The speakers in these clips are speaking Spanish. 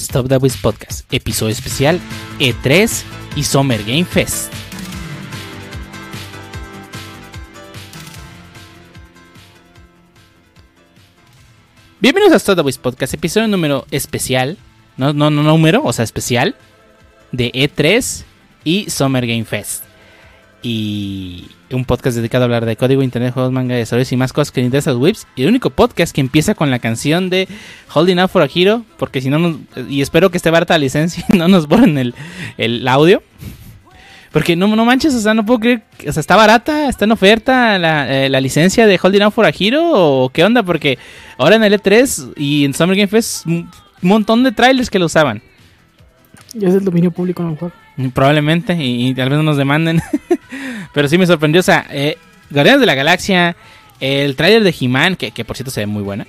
Stop the Wiz Podcast, episodio especial E3 y Summer Game Fest. Bienvenidos a Stop the Wiz Podcast, episodio número especial, no, no, no número, o sea, especial de E3 y Summer Game Fest. Y un podcast dedicado a hablar de código, internet, juegos, manga, desarrollos y más cosas que interesan a whips. Y el único podcast que empieza con la canción de Holding Out for a Hero, porque si no, nos, y espero que esté barata la licencia y no nos borren el, el audio. Porque no, no manches, o sea, no puedo creer, o sea, está barata, está en oferta la, eh, la licencia de Holding Out for a Hero, o qué onda, porque ahora en el E3 y en Summer Game Fest, un montón de trailers que lo usaban. Ya es el dominio público en el juego. Probablemente, y, y, tal vez no nos demanden. Pero sí me sorprendió. O sea, eh, Guardianes de la Galaxia, el tráiler de He-Man, que, que, por cierto se ve muy buena.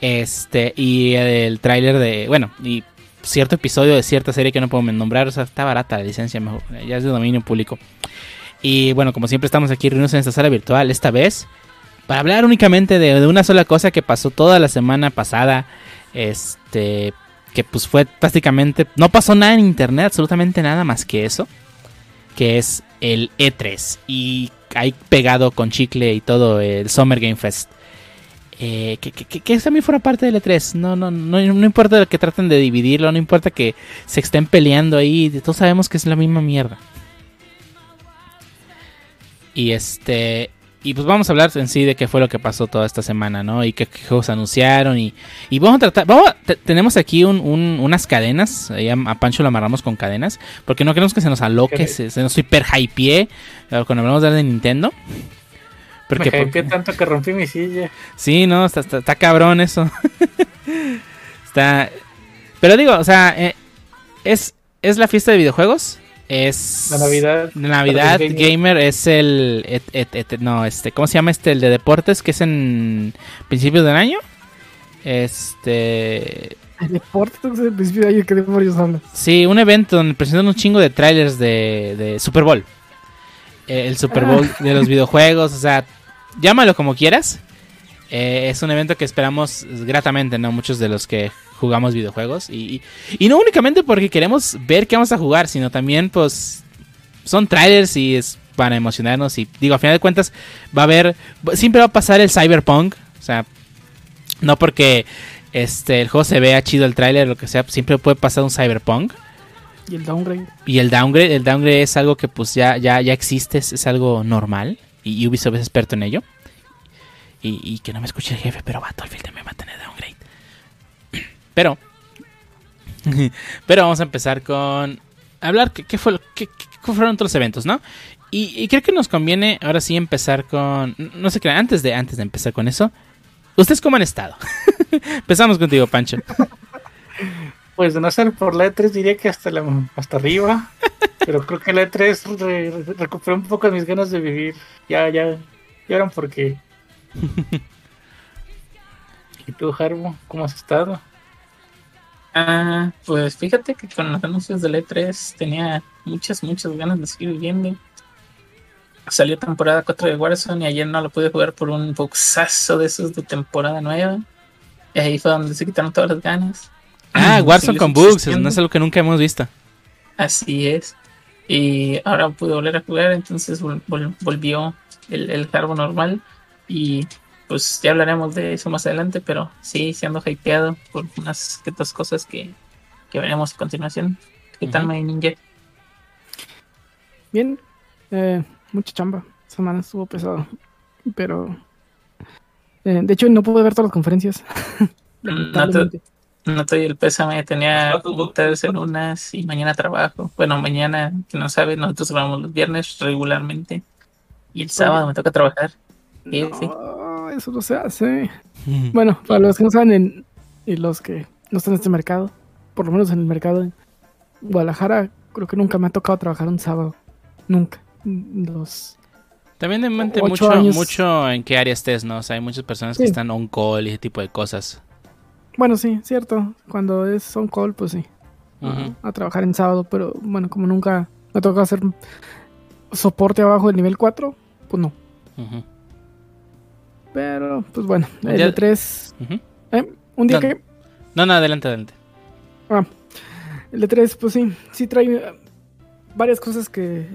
Este, y el tráiler de. Bueno, y cierto episodio de cierta serie que no puedo nombrar. O sea, está barata la licencia, mejor, ya es de dominio público. Y bueno, como siempre, estamos aquí reunidos en esta sala virtual. Esta vez, para hablar únicamente de una sola cosa que pasó toda la semana pasada. Este, que pues fue prácticamente, no pasó nada en internet, absolutamente nada más que eso, que es el E3 y hay pegado con chicle y todo el Summer Game Fest. Eh, que, que, que, también fuera parte del E3, no, no, no, no importa que traten de dividirlo, no importa que se estén peleando ahí, todos sabemos que es la misma mierda. Y este, y pues vamos a hablar en sí de qué fue lo que pasó toda esta semana, ¿no? Y qué, qué juegos anunciaron. Y, y, vamos a tratar. Vamos a, tenemos aquí un, un, unas cadenas. A, a, Pancho lo amarramos con cadenas. Porque no queremos que se nos aloque, se, se, nos hiper hypee cuando hablamos de está. Pero digo, o sea, eh, es, es la fiesta de videojuegos. Es la Navidad. La Navidad gamer. gamer. es el et, et, et, no, este, ¿cómo se llama este el de deportes que es en principios del año? Este el deporte es el principio de año que demonios hablas. Sí, un evento donde presentan un chingo de trailers de, de Super Bowl. Eh, el Super Bowl ah. de los videojuegos, o sea, llámalo como quieras. Eh, es un evento que esperamos gratamente, ¿no? Muchos de los que jugamos videojuegos. Y, y, no únicamente porque queremos ver qué vamos a jugar, sino también, pues, son trailers y es para emocionarnos. Y digo, a final de cuentas, va a haber, siempre va a pasar el Cyberpunk. O sea, no porque este el juego se vea chido el trailer, lo que sea, siempre puede pasar un Cyberpunk. Y el downgrade. Y el downgrade, el downgrade es algo que pues ya, ya, ya existe, es, es algo normal. Y Ubisoft es experto en ello. Y, y, que no me escuche el jefe, pero Battlefield también va a tener downgrade. Pero, pero vamos a empezar con hablar qué, qué fue qué, qué, fueron otros eventos, ¿no? Y, y, creo que nos conviene ahora sí empezar con, no sé qué, antes de antes de empezar con eso, ¿ustedes cómo han estado? Empezamos contigo, Pancho. Pues de no ser por la E3 diría que hasta la, hasta arriba, pero creo que la E3 re, recuperó un poco mis ganas de vivir. Ya, ya, ya eran porque ¿Y tú, Harbo, cómo has estado? Ah, pues fíjate que con los anuncios del E3 tenía muchas, muchas ganas de seguir viviendo. Salió temporada 4 de Warzone y ayer no lo pude jugar por un boxazo de esos de temporada nueva. Y ahí fue donde se quitaron todas las ganas. Ah, Warzone con bugs, no es algo que nunca hemos visto. Así es. Y ahora pude volver a jugar, entonces vol vol volvió el, el Harbo normal. Y pues ya hablaremos de eso más adelante, pero sí, siendo hypeado por unas que otras cosas que, que veremos a continuación. ¿Qué tal, uh -huh. Ninja? Bien, eh, mucha chamba. Semana estuvo pesado, pero eh, de hecho no pude ver todas las conferencias. no, te, no te doy el pésame, tenía ustedes en unas y mañana trabajo. Bueno, mañana, que no sabes, nosotros vamos los viernes regularmente y el sábado me toca trabajar. Sí, no, eso no se hace. bueno, para los que no saben en, y los que no están en este mercado, por lo menos en el mercado de Guadalajara, creo que nunca me ha tocado trabajar un sábado. Nunca. Los también depende mucho, años. mucho en qué área estés, ¿no? O sea, hay muchas personas sí. que están on call y ese tipo de cosas. Bueno, sí, cierto. Cuando es on call, pues sí. Uh -huh. a, a trabajar en sábado, pero bueno, como nunca me toca hacer soporte abajo del nivel 4, pues no. Uh -huh. Pero, pues bueno, el Ya- E3. Ujú. ¿eh? Un día No. que. No, no, adelante, adelante. Ah, el E3, pues sí, sí trae eh, varias cosas que,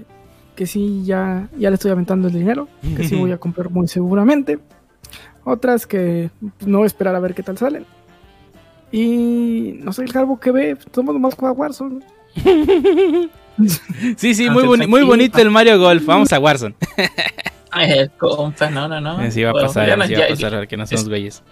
que sí ya, ya le estoy aventando el dinero, que sí voy a comprar muy seguramente. Otras que pues, no voy a esperar a ver qué tal salen. Y no sé, el Harbo que ve, somos más juega Warzone. Sí, sí, muy, boni- muy bonito el Mario Golf. Vamos a Warzone. Ay, compa, no, no, no. Sí va a Bueno, pasar, ya no- sí va a ya- pasar, a ver que no somos güeyes.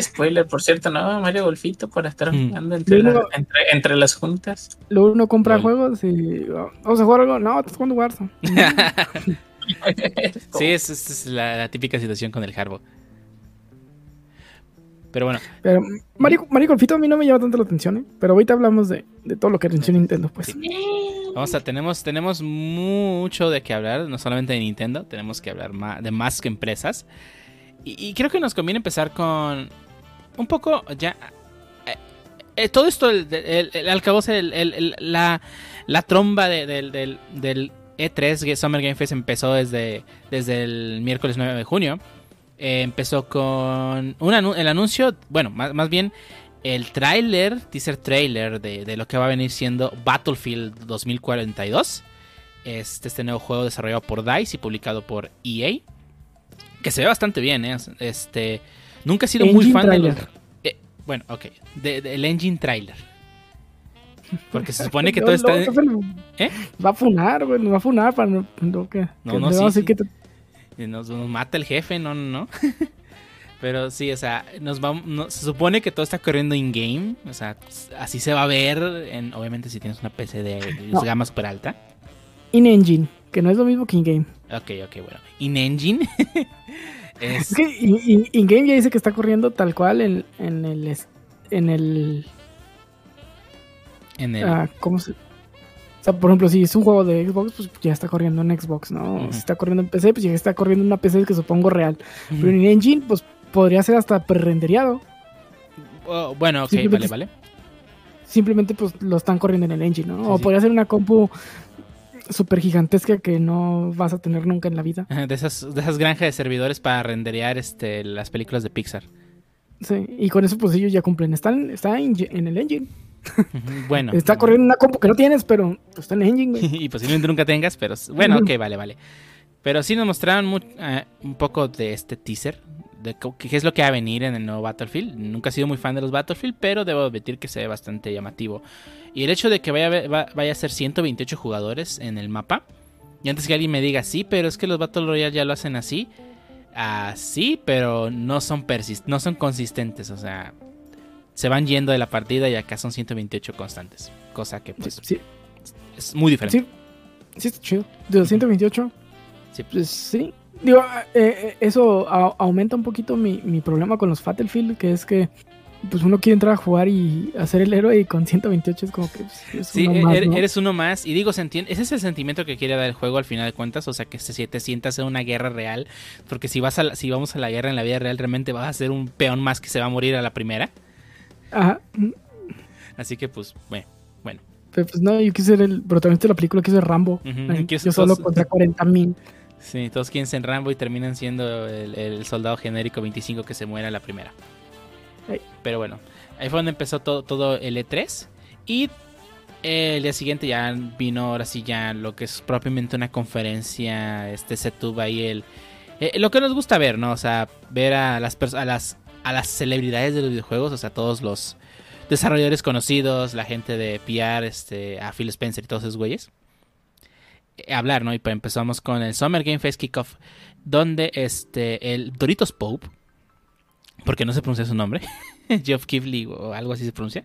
Spoiler, por cierto, ¿no? Mario Golfito por estar Mm. jugando entre, Yo la- entre, entre las juntas. Luego uno compra juegos y vamos a jugar algo. No, estás jugando Warzone. Sí, es, es- es la, la típica situación con el Harbo. Pero bueno, Pero Mario, Mario Golfito a mí no me llama tanto la atención, ¿eh? Pero ahorita hablamos de, de todo lo que anunció Nintendo, pues. vamos a tenemos tenemos mucho de qué hablar, no solamente de Nintendo, tenemos que hablar de más que empresas. Y, y creo que nos conviene empezar con un poco ya eh, eh, todo esto el, el, el el- la, la tromba de- del, del, del E3 que Summer Game Fest empezó desde, desde el miércoles 9 de junio. Eh, empezó con un anu- el anuncio, bueno, más, más bien el tráiler, teaser trailer de, de lo que va a venir siendo Battlefield 2042. Este, este nuevo juego desarrollado por DICE y publicado por EA. Que se ve bastante bien, ¿eh? Este, nunca he sido muy fan de los... trailer. Eh, bueno, ok. De- del engine trailer. Porque se supone que todo está... ¿Eh? Va a funar, güey. Va a funar para no, no, que, No, que no, le sí, vamos a decir sí. que te- Y Nos, nos mata el jefe, no, no, no. Pero sí, o sea, nos vamos, no- se supone que todo está corriendo in-game. O sea, así se va a ver, en, obviamente si tienes una PC de No. gama super alta. In-engine, que no es lo mismo que in-game. Ok, ok, bueno. In-engine. Es es, que in- in- in-game ya dice que está corriendo tal cual en, en el... En el en el... ah, ¿Cómo se...? O sea, por ejemplo, si es un juego de Xbox, pues ya está corriendo en Xbox, ¿no? Si está corriendo en PC, pues ya está corriendo en una PC que supongo real. Pero Ujú. en engine, pues podría ser hasta pre-rendereado. Oh, bueno, ok, simplemente vale, vale. Simplemente pues lo están corriendo en el engine, ¿no? Sí, o sí. podría ser una compu súper gigantesca que no vas a tener nunca en la vida. De esas, de esas granjas de servidores para renderear este, las películas de Pixar. Sí, y con eso pues ellos ya cumplen. Están, está en, en el engine. Bueno. Está corriendo una compu que no tienes, pero está en el engine, güey. y posiblemente nunca tengas, pero bueno, ok, vale, vale. Pero sí nos mostraron eh, un poco de este teaser, de qué es lo que va a venir en el nuevo Battlefield. Nunca he sido muy fan de los Battlefield, pero debo admitir que se ve bastante llamativo. Y el hecho de que vaya a, vaya ser 128 jugadores en el mapa, y antes que alguien me diga, sí, pero es que los Battle Royale ya lo hacen así. Así, pero no son persis no son consistentes, o sea, se van yendo de la partida y acá son 128 constantes, cosa que pues Sí, es muy diferente. sí, sí está chido. De 228, Sí. pues sí. Digo, eh, eh, eso a- aumenta un poquito mi, mi problema con los Battlefield, que es que pues uno quiere entrar a jugar y hacer el héroe y con 128 es como que pues, Sí, uno e- más, er- ¿no? eres uno más. Y digo, se entiende, ese es el sentimiento que quiere dar el juego al final de cuentas. O sea, que se, te sientas en una guerra real. Porque si vas a la- si vamos a la guerra en la vida real, realmente vas a ser un peón más que se va a morir a la primera. Ajá. Así que, pues, bueno. bueno. Pero pues no, yo quise ser el protagonista de la película, quise ser Rambo. Ay, yo solo contra 40 mil. Sí, todos quieren ser Rambo y terminan siendo el, el soldado genérico 25 que se muere a la primera. Pero bueno, ahí fue donde empezó todo, todo el E3. Y eh, el día siguiente ya vino ahora sí ya lo que es propiamente una conferencia. Este se tuvo ahí el... eh, lo que nos gusta ver, ¿no? O sea, ver a las, a las, a las celebridades de los videojuegos, o sea, todos los desarrolladores conocidos, la gente de PR, este, a Phil Spencer y todos esos güeyes eh, hablar, ¿no? Y pues empezamos con el Summer Game Fest Kickoff, donde este, el Doritos Pope, porque no se pronuncia su nombre, Geoff Keighley o algo así se pronuncia,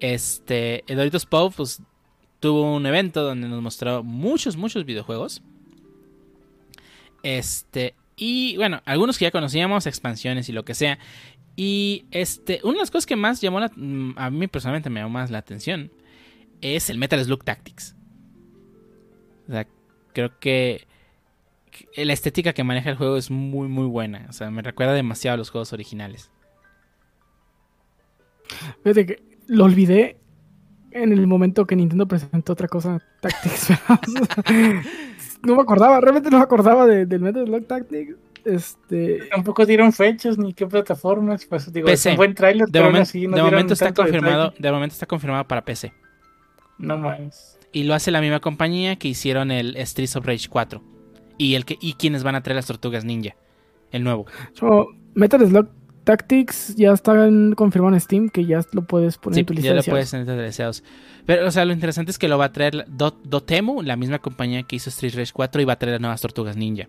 este, el Doritos Pope, pues tuvo un evento donde nos mostró muchos, muchos videojuegos. Este, y bueno, algunos que ya conocíamos, expansiones y lo que sea. Y este, una de las cosas que más llamó la, mm, a mí personalmente me llamó más la atención es el Metal Slug Tactics. O sea, creo que la estética que maneja el juego es muy, muy buena. O sea, me recuerda demasiado a los juegos originales. Fíjate que lo olvidé en el momento que Nintendo presentó otra cosa, Tactics. no me acordaba, realmente no me acordaba de- del Metal Slug Tactics. Este. Tampoco dieron fechas ni qué plataformas. Pues digo, PC. es un buen tráiler, De, pero momento, así no de dieron momento está confirmado, detalle. de momento está confirmado para PC. No más. Y lo hace la misma compañía que hicieron el Streets of Rage 4. Y el que y quienes van a traer las tortugas ninja. El nuevo. So, Metal Slug Tactics ya está en- confirmado en Steam que ya lo puedes poner Sí, en tu lista ya de lo puedes tener de deseados. Pero, o sea, lo interesante es que lo va a traer la- Do- Dotemu, la misma compañía que hizo Street Rage 4, y va a traer las nuevas tortugas ninja.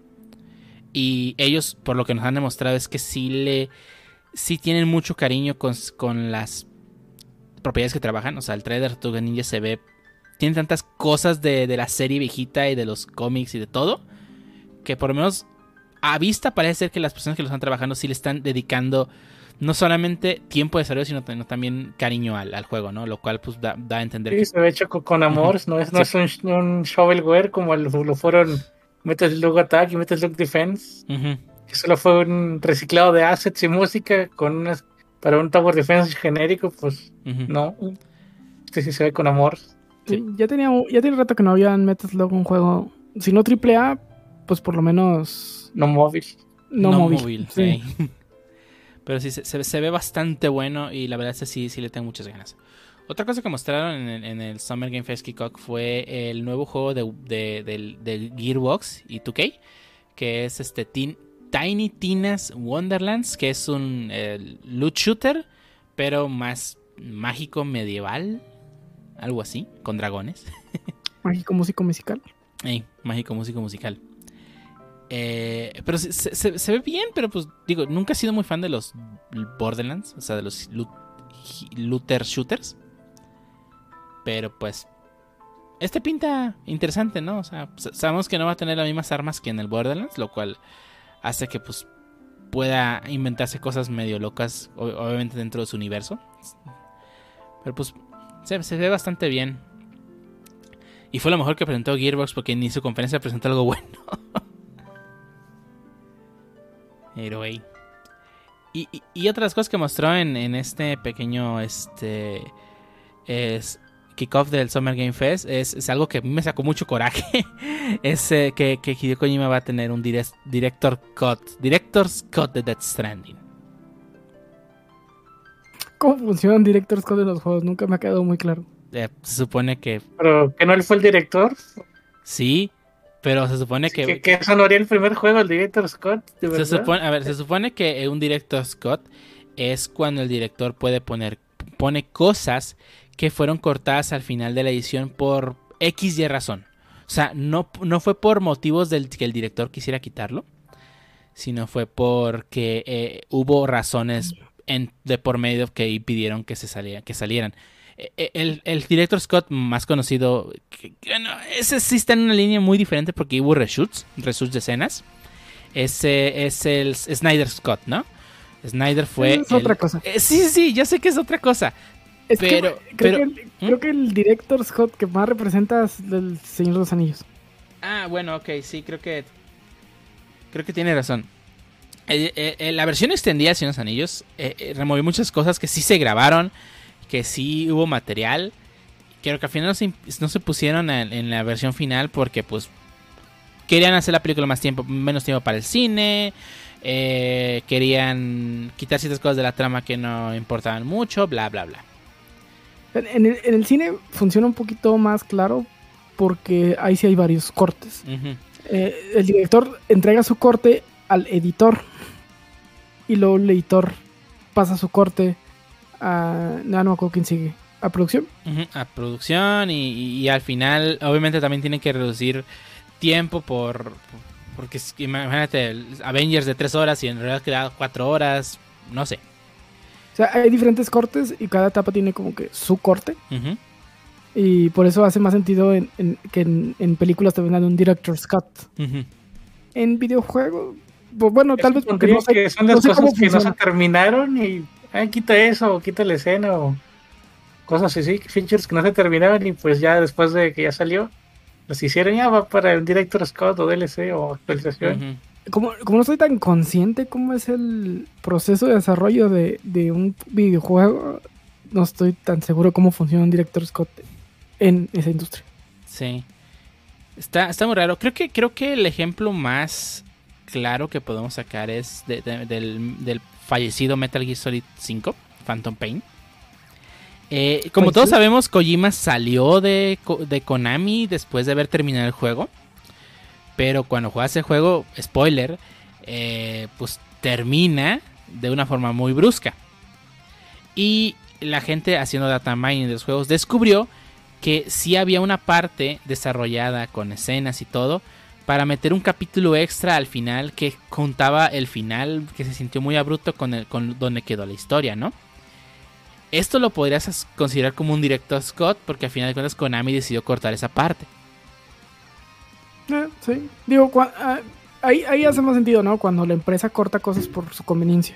Y ellos, por lo que nos han demostrado, es que sí le. Sí tienen mucho cariño con, con las propiedades que trabajan. O sea, el trailer de Tortugas Ninja se ve. Tiene tantas cosas de, de la serie viejita y de los cómics y de todo. Que por lo menos a vista parece ser que las personas que lo están trabajando sí le están dedicando no solamente tiempo de desarrollo, sino tam- también cariño al, al juego, ¿no? Lo cual pues da, da a entender Sí, que... se ve hecho co- con amor, no es, no es un, un shovelware como lo, lo fueron Metal Slug Attack y Metal Slug Defense, Ujú, que solo fue un reciclado de assets y música con unas para un Tower Defense genérico, pues ujú. no. Este sí se ve con amor. Sí, ya tenía ya tiene rato que no había en Metal Slug un juego, si no triple A, pues por lo menos No móvil. no, móvil. Sí. sí. Pero sí, se, se- ve bastante bueno y la verdad es que sí, sí le tengo muchas ganas. Otra cosa que mostraron en el, en el Summer Game Fest Kickoff fue el nuevo juego de, de- del, del Gearbox y 2K, que es este Tin- Tiny Tina's Wonderlands, que es un eh, loot shooter, pero más mágico medieval, algo así, con dragones. Mágico músico musical. Ey, mágico músico musical. Eh, pero se, se- ve bien, pero pues digo, nunca he sido muy fan de los Borderlands, o sea, de los loot- looter shooters. Pero pues, este pinta interesante, ¿no? O sea, sa- sabemos que no va a tener las mismas armas que en el Borderlands, lo cual hace que pues pueda inventarse cosas medio locas, obviamente dentro de su universo. Pero pues, se, se ve bastante bien. Y fue lo mejor que presentó Gearbox porque ni su conferencia presentó algo bueno. Pero hey. Y, y- y otras cosas que mostró en, en este pequeño este es kickoff del Summer Game Fest es, es algo que a mí me sacó mucho coraje. es eh, que, que Hideo Kojima va a tener un direct- director cut, director's cut de Death Stranding. ¿Cómo funciona un director Scott de los juegos? Nunca me ha quedado muy claro. Eh, se supone que Pero que no él fue el director. sí, pero se supone que, Que, que eso no haría el primer juego, el director Scott, de. Se supone, a ver, se supone que un director Scott es cuando el director puede poner pone cosas que fueron cortadas al final de la edición por X y razón. O sea, no, no fue por motivos del que el director quisiera quitarlo, sino fue porque eh, hubo razones en- de por medio que impidieron que se saliera, que salieran. Eh, El, el director Scott más conocido, que- ese sí está en una línea muy diferente porque hubo reshoots, reshoots de escenas. Ese es el Snyder Scott, ¿no? Snyder fue. es el- otra cosa. Eh, sí, sí, sí, yo sé que es otra cosa. Es que Pero- creo, que el, creo que el director Scott que más representa es el Señor de los Anillos. Ah, bueno, ok, sí, creo que. Creo que tiene razón. Eh, eh, eh, la versión extendida de Señor de los Anillos removió muchas cosas que sí se grabaron, que sí hubo material. Creo que al final no se, no se pusieron en, en la versión final porque, pues, querían hacer la película más tiempo, menos tiempo para el cine. eh, querían quitar ciertas cosas de la trama que no importaban mucho, bla, bla, bla. En, el, en el cine funciona un poquito más claro porque ahí sí hay varios cortes. Eh, el director entrega su corte al editor y luego el editor pasa su corte a... No, no me acuerdo quién sigue. ¿A producción? A producción y, y- y al final obviamente también tienen que reducir tiempo por porque imagínate Avengers de 3 horas y en realidad queda 4 horas no sé O sea, hay diferentes cortes y cada etapa tiene como que su corte. Y por eso hace más sentido en, en- que en, en películas te vendan un director's cut. En videojuegos, pues bueno, tal vez porque pondría no sé, que son no las sé cosas que no se terminaron y ah, quita eso o quita la escena o cosas así, features que no se terminaron y pues ya después de que ya salió, los hicieron ya va para el Director Scott o DLC o actualización. Como, como no soy tan consciente cómo es el proceso de desarrollo de, de un videojuego, no estoy tan seguro cómo funciona un director's cut en esa industria. sí está está muy raro creo que creo que el ejemplo más claro que podemos sacar es de- de- del, del fallecido Metal Gear Solid 5, Phantom Pain. Eh, como todos sabemos, Kojima salió de Konami después de haber terminado el juego. Pero cuando juegas el juego, spoiler, eh, pues termina de una forma muy brusca. Y la gente haciendo data mining de los juegos descubrió que sí había una parte desarrollada con escenas y todo para meter un capítulo extra al final que contaba el final que se sintió muy abrupto con, el, con donde quedó la historia, ¿no? Esto lo podrías as- considerar como un directo a Scott porque al final de cuentas Konami decidió cortar esa parte. Eh, sí. Digo, cua- ah, ahí, ahí hace más sentido, ¿no? Cuando la empresa corta cosas por su conveniencia.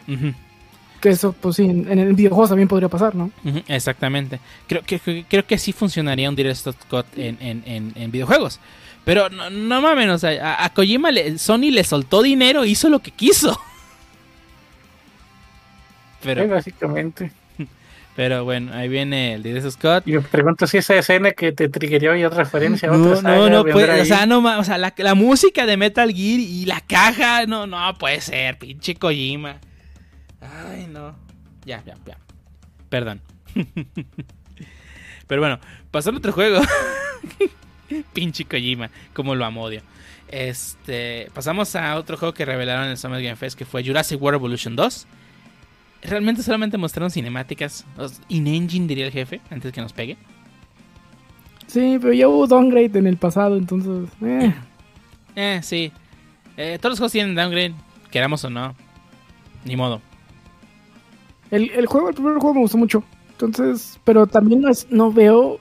Que eso, pues sí, en, en el videojuego también podría pasar, ¿no? Exactamente. Creo que, creo que sí funcionaría un Direct Scott en, en, en videojuegos. Pero no, no mames, o sea, a, a Kojima le- Sony le soltó dinero e hizo lo que quiso. Sí, Pero, básicamente. pero bueno, ahí viene el Direct Scott. Y me pregunto si esa escena que te triggerió y referencia a No, otra no, no vendrá puede, o ahí. sea, no o sea, la, la música de Metal Gear y la caja, no, no puede ser, pinche Kojima. Ay, no. Ya, ya, ya. Perdón. Pero bueno, pasó al otro juego. pinche Kojima, como lo amo, odio. Este, pasamos a otro juego que revelaron en el Summer Game Fest que fue Jurassic World Evolution 2. Realmente solamente mostraron cinemáticas, in-engine diría el jefe, antes que nos pegue. Sí, pero ya hubo downgrade en el pasado, entonces. eh. Eh, sí. Eh, todos los juegos tienen downgrade, queramos o no. Ni modo. El, el juego, el primer juego me gustó mucho. Entonces, pero también no, es, no veo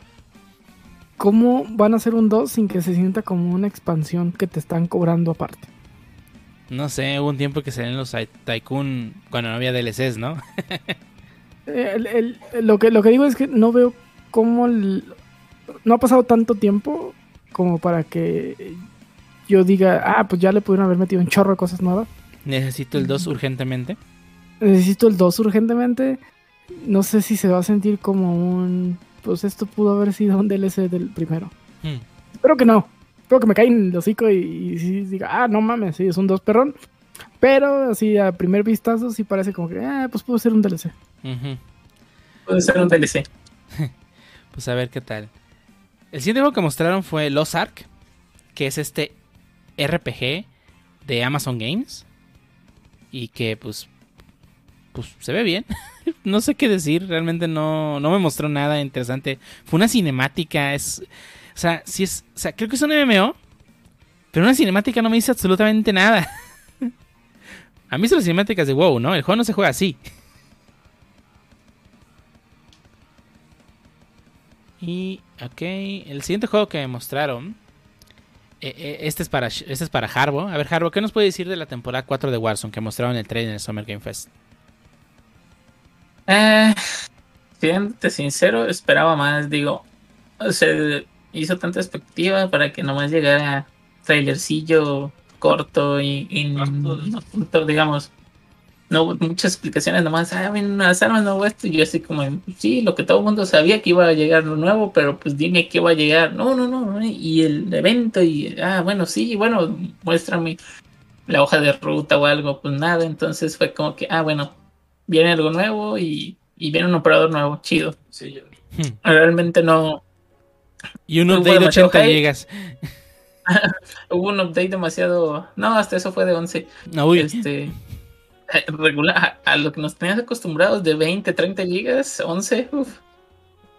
cómo van a hacer un 2 sin que se sienta como una expansión que te están cobrando aparte. No sé, hubo un tiempo que salían los Ty- Tycoon cuando no había DLCs, ¿no? Eh, el- el- lo, que, lo que digo es que no veo cómo... el- no ha pasado tanto tiempo como para que yo diga, ah, pues ya le pudieron haber metido un chorro de cosas nuevas. Necesito el 2 urgentemente. Necesito el 2 urgentemente. No sé si se va a sentir como un... Pues esto pudo haber sido un DLC del primero. Hmm. Espero que no. Espero que me caiga en el hocico y, y diga, ah, no mames, sí, es un 2 perrón. Pero así a primer vistazo sí parece como que, ah, pues pudo ser un DLC. Ujú. Puede ser un DLC. Pues a ver qué tal. El siguiente juego que mostraron fue Los Ark, que es este RPG de Amazon Games. Y que pues, pues se ve bien. no sé qué decir, realmente no, no me mostró nada interesante. Fue una cinemática, es... O sea, sí es, o sea, creo que es un MMO, pero una cinemática no me dice absolutamente nada. A mí son las cinemáticas de WoW, ¿no? El juego no se juega así. Y, ok, el siguiente juego que me mostraron. eh, eh, este, es para, este es para Harbo. A ver, Harbo, ¿qué nos puede decir de la temporada 4 de Warzone que mostraron en el trailer en el Summer Game Fest? Eh, siéndote sincero, esperaba más. Digo, se hizo tanta expectativa para que nomás llegara trailercillo corto y, y no- digamos, no hubo muchas explicaciones, nomás, ah, ven unas armas, no esto. Y yo así como, sí, lo que todo el mundo sabía que iba a llegar lo nuevo, pero pues dime qué va a llegar. No, no, no, no, y el evento, y ah, bueno, sí, bueno, muéstrame la hoja de ruta o algo, pues nada. Entonces fue como que, ah, bueno, viene algo nuevo y, y viene un operador nuevo, chido. Hmm. Realmente no Y un update de demasiado 80 hype. gigas. hubo un update demasiado. No, hasta eso fue de 11. No, uy, Este. Regular, a, a lo que nos tenías acostumbrados de 20, 30 gigas, 11, uf,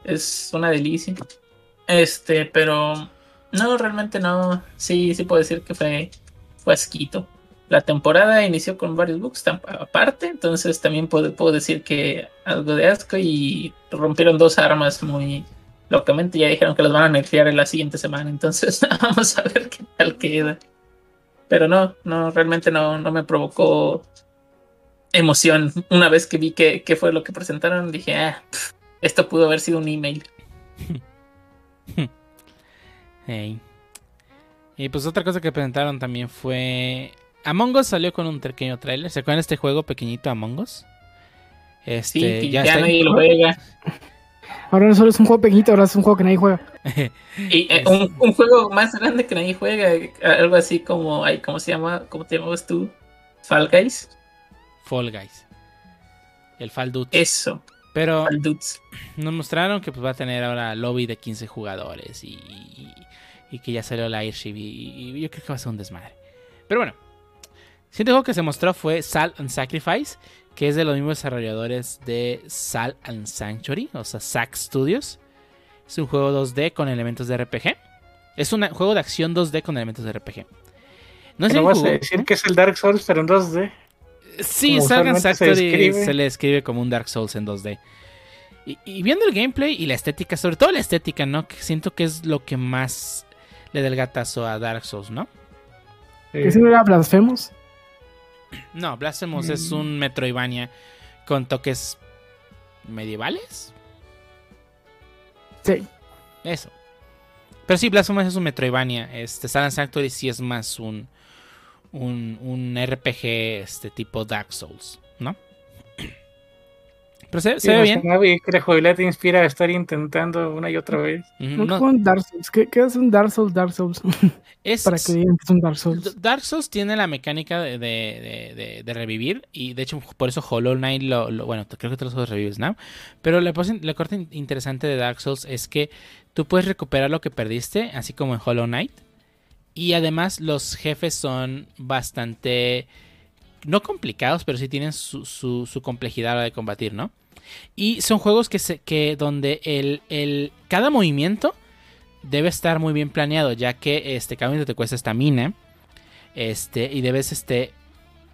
es una delicia. Este, pero no, realmente no. Sí, sí puedo decir que fue, fue asquito. La temporada inició con varios tam- aparte, entonces también puedo, decir que algo de asco y rompieron dos armas muy locamente. Ya dijeron que las van a nerfear en la siguiente semana, entonces vamos a ver qué tal queda. Pero no, no, realmente no, no me provocó emoción. Una vez que vi que, que fue lo que presentaron, dije, ah, esto pudo haber sido un email. Hey. Y pues otra cosa que presentaron también fue. Among Us salió con un pequeño trailer. ¿Se acuerdan de este juego pequeñito Among Us? Sí, Este, que ya ya, está- nadie lo juega. Ahora no solo es un juego pequeñito, ahora es un juego que nadie juega. y eh, un, un, juego más grande que nadie juega, algo así como, ay, ¿cómo se llama? ¿Cómo te llamabas tú? Fall Guys. Fall Guys. El Fall Dudes. Eso. Pero nos mostraron que pues, va a tener ahora lobby de 15 jugadores y, y, que ya salió la Airship y, yo creo que va a ser un desmadre. Pero bueno, siguiente juego que se mostró fue Salt and Sacrifice, que es de los mismos desarrolladores de Salt and Sanctuary, o sea, Sack Studios. Es un juego 2D con elementos de RPG. Es un juego de acción 2D con elementos de RPG. No sé vas a decir que es el Dark Souls, pero en 2D. Sí, Sagan Factory se, le escribe como un Dark Souls en 2D. Y, viendo el gameplay y la estética, sobre todo la estética, ¿no? Que siento que es lo que más le da el gatazo a Dark Souls, ¿no? ¿Es no era Blasphemous? No, Blasphemous es un Metroidvania con toques medievales. Sí. Eso. Pero sí, Blasphemous es un Metroidvania. Este, Silent Sanctuary sí es más un, un, un RPG este tipo Dark Souls. Pero se, ve bien. Que la jugabilidad te inspira a estar intentando una y otra vez. Dark Souls. ¿Qué, es un Dark Souls? Dark Souls. Para que digan que es un Dark Souls. Dark Souls tiene la mecánica de, de, de, revivir. Y de hecho, por eso Hollow Knight lo. bueno, creo que todos los revives, ¿no? Pero la, la corte interesante de Dark Souls es que tú puedes recuperar lo que perdiste, así como en Hollow Knight. Y además los jefes son bastante... No complicados, pero sí tienen su, complejidad a la de combatir, ¿no? Y son juegos que, se, que donde el, el, cada movimiento debe estar muy bien planeado, ya que este, cada movimiento te cuesta estamina. Este, y debes este,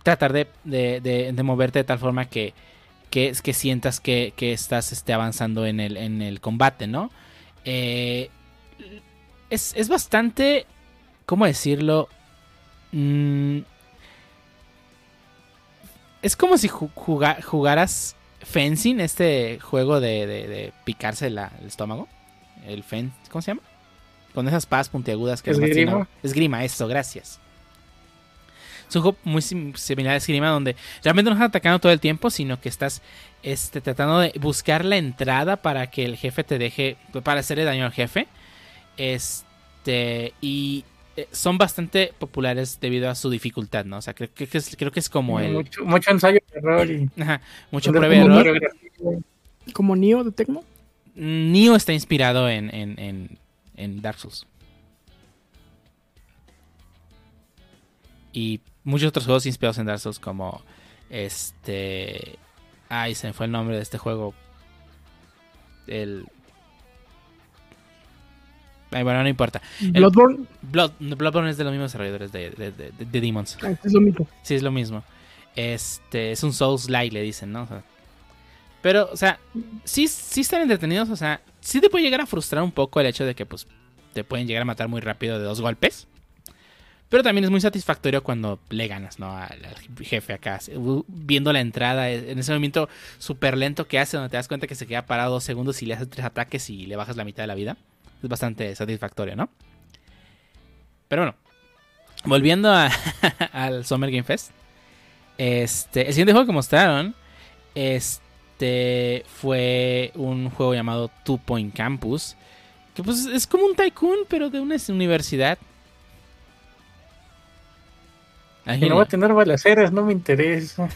tratar de, de, de, moverte de tal forma que, que, que sientas que, que estás este, avanzando en el, en el combate, ¿no? Eh, es, es, bastante ¿Cómo decirlo? Mm, es como si jugaras fencing, este juego de, picarse el estómago. El fen, ¿cómo se llama? Con esas paz puntiagudas que es Esgrima. Esgrima, eso, gracias. Es un juego muy similar a Esgrima donde realmente no estás atacando todo el tiempo, sino que estás este, tratando de buscar la entrada para que el jefe te deje, para hacerle daño al jefe. Este, y eh, son bastante populares debido a su dificultad, ¿no? O sea, creo, que, es, creo que es como el... Mucho, ensayo de error y... Ajá, mucho prueba de error. ¿Como Neo de Tecmo? Neo está inspirado en, en, en, Dark Souls. Y muchos otros juegos inspirados en Dark Souls como este... Ay, se me fue el nombre de este juego. El bueno, no importa. ¿Bloodborne? Bloodborne es de los mismos desarrolladores de, de, Demons. Ah, es lo mismo. Sí, es lo mismo. Este, es un Souls-like, le dicen, ¿no? pero, o sea, sí, sí están entretenidos, o sea, sí te puede llegar a frustrar un poco el hecho de que, pues, te pueden llegar a matar muy rápido de dos golpes. Pero también es muy satisfactorio cuando le ganas, ¿no? Al, jefe acá. Viendo la entrada, en ese movimiento súper lento que hace, donde te das cuenta que se queda parado dos segundos y le haces tres ataques y le bajas la mitad de la vida es bastante satisfactorio, ¿no? Pero bueno, volviendo al Summer Game Fest. Este, el siguiente juego que mostraron este, fue un juego llamado Two Point Campus. Que pues es como un tycoon, pero de una universidad. No va a tener balaceras, no me interesa.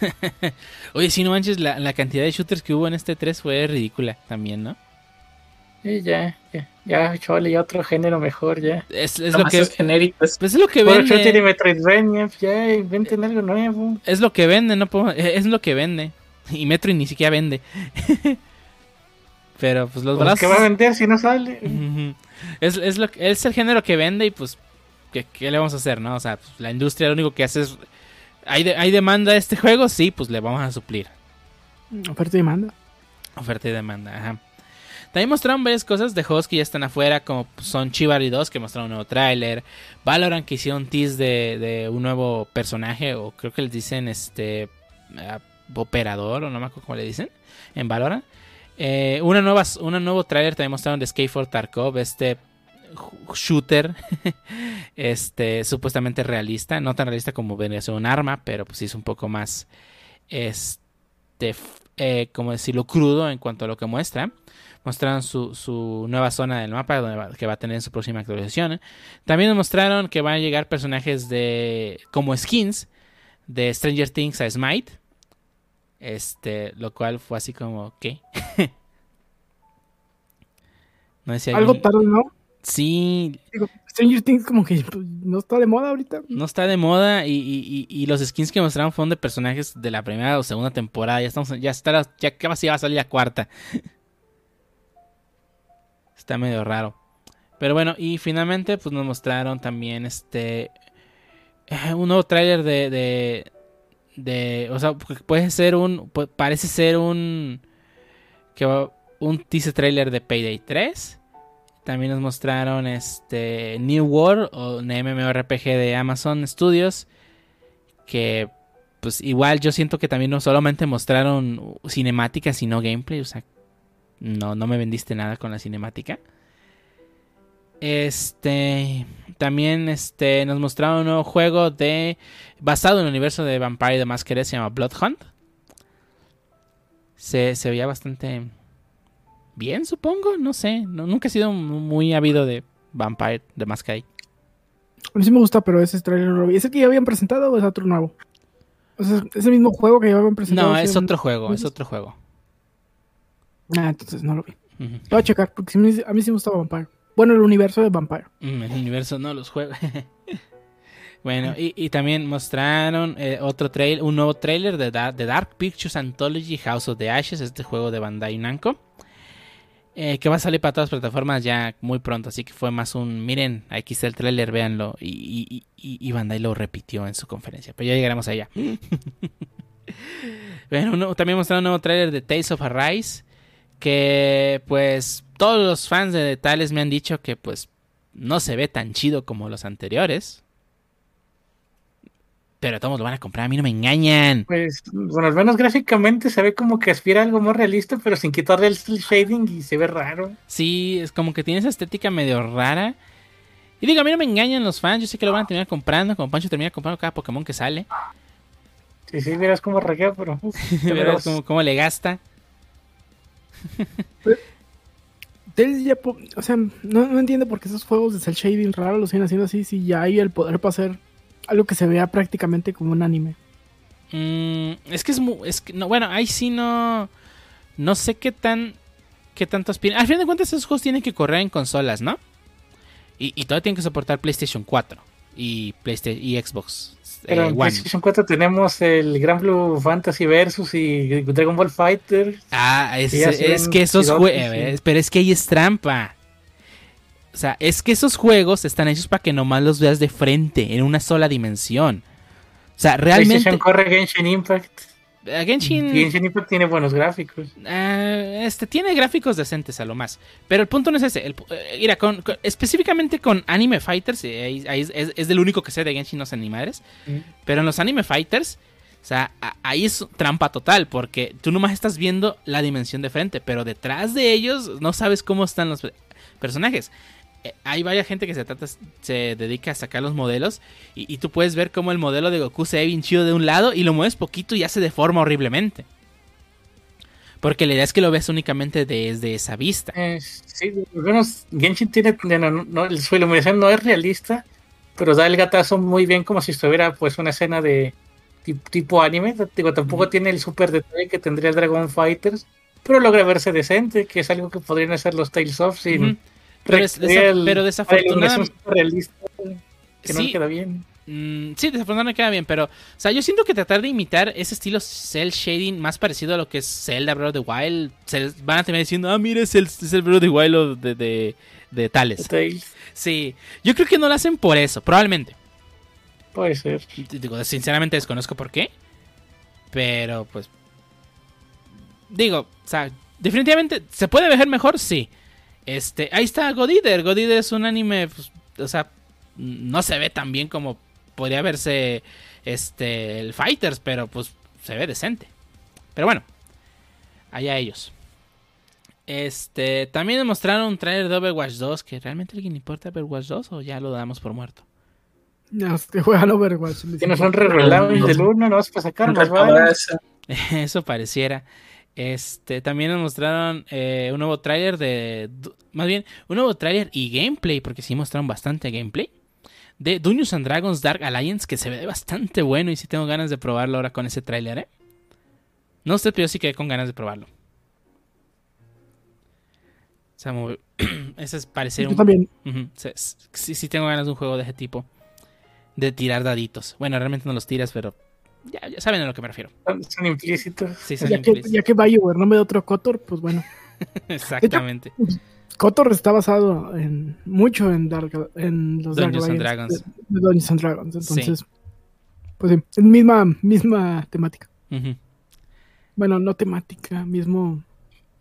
Oye, si no manches, la, la, cantidad de shooters que hubo en este 3 fue ridícula también, ¿no? Sí, ya, ya, ya, chole, ya otro género mejor, ya. Es, es lo que genérico. Pues es lo que vende. tiene Metroidvania, ya, inventen algo nuevo. Es lo que vende, no puedo, es lo que vende. Y Metro ni siquiera vende. Pero pues los balazos. ¿Qué va a vender si no sale? es, es, lo, es el género que vende y pues, ¿qué, qué le vamos a hacer, no? O sea, pues, la industria lo único que hace es. ¿Hay, de, ¿Hay demanda de este juego? Sí, pues le vamos a suplir. Oferta y demanda. Oferta y demanda, ajá. También mostraron varias cosas de juegos que ya están afuera, como son Chivalry 2, que mostraron un nuevo tráiler. Valorant, que hicieron tease de, un nuevo personaje, o creo que les dicen este operador, o no me acuerdo cómo le dicen, en Valorant. Eh, una nueva, un nuevo tráiler también mostraron de for Tarkov, este shooter este supuestamente realista no tan realista como venía a ser un arma pero pues es un poco más este eh, como decirlo, crudo en cuanto a lo que muestra. Mostraron su, su nueva zona del mapa donde va- que va a tener en su próxima actualización. También nos mostraron que van a llegar personajes de como skins de Stranger Things a Smite. Este, lo cual fue así como, ¿qué? no sé si Algo alguien- tarde, ¿no? Sí, Digo, Stranger Things como que pues, no está de moda ahorita. no está de moda y, y- y- los skins que mostraron fueron de personajes de la primera o segunda temporada. Ya estamos, ya está, ya casi va a salir la cuarta. Está medio raro. Pero bueno, y finalmente pues nos mostraron también este eh, un nuevo tráiler de, de de o sea, pu- puede ser un parece ser un que va- un teaser trailer de Payday 3. También nos mostraron este New World o un MMORPG de Amazon Studios que pues igual yo siento que también no solamente mostraron cinemática sino gameplay, o sea, no no me vendiste nada con la cinemática. Este también este nos mostraron un nuevo juego de basado en el universo de Vampire the Masquerade se llama Blood Hunt. Se, se veía bastante bien, supongo, no sé, no- nunca he sido muy habido de Vampire the Masquerade. A mí sí me gusta, pero ese trailer lo vi. ¿Ese que ya habían presentado o es otro nuevo? O sea, ¿es el mismo juego que ya habían presentado? No, ¿Sí es otro juego, es otro juego. Ah, entonces no lo vi. Lo voy a checar, porque a mí sí me gusta Vampire. Bueno, el universo de Vampire. Mm, El universo no los juega. bueno, y, y también mostraron eh, otro trail, un nuevo trailer de, Da- de Dark Pictures Anthology House of the Ashes, este juego de Bandai Namco. eh, que va a salir para todas las plataformas ya muy pronto, así que fue más un, miren, aquí está el trailer, véanlo, y, y, Bandai lo repitió en su conferencia, pero ya llegaremos allá. bueno, uno- también mostraron un nuevo trailer de Tales of Arise, que pues todos los fans de Tales me han dicho que pues no se ve tan chido como los anteriores. Pero todos lo van a comprar, a mí no me engañan. Pues, bueno, al menos gráficamente se ve como que aspira a algo más realista, pero sin quitarle el shading y se ve raro. Sí, es como que tiene esa estética medio rara. Y digo, a mí no me engañan los fans, yo sé que lo van a terminar comprando, como Pancho termina comprando cada Pokémon que sale. Sí, sí, verás cómo raquea, pero. verás. cómo, cómo le gasta. Tales ya po- o sea, no, no entiendo por qué esos juegos de cel shading raro los siguen haciendo así si ya hay el poder para hacer algo que se vea prácticamente como un anime. Mm, es que es muy. Es que, no, bueno, ahí sí no. No sé qué tan. Qué tanto aspiran. Al fin de cuentas, esos juegos tienen que correr en consolas, ¿no? Y, y todavía tienen que soportar PlayStation 4 y, PlayStation, y Xbox Pero eh, en. PlayStation 4 tenemos el Gran Blue Fantasy Versus y Dragon Ball Fighter. Ah, es, es que esos juegos. sí. Pero es que ahí es trampa. O sea, es que esos juegos están hechos para que nomás los veas de frente, en una sola dimensión. O sea, realmente. PlayStation corre Genshin Impact. Eh, Genshin. Genshin Impact tiene buenos gráficos. Eh, este tiene gráficos decentes a lo más. Pero el punto no es ese. El eh, mira, con, con- específicamente con Anime Fighters, eh, ahí- es, es- es del único que sé de Genshin, no sé ni madres. Pero en los Anime Fighters, o sea, a- ahí es trampa total, porque tú nomás estás viendo la dimensión de frente, pero detrás de ellos no sabes cómo están los pe- personajes. Eh, hay varias gente que se trata, se dedica a sacar los modelos y, y tú puedes ver cómo el modelo de Goku se ve bien chido de un lado y lo mueves poquito y ya se deforma horriblemente. Porque la idea es que lo ves únicamente desde esa vista. Eh, sí, menos Genshin tiene. No, no, su iluminación no es realista, pero da el gatazo muy bien como si estuviera pues una escena de ti- tipo anime. Digo, tampoco tiene el super detalle que tendría el Dragon Fighters, pero logra verse decente, que es algo que podrían hacer los Tales of sin. Pero es- desa- al- pero desafortunadamente- que no Sí. le queda bien. Mm, sí, desafortunadamente queda bien, pero, o sea, yo siento que tratar de imitar ese estilo cel shading más parecido a lo que es Zelda Breath of the Wild, se van a terminar diciendo, ah, mira, es el, es el Breath of the Wild o de, de, de tales. Tales, Sí, yo creo que no lo hacen por eso, probablemente. puede ser. Digo, sinceramente desconozco por qué, pero pues, digo, o sea, definitivamente, ¿se puede ver mejor? Sí. Este, ahí está God Eater. God Eater es un anime, pues, o sea, no se ve tan bien como podría verse este el Fighters, pero pues se ve decente. Pero bueno, allá ellos. Este, también mostraron un trailer de Overwatch 2 que realmente alguien le importa Overwatch 2 o ya lo damos por muerto. Que juegan Overwatch. les Tienes un importa. rerolado del 1, no vas para sacar Un más vale. recabazo. Eso pareciera. Este, también nos mostraron eh, un nuevo tráiler de... Más bien, un nuevo tráiler y gameplay, porque sí mostraron bastante gameplay. De Dungeons and Dragons Dark Alliance, que se ve bastante bueno y sí tengo ganas de probarlo ahora con ese tráiler, ¿eh? No sé, pero yo sí quedé con ganas de probarlo. O sea, muy... ese es parecer Yo un... también. Sí, sí tengo ganas de un juego de ese tipo. De tirar daditos. Bueno, realmente no los tiras, pero ya, ya saben a lo que me refiero. Son, implícitos. Sí, son Ya que, ya que BioWare no me da otro Kotor, pues bueno. Exactamente. Kotor está basado en mucho en Dark en los Dungeons Dark and Alliance Dragons. De, de Dungeons and Dragons. Entonces, pues sí, es misma, misma temática. Bueno, no temática, mismo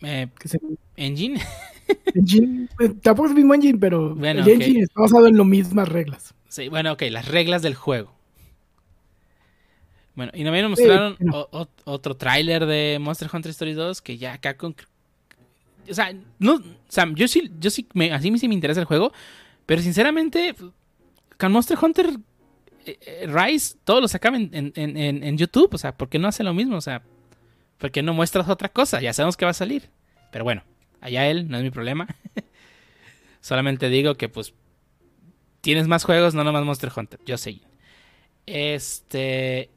Eh, que se Engine. engine. eh, tampoco es el mismo engine, pero Bueno, el ok. engine está basado en las mismas reglas. Sí, bueno, ok, las reglas del juego. Bueno, y también nos mostraron Sí, no. o- o- otro tráiler de Monster Hunter Stories 2 que ya acá con... O sea, no, sea, yo sí, yo sí, me, así sí me interesa el juego, pero sinceramente, con Monster Hunter eh, eh, Rise, todos lo sacaban en, en- en- en YouTube, o sea, ¿por qué no hace lo mismo? O sea, ¿por qué no muestras otra cosa? Ya sabemos que va a salir. Pero bueno, allá él, no es mi problema. Solamente digo que pues tienes más juegos, no nomás Monster Hunter. Yo sé. Este.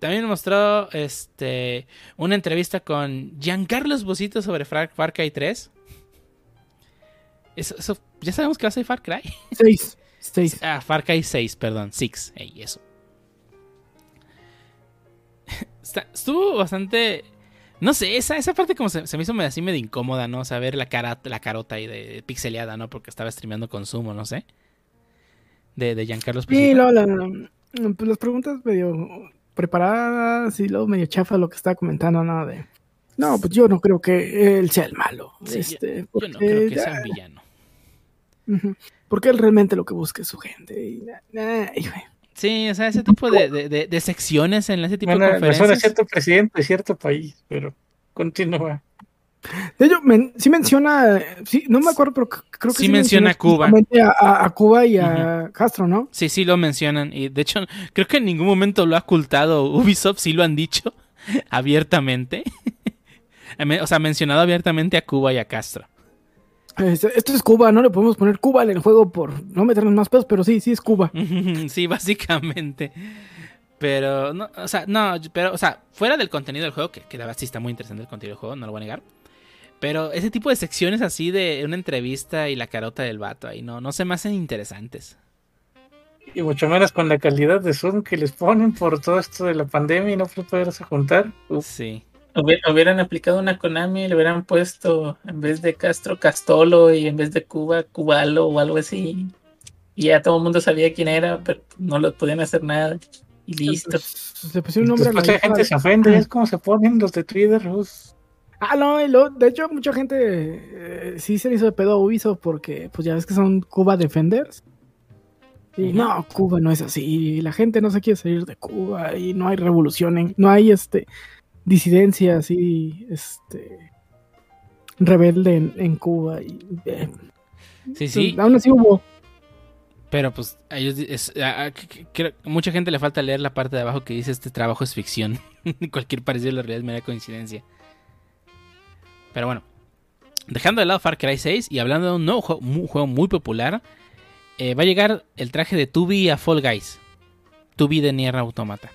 También mostró este, una entrevista con Giancarlo Esposito sobre Far, Far Cry 3. Eso, eso- ya sabemos que va a ser Far Cry. Seis. Seis. Ah, Far Cry 6, perdón, 6. Ey, eso. Está- estuvo bastante. No sé, esa, esa parte como se, se me hizo así medio incómoda, ¿no? O sea, ver la cara, la carota ahí de pixeleada, ¿no? Porque estaba streameando consumo, no sé. De, de Giancarlo Sí, Esposito. luego la- pues las preguntas medio preparadas y luego medio chafa lo que estaba comentando, ¿no? De, no, pues yo no creo que él sea el malo. Sí, este, Yo no porque creo que ya- sea un villano. Porque él realmente lo que busca es su gente. Y, na- na- y, güey, Sí, o sea, ese tipo de, de- de- de secciones en ese tipo Bueno, de conferencias. cierto presidente de cierto país, pero continúa. De hecho, men- sí menciona, sí, no me acuerdo, pero creo que Sí menciona Cuba. A, a- a Cuba y a Castro, ¿no? Sí, sí lo mencionan. Y de hecho, creo que en ningún momento lo ha ocultado Ubisoft, sí lo han dicho abiertamente. o sea, mencionado abiertamente a Cuba y a Castro. Este- esto es Cuba, no le podemos poner Cuba en el juego por no meternos más pedos, pero sí, sí es Cuba. sí, básicamente. Pero, no, o sea, no, pero, o sea, fuera del contenido del juego, que, que la verdad sí está muy interesante el contenido del juego, no lo voy a negar. Pero ese tipo de secciones así de una entrevista y la carota del vato ahí, no, no se me hacen interesantes. Y mucho menos con la calidad de Zoom que les ponen por todo esto de la pandemia y no poderse juntar. Uf, Sí. Hubier- Hubieran aplicado una Konami, le hubieran puesto en vez de Castro Castolo y en vez de Cuba Cubalo o algo así. Y ya todo el mundo sabía quién era, pero no lo podían hacer nada. Y listo. Pues, se pusieron un nombre a la gente de- se ofende, es como se ponen los de Twitter. uf. Ah, no, y luego, de hecho, mucha gente eh, sí se le hizo de pedo a Ubisoft porque, pues ya ves que son Cuba Defenders. Y no, Cuba no es así. y La gente no se quiere salir de Cuba y no hay revolución, en- no hay este disidencia así, este rebelde en, en Cuba. Y, eh, Sí, sí. Aún así hubo. Pero pues a ellos di- es- a- a- que- que- creo- mucha gente le falta leer la parte de abajo que dice este trabajo es ficción. Cualquier parecido a la realidad es mera coincidencia. Pero bueno, dejando de lado Far Cry 6 y hablando de un nuevo juego, un juego muy popular, eh, va a llegar el traje de Tubi a Fall Guys. Tubi de Nier Automata.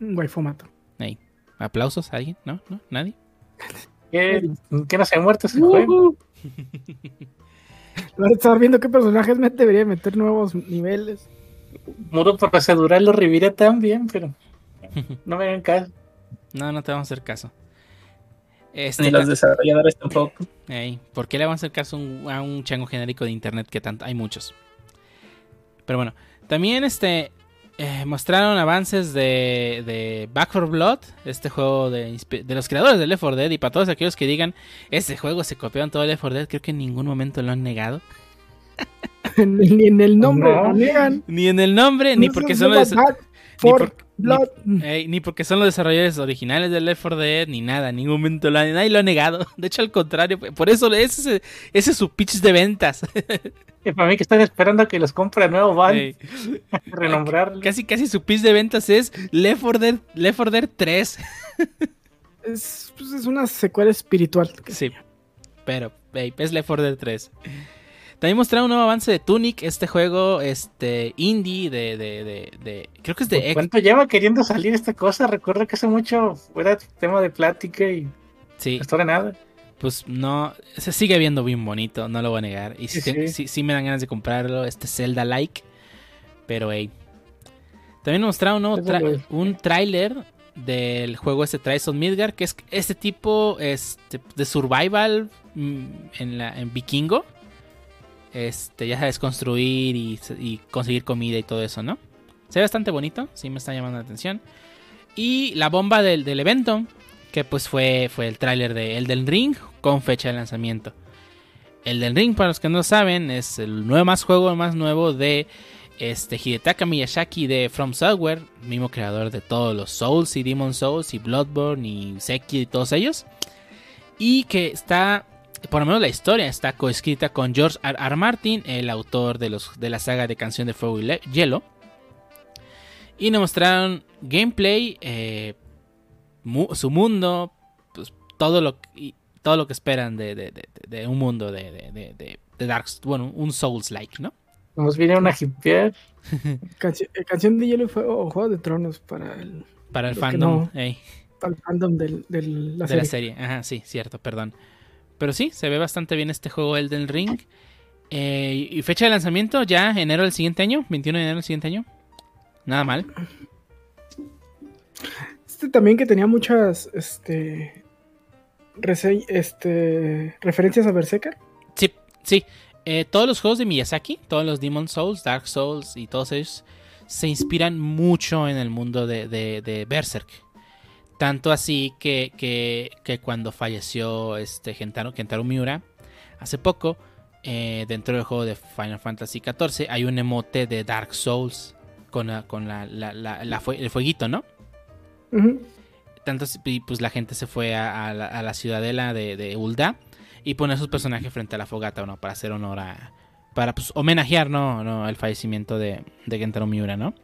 Un waifomato. Ahí. ¿Aplausos a alguien? ¿No? ¿No? ¿Nadie? ¿Qué, qué no se ha muerto ese juego? Ahora estar viendo qué personajes me debería meter nuevos niveles. Muro procedural lo reviré también, pero no me hagan caso. No, no te vamos a hacer caso. Este, Ni los desarrolladores tampoco. Ey, ¿Por qué le vamos a hacer caso a un, a un chango genérico de internet que tanto hay muchos? Pero bueno, también este eh, mostraron avances de, de Back 4 Blood, este juego de, los creadores de Left 4 Dead y para todos aquellos que digan ese juego se copió en todo Left 4 Dead, creo que en ningún momento lo han negado, Ni en el nombre No. lo niegan. ni en el nombre, ni No porque son los ni for por- Blood. Ni porque son los desarrolladores originales de Left 4 Dead, ni nada, en ningún momento lo nadie lo ha negado. De hecho, al contrario, por eso ese, ese es su pitch de ventas. Para mí que están esperando que los compre nuevo van Ey. a renombrarlo. Casi, casi su pitch de ventas es Left 4 Dead, Left 4 Dead 3. Es, pues, es una secuela espiritual. Sí. Pero, babe, es Left 4 Dead 3. También mostraron un nuevo avance de Tunic, este juego este indie de, de, de, de creo que es de X. ¿Cuánto lleva queriendo salir esta cosa? Recuerdo que hace mucho fuera tema de plática y sí. no de nada. Pues no, se sigue viendo bien bonito, no lo voy a negar. Y sí, sí, sí. sí me dan ganas de comprarlo, este Zelda-like. Pero, hey. También mostraron un, tra un tráiler del juego este Trials of Midgard, que es este tipo este, de survival mm, en, la, en vikingo. Este, ya sabes, construir y, conseguir comida y todo eso, ¿no? Se ve bastante bonito, sí me está llamando la atención. Y la bomba del, del evento, que pues fue, fue el tráiler de Elden Ring con fecha de lanzamiento. Elden Ring, para los que no saben, es el nuevo más juego más nuevo de este Hidetaka Miyazaki de From Software, mismo creador de todos los Souls y Demon Souls y Bloodborne y Sekiro y todos ellos. Y que está, por lo menos la historia está coescrita con George R. R. Martin, el autor de, los, de la saga de Canción de Fuego y Hielo. Y nos mostraron gameplay, eh, mu su mundo, pues, todo, lo, y, todo lo que esperan de, de, de, de un mundo de, Dark bueno, un Souls-like, ¿no? Nos viene una hipear. Canción, canción de Hielo y Fuego o Juego de Tronos para el, para el fandom. No, hey. Para el fandom del, del, la de serie. la serie. Ajá, sí, cierto, perdón. Pero sí, se ve bastante bien este juego Elden Ring. Eh, y fecha de lanzamiento ya enero del siguiente año, 21 de enero del siguiente año. Nada mal. Este también que tenía muchas este, este referencias a Berserker. Sí, sí. Eh, todos los juegos de Miyazaki, todos los Demon Souls, Dark Souls y todos ellos se inspiran mucho en el mundo de, de, de Berserk. Tanto así que, que, que, cuando falleció este Gentaro, Kentaro Miura hace poco, eh, dentro del juego de Final Fantasy XIV hay un emote de Dark Souls con, la, con la, la, fue, el fueguito, ¿no? Uh -huh. Tanto y pues la gente se fue a, a, la, a la, ciudadela de, de Ulda y poner sus personajes frente a la fogata, ¿no? Para hacer honor a. Para pues, homenajear, ¿no? ¿no? El fallecimiento de, de Gentaro Miura, ¿no?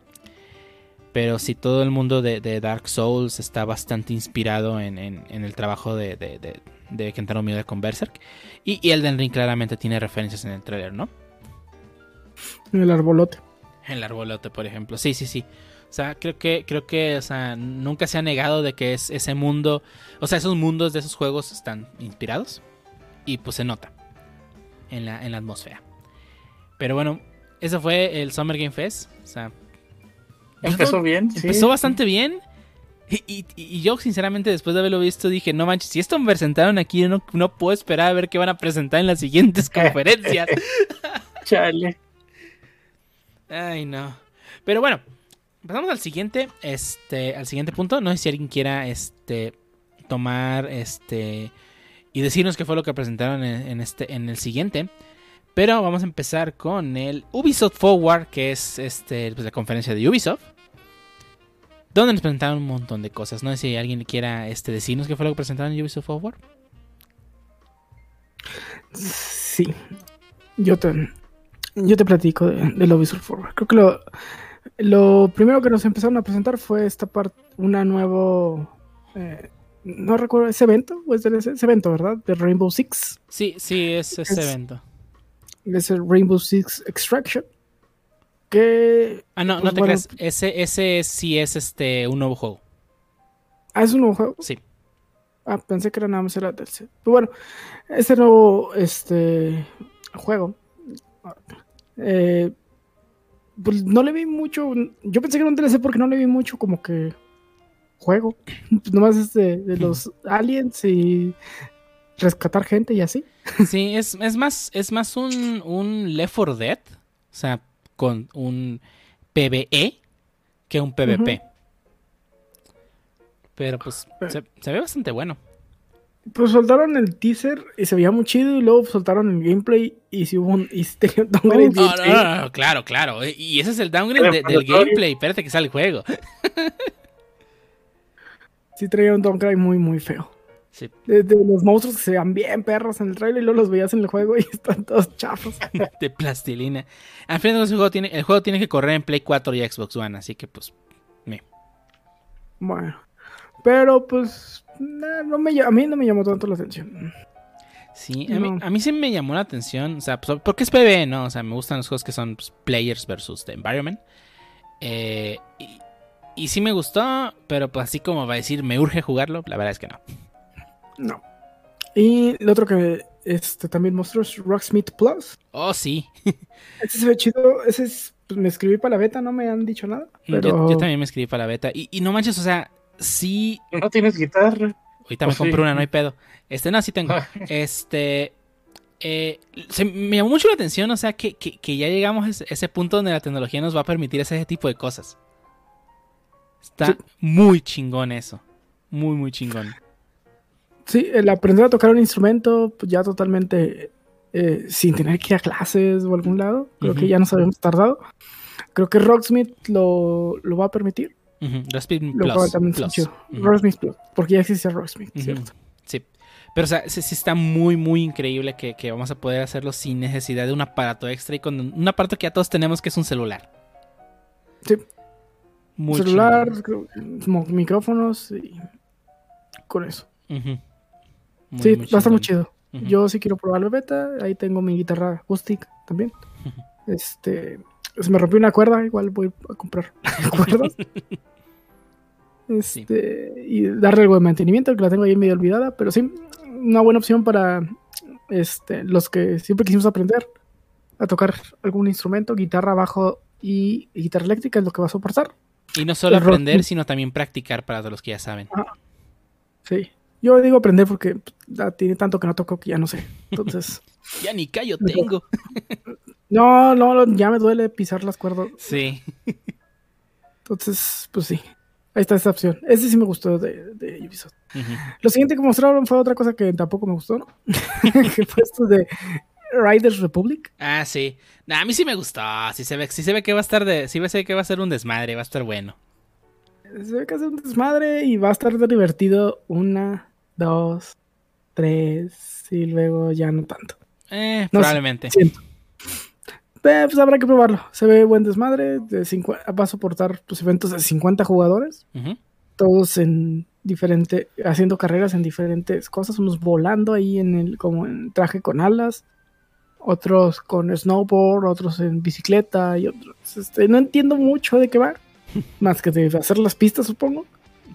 Pero sí, todo el mundo de, de Dark Souls está bastante inspirado en, en, en el trabajo de, de, de, Kentaro Miura con Berserk. Y, y Elden Ring claramente tiene referencias en el trailer, ¿no? El arbolote. El arbolote, por ejemplo. Sí, sí, sí. O sea, creo que, creo que, o sea, nunca se ha negado de que es ese mundo, o sea, esos mundos de esos juegos están inspirados. Y pues se nota en la, en la atmósfera. Pero bueno, eso fue el Summer Game Fest. O sea, empezó no, bien. Empezó sí. bastante bien. Y, y, y, yo, sinceramente, después de haberlo visto, dije: No manches, si esto me presentaron aquí, no, no puedo esperar a ver qué van a presentar en las siguientes conferencias. Chale. Ay, no. Pero bueno, pasamos al siguiente, este, al siguiente punto. No sé si alguien quiera, este, tomar, este, y decirnos qué fue lo que presentaron en, en, este, en el siguiente. Pero vamos a empezar con el Ubisoft Forward, que es este, pues, la conferencia de Ubisoft. Donde nos presentaron un montón de cosas. No sé si alguien quiera este, decirnos qué fue lo que presentaron en Ubisoft Forward. Sí. Yo te, yo te platico del de Ubisoft Forward. Creo que lo, lo primero que nos empezaron a presentar fue esta parte, una nuevo... Eh, no recuerdo evento, o es de ese, ese, evento, ¿verdad? De Rainbow Six. Sí, sí, es ese es, evento. Es el Rainbow Six Extraction. Que. Ah, no, pues, no te bueno, creas. Ese, ese sí es este un nuevo juego. Ah, es un nuevo juego. Sí. Ah, pensé que era nada más era del set. Pero bueno, este nuevo este juego. Eh, pues no le vi mucho. Yo pensé que era un DLC porque no le vi mucho como que juego. Pues nomás es de, de, los aliens y rescatar gente y así. Sí, es, es más, es más un, un Left 4 Dead, o sea, con un PvE que un PvP. Uh -huh. Pero pues se, se, ve bastante bueno. Pues soltaron el teaser y se veía muy chido y luego soltaron el gameplay y si hubo un, y tenía un downgrade. No, no, no, no, claro, claro. Y ese es el downgrade de, del gameplay. Espérate que sale el juego. sí traía un downgrade muy, muy feo. Sí. De, de, los monstruos que se vean bien perros en el trailer y luego los veías en el juego y están todos chafos. de plastilina. Al final el juego, tiene, el juego tiene que correr en Play 4 y Xbox One, así que pues... Me. Bueno. Pero pues... nah, no me, a mí no me llamó tanto la atención. Sí, a, mí, a mí sí me llamó la atención. O sea, pues, porque es PvE, ¿no? O sea, me gustan los juegos que son pues, players versus the environment. Eh, y, y sí me gustó, pero pues así como va a decir, me urge jugarlo, la verdad es que no. No. Y el otro que este, también mostró es Rocksmith Plus. Oh, sí. Ese se ve chido. Ese es, pues, me escribí para la beta, no me han dicho nada. Yo- Pero Yo, también me escribí para la beta. Y, y no manches, o sea, sí. No tienes guitarra. Ahorita Oh, me sí. compré una, no hay pedo. Este, no, sí tengo. Este. eh, se, me llamó mucho la atención, o sea, que, que- que ya llegamos a ese, ese punto donde la tecnología nos va a permitir ese tipo de cosas. Está Sí. muy chingón eso. Muy, muy chingón. Sí, el aprender a tocar un instrumento, pues ya totalmente eh, sin tener que ir a clases o algún lado. Creo que ya nos habíamos tardado. Creo que Rocksmith lo, lo va a permitir. Ujú, Raspberry Lo Plus. también Plus. Ujú. Rocksmith Plus, porque ya existe Rocksmith. ¿cierto? Sí. Pero, o sea, sí, sí está muy, muy increíble que, que vamos a poder hacerlo sin necesidad de un aparato extra y con un aparato que ya todos tenemos que es un celular. Sí. Muy Celular, micrófonos y con eso. Ujú. Muy, sí, muy va a estar muy chido. Yo sí quiero probar la beta. Ahí tengo mi guitarra acústica también. Este, se me rompió una cuerda, igual voy a comprar cuerdas. Este, y darle algo de mantenimiento, que la tengo ahí medio olvidada, pero sí, una buena opción para este, los que siempre quisimos aprender a tocar algún instrumento, guitarra, bajo y, guitarra eléctrica es lo que va a soportar. Y no solo el rock- aprender, sino también practicar para los que ya saben. Sí. Yo digo aprender porque pues, ya tiene tanto que no toco que ya no sé. Entonces, Ya ni callo tengo. no, no, ya me duele pisar las cuerdas. Sí. Entonces, pues sí. Ahí está esta opción. Ese sí me gustó de, de Ubisoft. Lo siguiente que mostraron fue otra cosa que tampoco me gustó, ¿no? que fue esto de Riders Republic. Ah, sí. Nah, a mí sí me gustó. Sí se ve, sí se ve que va a estar de. Sí se ve que va a ser un desmadre, va a estar bueno. Se ve que hace un desmadre y va a estar divertido una, dos, tres y luego ya no tanto. Eh, No sé, probablemente. Siento. Eh, pues habrá que probarlo. Se ve buen desmadre. De va a soportar pues, eventos de 50 jugadores. Todos en diferente, haciendo carreras en diferentes cosas. Unos volando ahí en el, como en traje con alas. Otros con snowboard, otros en bicicleta y otros. Este, no entiendo mucho de qué va. Más que de hacer las pistas, supongo.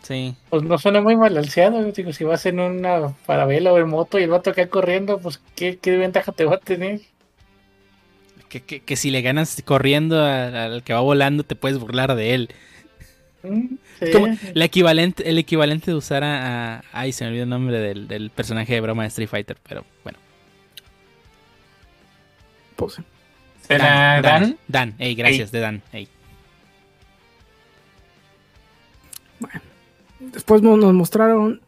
Sí. Pues no suena muy balanceado. Digo, si vas en una parabela o en moto y el vato acá corriendo, pues ¿qué, qué ventaja te va a tener? Que, que- que si le ganas corriendo al, que va volando, te puedes burlar de él. Mm, sí. Como la equivalente, el equivalente de usar a, a- Ay, se me olvidó el nombre del, del personaje de broma de Street Fighter, pero bueno. Pues, sí. ¿Será Dan? Dan, ey, gracias, de Dan. ey. Después nos mostraron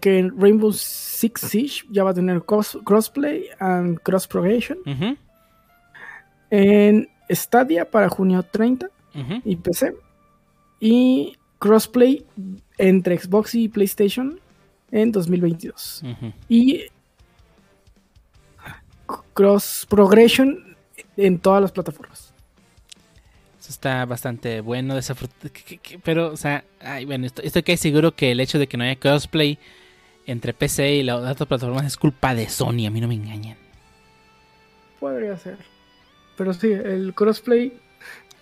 que en Rainbow Six Siege ya va a tener cross- crossplay and cross progression. En Stadia para junio 30 ujú. y PC. Y crossplay entre Xbox y PlayStation en 2022. Ujú. Y cross progression en todas las plataformas. Eso está bastante bueno, pero, o sea, ay, bueno, esto- estoy casi seguro que el hecho de que no haya crossplay entre PC y las otras plataformas es culpa de Sony, a mí no me engañan. Podría ser. Pero sí, el crossplay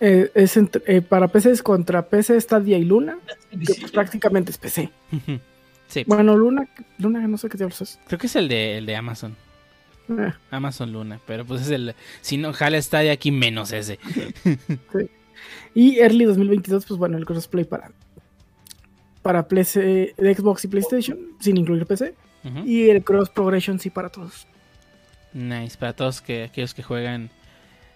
eh, es entre- eh, para PC es contra PC Stadia y Luna, que pues, prácticamente es PC. Sí, Bueno, Luna, Luna no sé qué diablos es. creo que es el de, el de Amazon. Eh, Amazon Luna, pero pues es el... Si no, jala está de aquí menos ese. Y Early 2022, pues bueno, el crossplay para para PC, Xbox y PlayStation, sin incluir PC. Y el cross progression sí para todos. Nice, para todos que, aquellos que juegan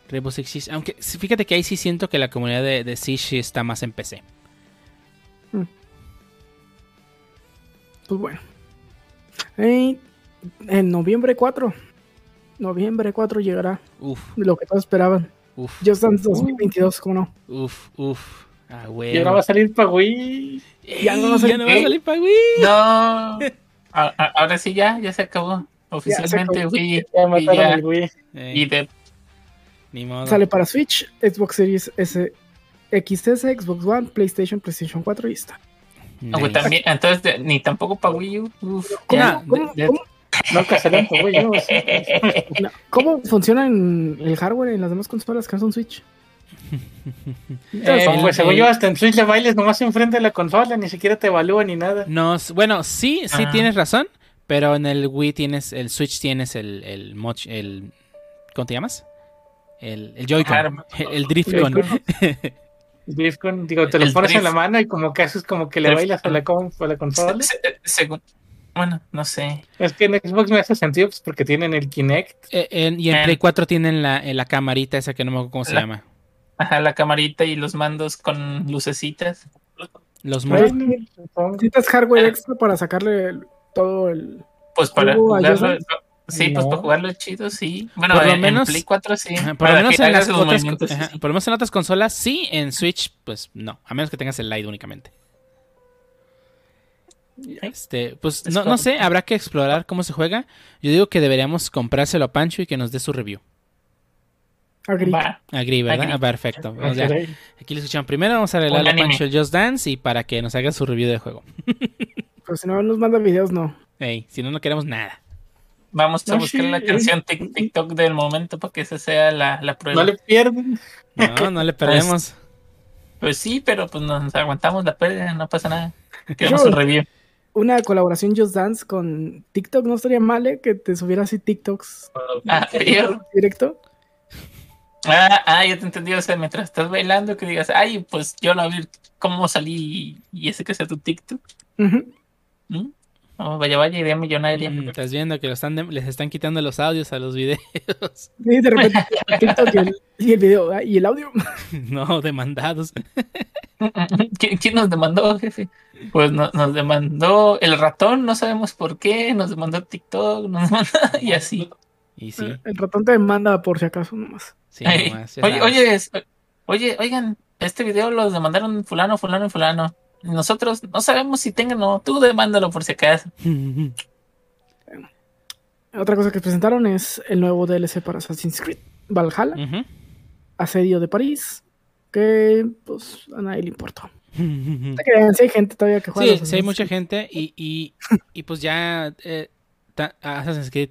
Rainbow Six Siege. Aunque sí, fíjate que ahí sí siento que la comunidad de, de Siege está más en PC. Pues bueno. Y en noviembre 4. Noviembre 4 llegará Uf, lo que todos esperaban. uf, Just Dance 2022, ¿cómo no? uf, uf. Ah, güey. Y ahora va a salir para Wii. Ya no va a salir- ya no va a salir para Wii. No. A- a- ahora sí ya, ya se acabó. Oficialmente acabó. Wii, Ya mataron ya, el Wii. Eh, y de ni modo. Sale para Switch, Xbox Series S, XS, Xbox One, PlayStation, PlayStation 4 y está. Ah, pues Nice. también, entonces, de- ni tampoco para Wii U. Uf, ¿Cómo, ya, cómo- de- de- cómo- No, que se lento, güey. yo, sí. no, cómo funciona en el hardware en las demás consolas que no son Switch? Eh, Pues, el- según el- yo, hasta en Switch le bailes nomás enfrente de la consola, ni siquiera te evalúa ni nada. No, bueno, sí, sí Ah. tienes razón, pero en el Wii tienes, el Switch tienes el, el, moch- el ¿cómo te llamas? El, el Joy-Con, el, el Drift-Con. Drift-Con, digo, te lo El pones en drift. la mano y como que haces como que le Drift. bailas a la, con- a la consola. se- se- según, bueno, no sé. Es que en Xbox me hace sentido pues, porque tienen el Kinect. Eh, en- y en Ah. Play 4 tienen la, eh, la camarita esa que no me acuerdo cómo se La- llama. Ajá, la camarita y los mandos con lucecitas. Los supongo. ¿Necesitas hardware extra para sacarle el- todo el... Pues para ¿Hubo jugarlo. Sí, pues para jugarlo chido, sí. Bueno, Por lo en, menos- en Play 4 sí. Ajá, por lo menos en las otras, ajá, sí. por lo menos en otras consolas sí, en Switch pues no, a menos que tengas el Lite únicamente. Este, pues Es no, no sé, habrá que explorar cómo se juega. Yo digo que deberíamos comprárselo a Pancho y que nos dé su review. Agree. Va. Agree, ¿verdad? Agree. Ah, perfecto. O sea, aquí lo escuchan primero, vamos a arreglarle a. Pancho el Just Dance y para que nos haga su review del juego. Pero si no nos manda videos, no. Ey, si no, no queremos nada. Vamos a No, buscar sí, la canción TikTok del momento para que esa sea la, la prueba. No le pierden. No, no le perdemos. Pues sí, pero pues nos aguantamos la pérdida, no pasa nada. Queremos un review. Una colaboración Just Dance con TikTok no estaría mal, ¿eh? Que te subiera así TikToks Ah, yo- directo. ah, ah, ya te entendí. O sea, mientras estás bailando, que digas, ay, pues yo no ver cómo salí y ese que sea tu TikTok. ¿Mm? Oh, vaya, vaya, idea millonaria. Mm, Estás viendo que lo están de- les están quitando los audios a los videos. Y de repente TikTok y el, y el video ah, y el audio. no, demandados. ¿Quién, quién nos demandó, jefe? Pues no- nos demandó el ratón, no sabemos por qué, nos demandó TikTok, nos demandó y así. Y sí, El ratón te manda por si acaso nomás. sí, nomás, oye, oye, oye, oigan, este video los demandaron fulano, fulano y fulano. Nosotros no sabemos si tengan o no. Tú demándalo por si acaso. Otra cosa que presentaron es el nuevo DLC para Assassin's Creed Valhalla. Asedio de París, que pues a nadie le importó. Te crean, sí hay gente todavía que juega. Sí, sí hay mucha gente y, y, y pues ya eh, Assassin's Creed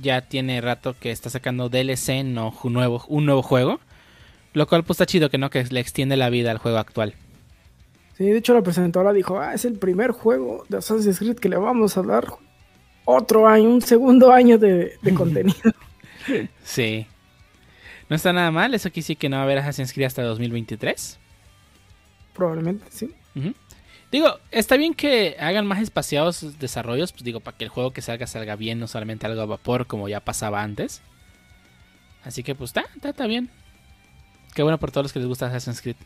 ya tiene rato que está sacando DLC, no ju- nuevo, un nuevo juego. Lo cual pues está chido que no, que le extiende la vida al juego actual. Sí, de hecho la presentadora dijo, ah, es el primer juego de Assassin's Creed que le vamos a dar otro año, un segundo año de, de contenido. Sí. No está nada mal, eso aquí sí que no va a haber Assassin's Creed hasta 2023. Probablemente, sí. Digo, está bien que hagan más espaciados desarrollos, pues digo, para que el juego que salga salga bien, no solamente algo a vapor como ya pasaba antes. Así que pues está, está, está bien. Qué bueno por todos los que les gusta Assassin's Creed.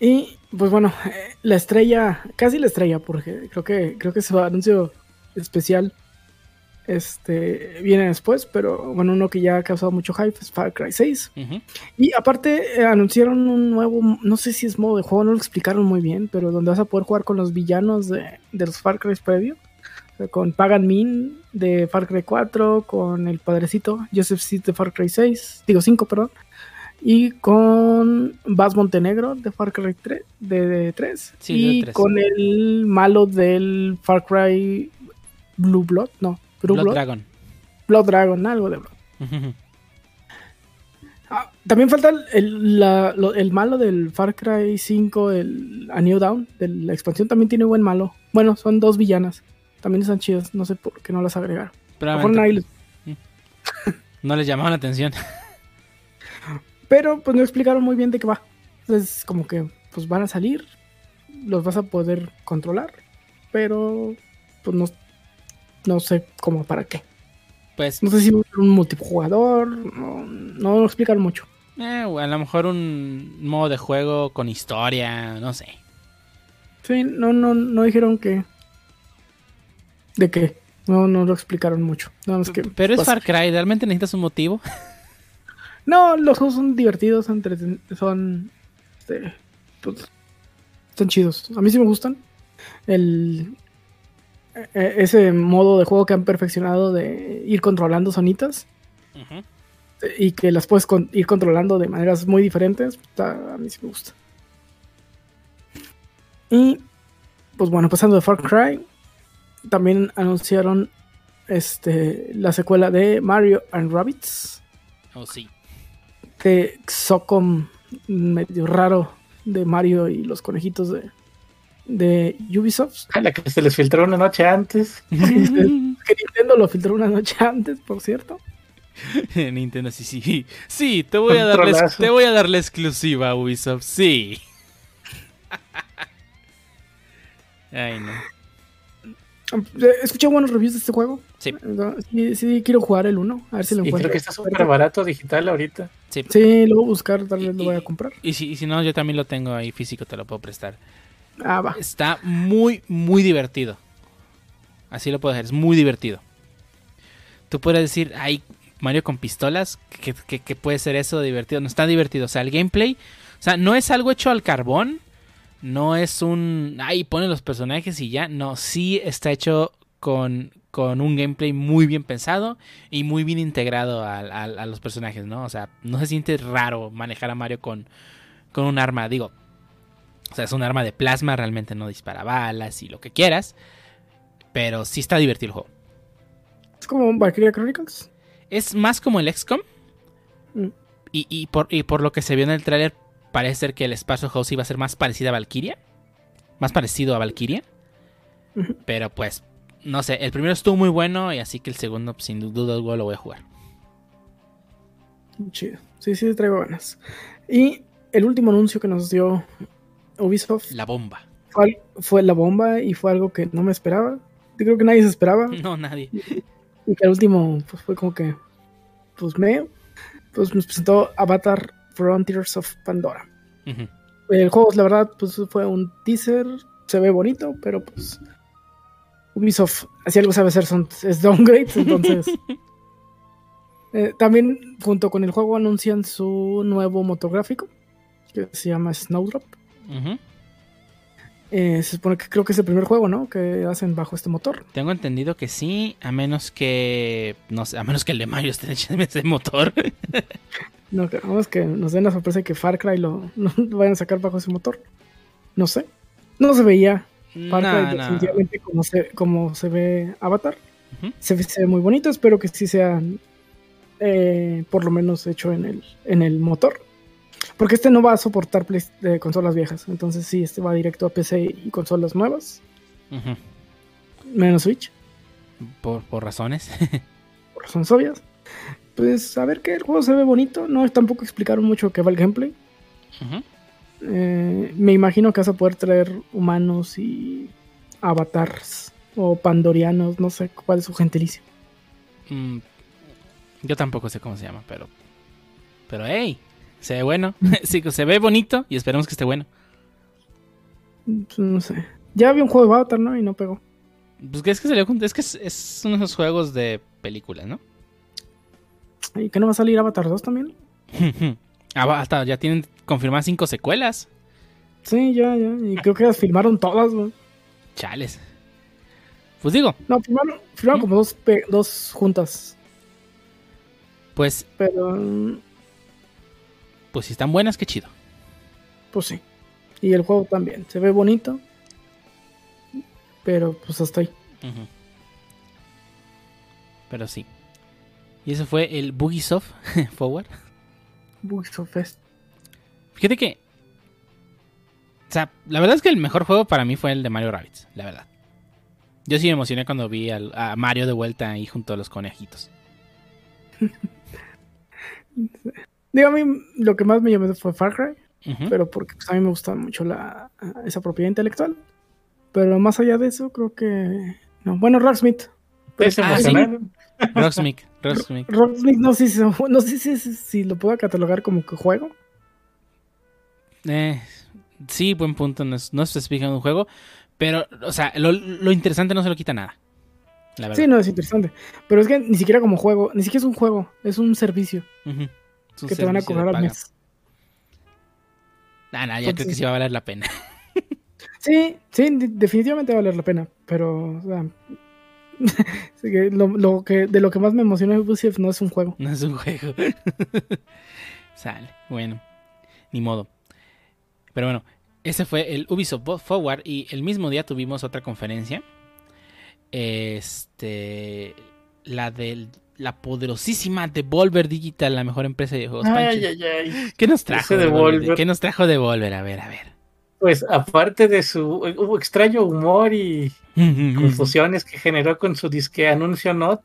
Y pues bueno, eh, la estrella, casi la estrella, porque creo que creo que su anuncio especial este viene después, pero bueno, uno que ya ha causado mucho hype es Far Cry 6. Ujú. Y aparte eh, anunciaron un nuevo, no sé si es modo de juego, no lo explicaron muy bien, pero donde vas a poder jugar con los villanos de, de los Far Cry previo. O sea, con Pagan Min de Far Cry 4, con el padrecito Joseph Seed de Far Cry 6, digo 5, perdón. Y con Bas Montenegro de Far Cry 3, de, de 3. Sí, de y 3. con el malo del Far Cry Blue Blood, no, Blue Blood Blood, Dragon. Blood Dragon, algo de Blood. Ah, también falta el, el- la- lo- el malo del Far Cry 5, el A New Down, de la expansión también tiene buen malo. Bueno, son dos villanas. También están chidas, no sé por qué no las agregaron. Les- no les llamaban la atención. Pero pues no explicaron muy bien de qué va. Entonces como que pues van a salir, los vas a poder controlar, pero pues no, no sé cómo para qué. Pues No sé si va a ser un multijugador, no, no lo explicaron mucho. eh, a lo mejor un modo de juego con historia, no sé. Sí, no, no, no dijeron que. ¿De qué? No, no lo explicaron mucho. Nada más que. Pero es Far Cry, ¿realmente necesitas un motivo? No, los juegos son divertidos, entreten- son. este, pues, están chidos. A mí sí me gustan. El. e- e- Ese modo de juego que han perfeccionado de ir controlando zonitas eh, y que las puedes con- ir controlando de maneras muy diferentes, a mí sí me gusta. Y pues bueno, pasando de Far Cry, también anunciaron este la secuela de Mario and Rabbits. Oh, sí. De Xocom medio raro de Mario y los conejitos de, de Ubisoft. A la que se les filtró una noche antes. que Nintendo lo filtró una noche antes, por cierto. Nintendo, sí, sí. Sí, te voy a dar la, te voy a dar la exclusiva, Ubisoft. Sí. Ay, no. Escuché buenos reviews de este juego. Sí. Sí, sí quiero jugar el 1. A ver si lo y encuentro. creo que está súper barato digital ahorita. Sí, sí lo voy a buscar, tal vez lo voy a comprar. Y si, y si no, yo también lo tengo ahí físico, te lo puedo prestar. Ah, va. Está muy, muy divertido. Así lo puedo hacer, es muy divertido. Tú puedes decir, ay, Mario con pistolas, ¿qué, puede ser eso divertido? No está divertido. O sea, el gameplay, o sea, no es algo hecho al carbón. No es un, ay, pone los personajes y ya. No, sí está hecho con, con un gameplay muy bien pensado y muy bien integrado a, a, los personajes, ¿no? O sea, no se siente raro manejar a Mario con, con un arma, digo. O sea, es un arma de plasma, realmente no dispara balas y lo que quieras. Pero sí está divertido el juego. ¿Es como un Valkyria Chronicles? Es más como el XCOM. Mm. Y, y, por, y por lo que se vio en el tráiler, parece ser que el espacio House iba a ser más parecido a Valkyria. Más parecido a Valkyria. Pero pues, no sé, el primero estuvo muy bueno y así que el segundo, pues, sin duda lo voy a jugar. Chido. Sí, sí, traigo ganas. Y el último anuncio que nos dio Ubisoft. La bomba. Fue, fue la bomba y fue algo que no me esperaba. Yo creo que nadie se esperaba. No, nadie. Y que el último pues, fue como que, pues me, pues nos presentó Avatar Frontiers of Pandora. El juego, la verdad, pues fue un teaser, se ve bonito, pero pues Ubisoft, así algo sabe hacer, son, es downgrades, entonces... Eh, también junto con el juego anuncian su nuevo motográfico que se llama Snowdrop. Eh, se supone que creo que es el primer juego, ¿no? Que hacen bajo este motor. Tengo entendido que sí, a menos que. No sé, a menos que el de Mario esté en ese motor. no, queremos que nos den la sorpresa de que Far Cry lo, vayan a sacar bajo ese motor. No sé. No se veía Far Cry definitivamente Como, se, como se ve Avatar. se, ve muy bonito. Espero que sí sea eh, por lo menos hecho en el, en el motor. Porque este no va a soportar de consolas viejas. Entonces sí, este va directo a PC y consolas nuevas. Menos Switch. Por, razones. por razones obvias. Pues a ver que el juego se ve bonito. No tampoco explicaron mucho qué va el gameplay. Eh, me imagino que vas a poder traer humanos y avatars o pandorianos. No sé cuál es su gentilicio. Mm, yo tampoco sé cómo se llama, pero... Pero hey, se ve bueno. sí, se ve bonito y esperemos que esté bueno. Pues, no sé. Ya había un juego de Avatar, ¿no? Y no pegó. Pues que es que salió Es que es, uno de esos juegos de películas, ¿no? ¿Y que no va a salir Avatar 2 también? ah, hasta ya tienen confirmadas cinco secuelas. Sí, ya, ya. Y creo que las filmaron todas, güey. Chales. Pues digo. No, filmaron, filmaron como dos, dos juntas. Pues. Pero pues si están buenas, qué chido. Pues sí. Y el juego también. Se ve bonito. Pero pues hasta ahí. Pero sí. Y eso fue el Bugisoft Forward. Bugisoft Fest. Fíjate que. O sea, la verdad es que el mejor juego para mí fue el de Mario Rabbits, la verdad. Yo sí me emocioné cuando vi a Mario de vuelta ahí junto a los conejitos. Digo, a mí lo que más me llamó fue Far Cry, pero porque pues, a mí me gusta mucho la, esa propiedad intelectual. Pero más allá de eso, creo que. No. Bueno, Rocksmith. Pues, ah, sí. Rocksmith. Rocksmith. Rocksmith, no sé, si, no sé si, lo puedo catalogar como que juego. Eh, sí, buen punto. No, no se especifica un juego. Pero, o sea, lo, lo, interesante no se lo quita nada. sí, no, es interesante. Pero es que ni siquiera como juego, ni siquiera es un juego, es un servicio que te van a cobrar al mes. Nah, nah, yo creo que sí va a valer la pena. sí, sí, definitivamente va a valer la pena, pero o sea, lo, que, de lo que más me emociona de Ubisoft no es un juego. No es un juego. Sale, bueno, ni modo. Pero bueno, ese fue el Ubisoft Forward y el mismo día tuvimos otra conferencia. Este, la del la poderosísima Devolver Digital, la mejor empresa de juegos. Ay, ay, ay. ¿Qué nos trajo Ese Devolver? Devolver. ¿Qué nos trajo Devolver? A ver, a ver. Pues aparte de su hubo extraño humor y confusiones que generó con su disque anuncio not,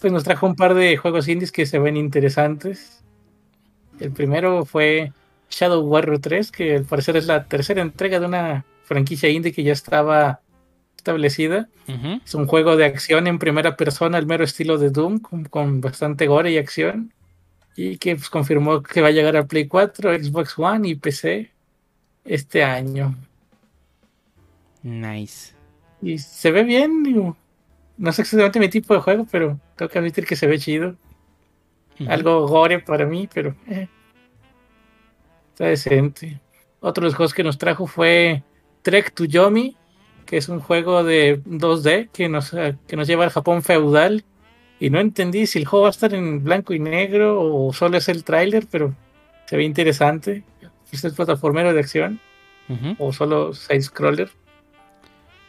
pues nos trajo un par de juegos indies que se ven interesantes. El primero fue Shadow Warrior 3, que al parecer es la tercera entrega de una franquicia indie que ya estaba establecida. Es un juego de acción en primera persona, al mero estilo de Doom, con, con bastante gore y acción. Y que pues, confirmó que va a llegar a Play 4, Xbox One y PC este año. Nice. Y se ve bien, digo, no sé exactamente mi tipo de juego, pero tengo que admitir que se ve chido. Algo gore para mí, pero eh, está decente. Otro de los juegos que nos trajo fue Trek to Yomi, que es un juego de 2D que nos, eh, que nos lleva al Japón feudal. Y no entendí si el juego va a estar en blanco y negro o solo es el tráiler, pero se ve interesante. Este es plataformero de acción o solo side scroller.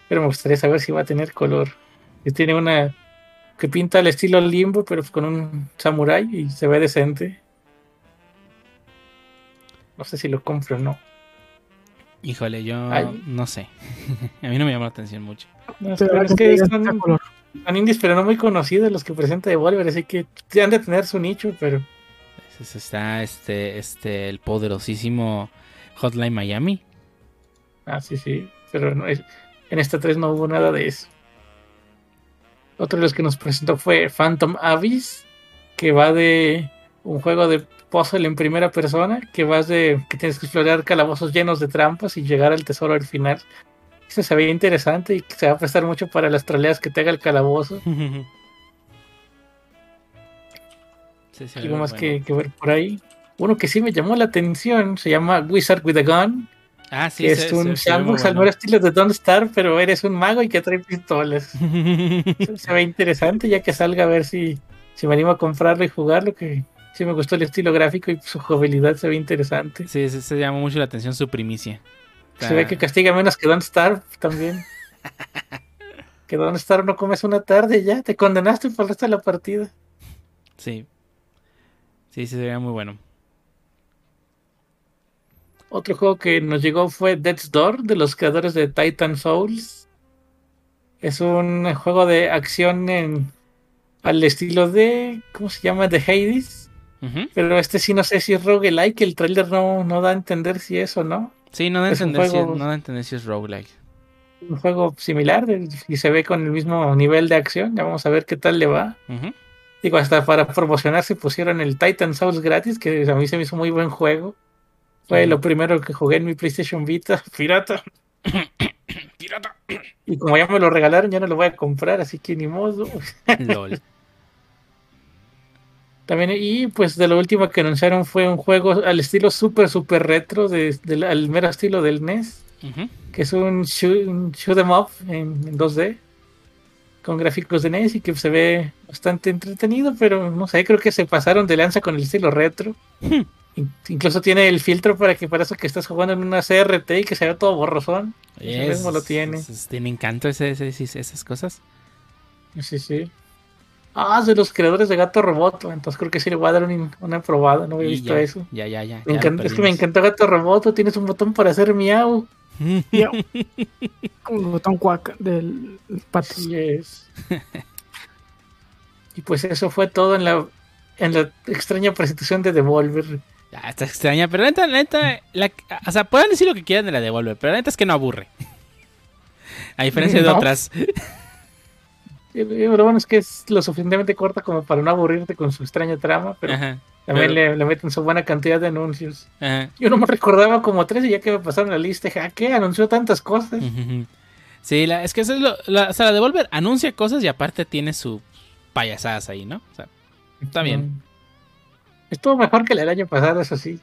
Pero me gustaría saber si va a tener color. Y tiene una que pinta al estilo limbo, pero con un samurai y se ve decente. No sé si lo compro o no. Híjole, yo Ay. no sé. a mí no me llamó la atención mucho. No, Pero es que que son, este color. son indies, pero no muy conocidos los que presenta Devolver, así que han de tener su nicho, pero está este, este, el poderosísimo Hotline Miami. Ah, sí, sí. Pero no, es- en esta 3 no hubo nada de eso. Otro de los que nos presentó fue Phantom Abyss, que va de un juego de puzzle en primera persona, que vas de que tienes que explorar calabozos llenos de trampas y llegar al tesoro al final. Eso se veía interesante y que se va a prestar mucho para las troleas que te haga el calabozo. Sí, sí, Algo más bueno. que, que ver por ahí. Uno que sí me llamó la atención se llama Wizard with a Gun, Ah, sí, que se- es un sandbox al mero estilo de Don't Star, pero eres un mago y que trae pistolas. se ve interesante ya que salga a ver si, si me animo a comprarlo y jugarlo que sí me gustó el estilo gráfico y su jugabilidad se ve interesante Sí, sí, se llamó mucho la atención su primicia. se ve que castiga menos que Don't Starve también que Don't Starve no comes una tarde ya te condenaste por el resto de la partida Sí. Sí, sí, se veía muy bueno. otro juego que nos llegó fue Death's Door de los creadores de Titan Souls es un juego de acción en al estilo de ¿cómo se llama? de Hades. Pero este sí no sé si es roguelike, el trailer no, no da a entender si es o no. Sí, no da a Es entender, si, es- no da a entender si es roguelike. Un juego similar de- y se ve con el mismo nivel de acción. Ya vamos a ver qué tal le va. Ujú. Digo, hasta para promocionarse pusieron el Titan Souls gratis, que a mí se me hizo muy buen juego. Fue lo primero que jugué en mi PlayStation Vita, pirata. Pirata. Y como ya me lo regalaron, ya no lo voy a comprar, así que ni modo. LOL. También, y pues de lo último que anunciaron fue un juego al estilo súper, súper retro, de, del- al mero estilo del NES. Que es un shoot, un shoot 'em up en, en 2D con gráficos de NES y que se ve bastante entretenido, pero no sé, creo que se pasaron de lanza con el estilo retro. In- Incluso tiene el filtro para que parezca que estás jugando en una CRT y que se vea todo borrosón. Ese mismo lo tiene. es- tiene encanto ese, esas cosas. Sí, sí. Ah, es de los creadores de Gato Roboto, entonces creo que sí le voy a dar un- una probada, no había Y visto ya, eso. Ya, ya, ya. Me ya encanta- es que me encantó Gato Roboto, tienes un botón para hacer miau. Miau. Como el botón cuac del pato. Así es. y pues eso fue todo en la, en la extraña presentación de Devolver. Ya, está extraña, pero la neta, la neta, la- o sea, pueden decir lo que quieran de la Devolver, pero la neta es que no aburre. A diferencia de No. otras. Lo bueno es que es lo suficientemente corta como para no aburrirte con su extraña trama, pero Ajá, también pero- le, le meten su buena cantidad de anuncios. ajá. Yo no me recordaba como tres y ya que me pasaron la lista, dije, ¿a qué? Anunció tantas cosas. Sí, la- es que eso es lo, la, o sea, la Devolver anuncia cosas y aparte tiene sus payasadas ahí, ¿no? O sea, está bien. Estuvo mejor que el del año pasado, eso sí.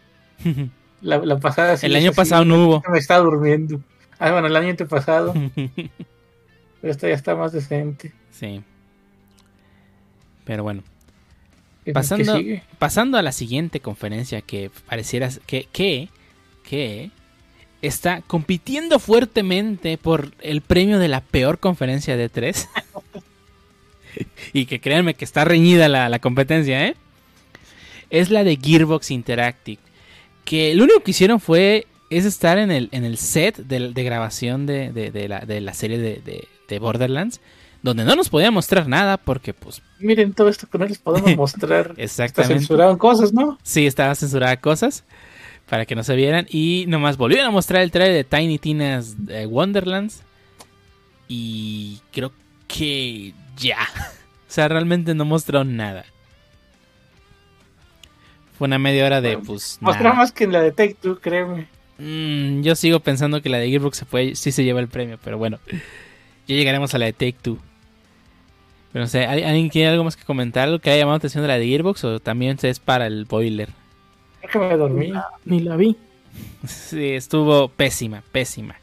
La, la pasada sí. El año sí, pasado no hubo. Me estaba durmiendo. Ah, bueno, el año pasado. pero esta ya está más decente. sí. Pero bueno, ¿Qué- Pasando- pasando a la siguiente conferencia que pareciera que, que, que está compitiendo fuertemente por el premio de la peor conferencia de 3. y que créanme que está reñida la, la, competencia, ¿eh? Es la de Gearbox Interactive. Que lo único que hicieron fue es estar en el, en el set de, de grabación de, de, la, de, la, serie de, Borderlands. Donde no nos podía mostrar nada porque pues... Miren todo esto que no les podemos mostrar. Exactamente. censuraban cosas, ¿no? Sí, estaba censurada cosas para que no se vieran. Y nomás volvieron a mostrar el trailer de Tiny Tina's eh, Wonderlands. Y creo que ya. O sea, realmente no mostró nada. Fue una media hora de pues. Mostró más que en la de Take Two, créeme. Mm, yo sigo pensando que la de Gearbox se puede, sí se lleva el premio, pero bueno. Ya llegaremos a la de Take Two. Pero no sé, ¿alguien quiere algo más que comentar? ¿Algo que haya llamado la atención de la de Gearbox? ¿O también es para el boiler? que me dormí. Ni la vi. Sí, estuvo pésima, pésima.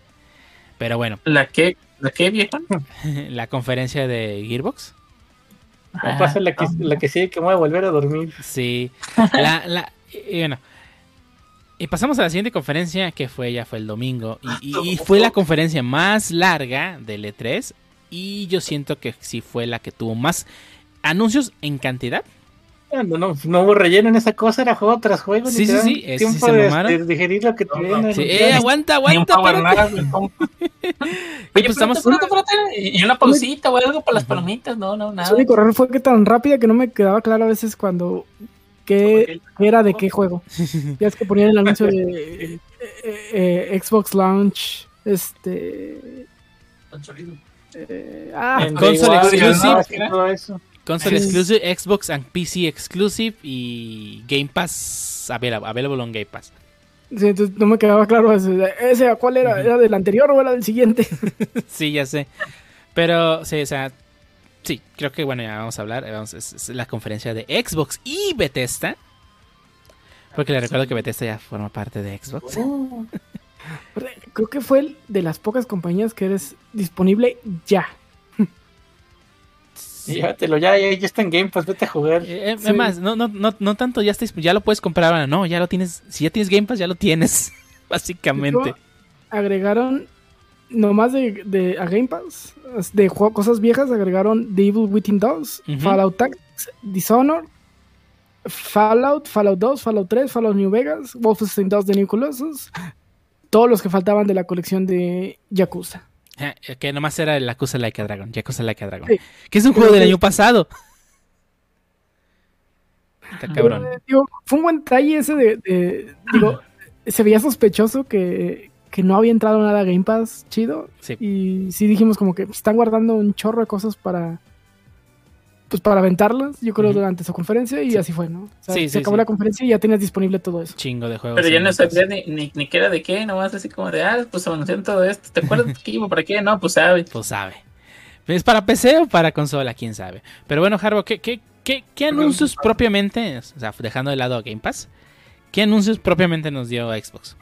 Pero bueno. ¿La que ¿La qué, vieja? la conferencia de Gearbox. Ah, pasa la que, la que sigue que me voy a volver a dormir. Sí. La, la, y bueno. Y pasamos a la siguiente conferencia, que fue ya fue el domingo. Y, y, fue la conferencia más larga del E3. Y yo siento que sí fue la que tuvo más anuncios en cantidad. No, no, no hubo relleno en esa cosa, era juego tras juego. Sí, sí, sí, sí, tiempo sí, de, de, digerir lo que no, no, sí, eh, aguanta, aguanta, espérate. Oye, pues estamos... Y una pausita o algo para las palomitas, no, no, nada. El único error fue que tan rápida que no me quedaba claro a veces cuando qué era de qué juego. ya es que ponían el anuncio de eh, eh, Xbox Launch, este... Eh, ah, console exclusive. Eso. Console Exclusive, Xbox and PC Exclusive y Game Pass available on Game Pass. Sí, entonces no me quedaba claro ese, ese ¿cuál era? ¿Era del anterior o era del siguiente? sí, ya sé. Pero, sí, o sea, sí, creo que bueno, ya vamos a hablar. Vamos, es, la conferencia de Xbox y Bethesda. Porque le recuerdo que Bethesda ya forma parte de Xbox. Oh. Creo que fue de las pocas compañías que eres disponible ya. Llévatelo ya, ya, ya, está en Game Pass, vete a jugar. Eh, Además, no, no, no, no tanto, ya, está, ya lo puedes comprar ahora, no, ya lo tienes. Si ya tienes Game Pass, ya lo tienes, básicamente. agregaron, nomás de, de a Game Pass, de cosas viejas, agregaron The Evil Within 2, Fallout Tactics, Dishonored, Fallout, Fallout 2, Fallout 3, Fallout New Vegas, Wolfenstein 2 de New Colossus, todos los que faltaban de la colección de Yakuza. Eh, que nomás era el Yakuza Like a Dragon. Yakuza Like a Dragon. Que es un juego del año pasado. Está cabrón. fue un buen detalle ese de, digo, se veía sospechoso que, que, no había entrado nada a Game Pass chido. Y sí dijimos como que están guardando un chorro de cosas para pues para aventarlas, yo creo, durante su conferencia y así fue, ¿no? se acabó la conferencia y ya tenías disponible todo eso. Chingo de juegos. Pero ya no sabía ni, ni, ni, qué era de qué, nomás así como de, ah, pues anunciaron todo esto. ¿Te acuerdas que iba para qué? No, pues sabe. Pues sabe. ¿Es para PC o para consola? ¿Quién sabe? Pero bueno, Harbo, ¿qué, qué, qué, qué anuncios propiamente, o sea, dejando de lado a Game Pass, qué anuncios propiamente nos dio Xbox?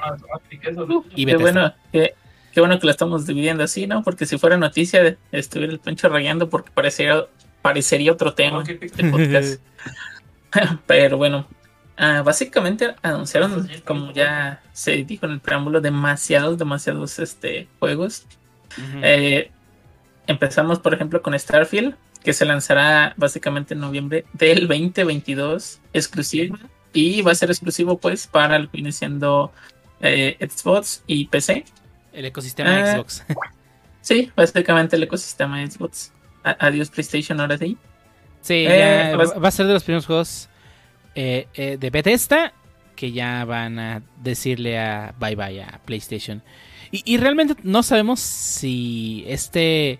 y qué bueno, qué, qué bueno que lo estamos dividiendo así, ¿no? Porque si fuera noticia, estuviera el pinche rayando porque parecía parecería otro tema de podcast. Pero bueno, uh, básicamente anunciaron, como ya se dijo en el preámbulo, demasiados, demasiados este, juegos. eh, empezamos, por ejemplo, con Starfield, que se lanzará básicamente en noviembre del 2022, exclusivo. Y va a ser exclusivo, pues, para lo que viene siendo eh, Xbox y PC. El ecosistema uh, Xbox. sí, básicamente el ecosistema Xbox adiós PlayStation ahora sí. Sí, eh, pues, va a ser de los primeros juegos eh, eh, de Bethesda que ya van a decirle a bye bye a PlayStation. Y, realmente no sabemos si este...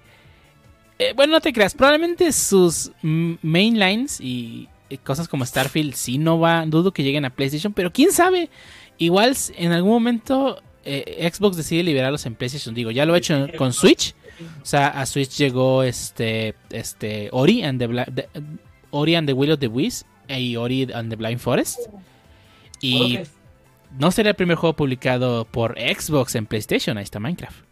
bueno, no te creas, probablemente sus mainlines y cosas como Starfield sí no va, dudo que lleguen a PlayStation, pero quién sabe, igual en algún momento Xbox decide liberarlos en PlayStation. Digo, ya lo ha hecho con Switch o sea, a Switch llegó este, este Ori and the, Ori and the Will of the Wisps y Ori and the Blind Forest. Y no será el primer juego publicado por Xbox en PlayStation, ahí está Minecraft.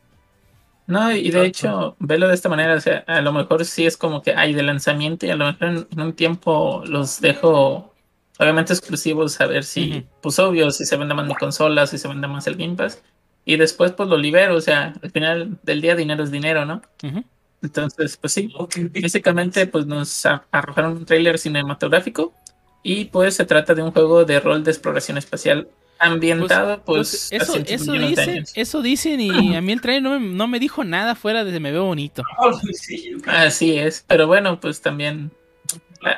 No, y de hecho, velo de esta manera, o sea, a lo mejor sí es como que hay de lanzamiento y a lo mejor en, un tiempo los dejo obviamente exclusivos a ver si, pues obvio, si se vende más mi consola, si se vende más el Game Pass. Y después pues lo libero, o sea, al final del día dinero es dinero, ¿no? Entonces, pues sí, básicamente pues nos arrojaron un tráiler cinematográfico y pues se trata de un juego de rol de exploración espacial ambientado pues, Pues, eso, cientos eso de dicen, eso dicen y a mí el trailer no me, no me dijo nada fuera de me veo bonito. Así es, pero bueno, pues también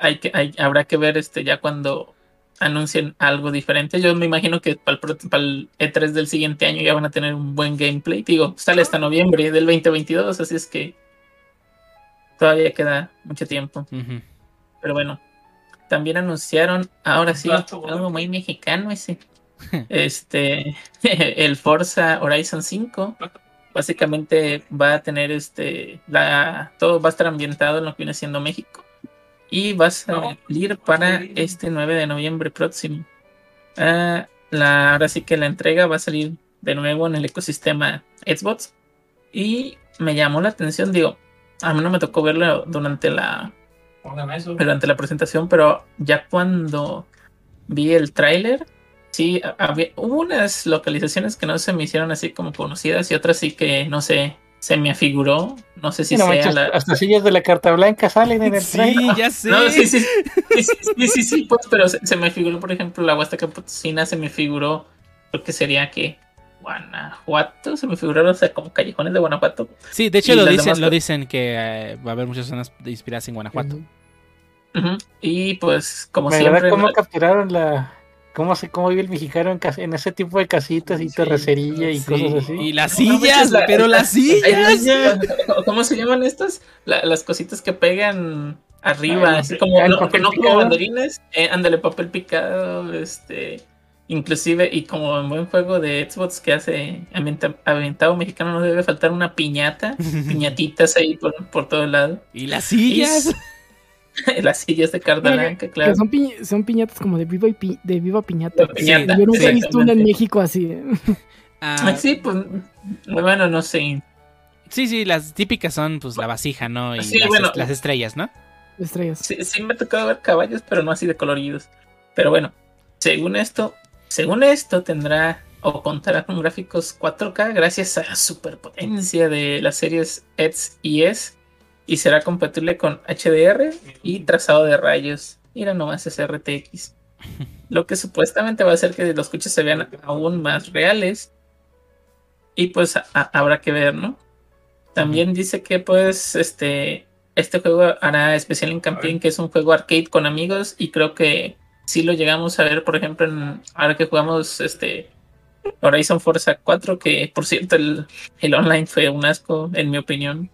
hay que, hay- habrá que ver este ya cuando anuncien algo diferente. Yo me imagino que para el, pro- para el E3 del siguiente año ya van a tener un buen gameplay. Digo, sale hasta noviembre del 2022, así es que todavía queda mucho tiempo. Pero bueno, también anunciaron, ahora sí, algo muy mexicano ese. Este, el Forza Horizon 5. Básicamente va a tener este, la, todo va a estar ambientado en lo que viene siendo México. Y va a salir para este 9 de noviembre próximo. Ah, la, ahora sí que la entrega va a salir de nuevo en el ecosistema Xbox. Y me llamó la atención, digo, a mí no me tocó verlo durante la, durante la presentación, pero ya cuando vi el tráiler, sí, había, hubo unas localizaciones que no se me hicieron así como conocidas y otras sí que, no sé, se me afiguró, no sé si no sea manches, la... Hasta sillas de la carta blanca salen en el Sí, trailer. ya sé. No, sí, sí, sí, sí, sí, sí, sí, pues, pero se, se me figuró, por ejemplo, la Huasteca Potosina, se me figuró, creo que sería que Guanajuato, se me figuraron, o sea, como callejones de Guanajuato. Sí, de hecho lo dicen, demás lo dicen que eh, va a haber muchas zonas inspiradas en Guanajuato. Y pues, como Me siempre, cómo capturaron la. Cómo, se, cómo vive el mexicano en, en ese tipo de casitas y terracería y Sí, cosas así. Y las No, sillas, la- pero las sillas. ¿Cómo se llaman estas? La- las cositas que pegan arriba, Ay, así como, el no, como banderines, eh, ándale, papel picado, este, inclusive, y como en buen juego de Xbox que hace ambienta- ambientado mexicano, no debe faltar una piñata, piñatitas ahí por, por todo lado, Y las sillas. las sillas de carta blanca, Que claro. son, pi- son piñatas como de viva, y pi- de viva piñata. Yo nunca he visto una en. México así. Ah, Sí, pues, bueno, no sé, sí, sí, las típicas son pues la vasija, ¿no? Y Sí, las, bueno. las estrellas, ¿no? Estrellas. Sí, sí me ha tocado ver caballos, pero no así de coloridos. Pero bueno, según esto, según esto tendrá o contará con gráficos 4K gracias a la superpotencia de las series X y S y será compatible con HDR y trazado de rayos. Mira nomás ese RTX. Lo que supuestamente va a hacer que los coches se vean aún más reales. Y pues habrá que ver, ¿no? También dice que pues este este juego hará especial hincapié que es un juego arcade con amigos y creo que si lo llegamos a ver, por ejemplo, en, ahora que jugamos este Horizon Forza 4, que por cierto el, el online fue un asco, en mi opinión.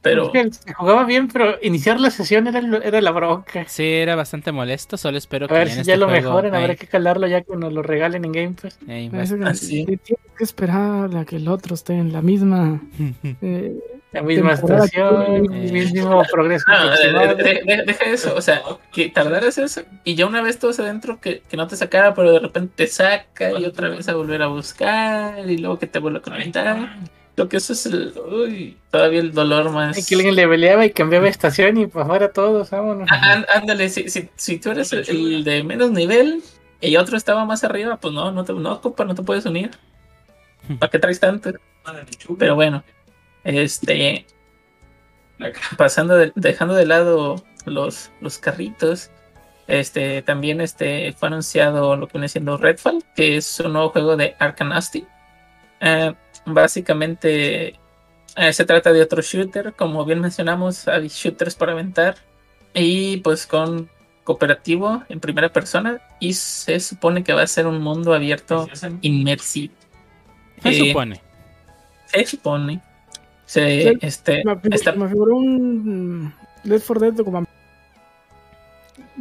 Pero que se jugaba bien, pero iniciar la sesión era, era la bronca. Sí, era bastante molesto. Solo espero A que ver en si este ya lo juego- mejoran, habrá que calarlo ya cuando lo regalen en Game Pass. que- así. que Tienes que esperar a que el otro esté en la misma. eh, La misma estación, que- el mismo progreso. no, de- de- de- deja eso, o sea, que tardaras eso y ya una vez todos adentro que, que no te sacara, pero de repente te saca y otra vez a volver a buscar y luego que te vuelve a conectar. Lo que eso es el, uy, todavía el dolor más. Ay, que alguien le peleaba y cambiaba de estación y pues fuera todos, vámonos. Ah, án- Ándale, si, si, si tú eres el, el de menos nivel y otro estaba más arriba, pues no, no te no, compa, no te puedes unir. ¿Para qué traes tanto? Pero bueno, este pasando de- dejando de lado los, los carritos, este también este fue anunciado lo que viene siendo Redfall, que es un nuevo juego de Arkham Asty. Eh, básicamente eh, se trata de otro shooter, como bien mencionamos, hay shooters para aventar y pues con cooperativo en primera persona y se supone que va a ser un mundo abierto inmersivo. Se Eh, supone. Se supone. Se, Sí, este, me, figuró, está- me figuró un. Left 4 Dead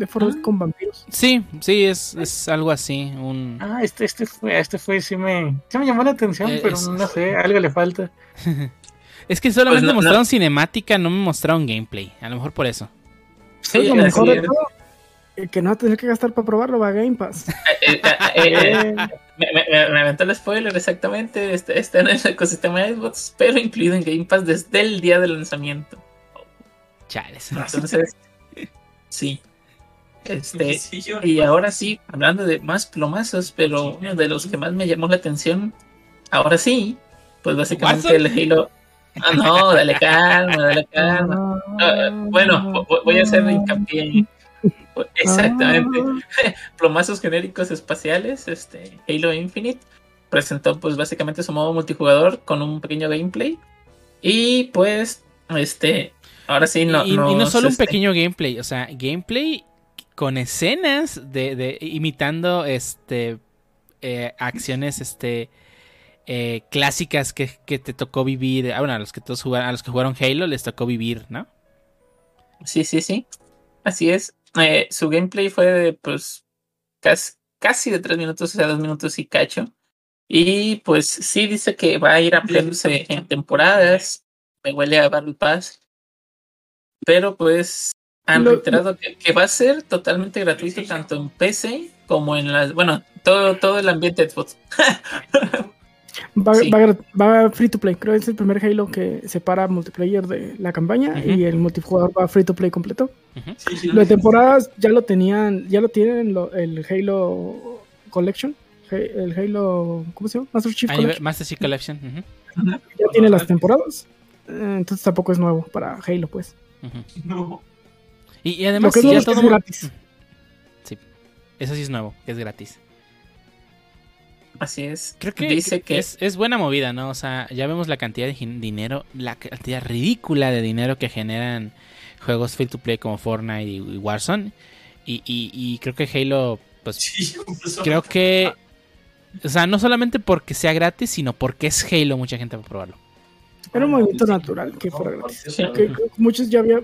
4 Dead Ah. con vampiros. Sí, sí, es, es algo así. Un... Ah, este, este fue, este fue, sí me, sí me llamó la atención, Eh, pero es- no sé, algo le falta. Es que solamente Pues no- mostraron cinemática, no me mostraron gameplay. A lo mejor por eso. sí, lo mejor de todo, eh, que no va a tener que gastar para probarlo, va a Game Pass. Eh, eh, eh, me, me, me- aventó el spoiler exactamente. Este, está en el ecosistema de Xbox, pero incluido en Game Pass desde el día del lanzamiento. Chales. Entonces, sí. Este, y ahora sí, hablando de más plomazos, pero uno de los que más me llamó la atención ahora sí, pues básicamente el Halo. Ah, no, dale calma, dale calma. Ah, bueno, voy a hacer hincapié. Exactamente. Plomazos genéricos espaciales, este, Halo Infinite presentó pues básicamente su modo multijugador con un pequeño gameplay. Y pues, este, ahora sí no. Y, no solo un este pequeño gameplay, o sea, gameplay con escenas de, de imitando este eh, acciones este eh, clásicas que, te tocó vivir. Ah, bueno, a los que todos jugaron, a los que jugaron Halo les tocó vivir, ¿no? Sí, sí, sí. Así es. Eh, su gameplay fue de pues casi, casi de tres minutos, o sea, dos minutos y cacho. Y pues sí dice que va a ir ampliándose en temporadas. Me huele a Battle Pass. Pero pues han reiterado que, va a ser totalmente gratuito tanto en PC como en las. Bueno, todo, todo el ambiente de Xbox. Va, free to play. Creo que es el primer Halo que separa multiplayer de la campaña y el multijugador va free to play completo. Lo de temporadas ya lo tenían, ya lo tienen el Halo Collection el Halo, ¿cómo se llama? Master Chief Collection. Master Chief Collection. Ya tiene las temporadas. Eh, entonces tampoco es nuevo para Halo, pues. No. Y, además, si ya todo... es gratis. Sí, eso sí es nuevo, es gratis. Así es. Creo que, Dice que... Es, es, buena movida, ¿no? O sea, ya vemos la cantidad de dinero, la cantidad ridícula de dinero que generan juegos free to play como Fortnite y, Warzone. Y, y, y, creo que Halo, pues, creo que o sea, no solamente porque sea gratis, sino porque es Halo, mucha gente va a probarlo. Era un movimiento natural que fuera gratis. muchos ya habían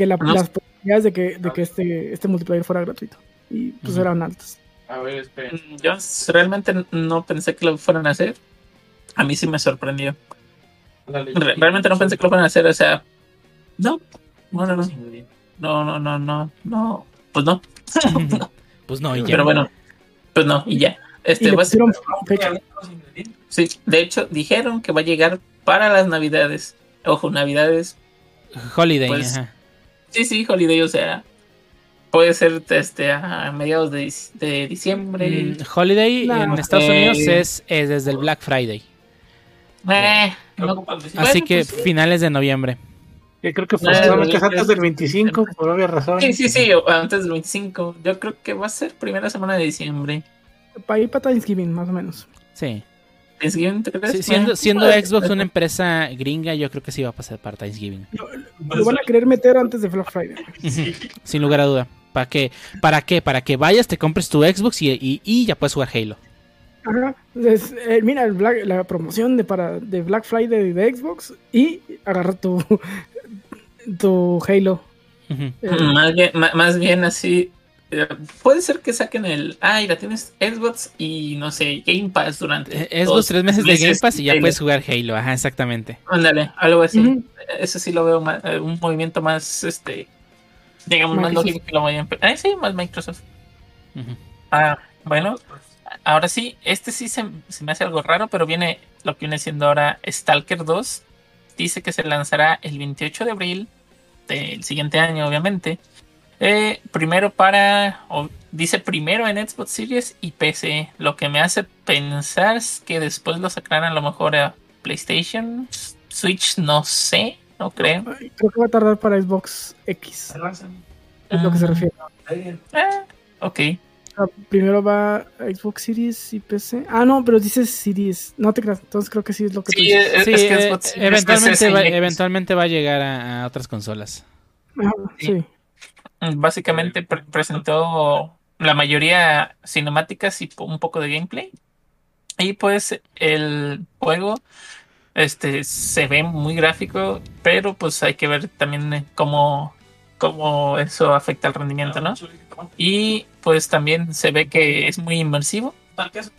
que las posibilidades de que, de que este, este multiplayer fuera gratuito. Y pues eran altas. A ver, mm, Yo realmente no pensé que lo fueran a hacer. A mí sí me sorprendió. realmente no pensé que lo fueran a hacer. O sea, no. No, no, no. No, no, no, no. no. Pues no. pues no, y ya. Pero bueno. Pues no, y ya. Este, Sí, de hecho, dijeron que va a llegar para las navidades. Ojo, navidades. Holiday, pues, ajá. Sí, sí, holiday, o sea, puede ser este, a mediados de, de diciembre. Mm, holiday en Estados Unidos es, desde el Black Friday. Eh, Así que pues finales de noviembre. Yo creo que fue antes del 25, por obvia razón. Sí, sí, sí, antes del 25. Yo creo que va a ser primera semana de diciembre. Para ir para Thanksgiving, más o menos. Sí. ¿Thanksgiving te crees? siendo, siendo Xbox una empresa gringa, yo creo que sí va a pasar para Thanksgiving. Lo, van a querer meter antes de Black Friday. Sin lugar a duda. ¿Para qué? ¿Para qué? Para que vayas, te compres tu Xbox y, y, ya puedes jugar Halo. Ajá. Eh, mira, la promoción de, para, de Black Friday de Xbox y agarra tu, tu Halo. Eh, más, bien, más, bien así. Eh, puede ser que saquen el. Ah, la tienes Xbox y no sé, Game Pass durante. Eh, Xbox tres meses, de Game Pass y ya puedes jugar Halo. Ajá, exactamente. Ándale, algo así. Eso sí lo veo más, un movimiento más. este Digamos, más lógico que lo vayan. Ah, sí, más Microsoft. Ah, bueno. Ahora sí, este sí se, se me hace algo raro, pero viene lo que viene siendo ahora Stalker 2 dice que se lanzará el 28 de abril del siguiente año, obviamente. Eh, primero para, dice primero en Xbox Series y PC, lo que me hace pensar es que después lo sacarán a lo mejor a PlayStation, Switch, no sé, no creo. Creo que va a tardar para Xbox X. Es lo que se refiere. Ah, ok primero va Xbox Series y PC. Ah, no, pero dices Series. No te creas. Entonces creo que sí es lo que sí, Es, sí, que eventualmente, va, eventualmente va a llegar a, otras consolas. sí. Básicamente presentó la mayoría cinemáticas y un poco de gameplay. Y pues el juego este se ve muy gráfico, pero pues hay que ver también cómo, cómo eso afecta el rendimiento, ¿no? Y pues también se ve que es muy inmersivo.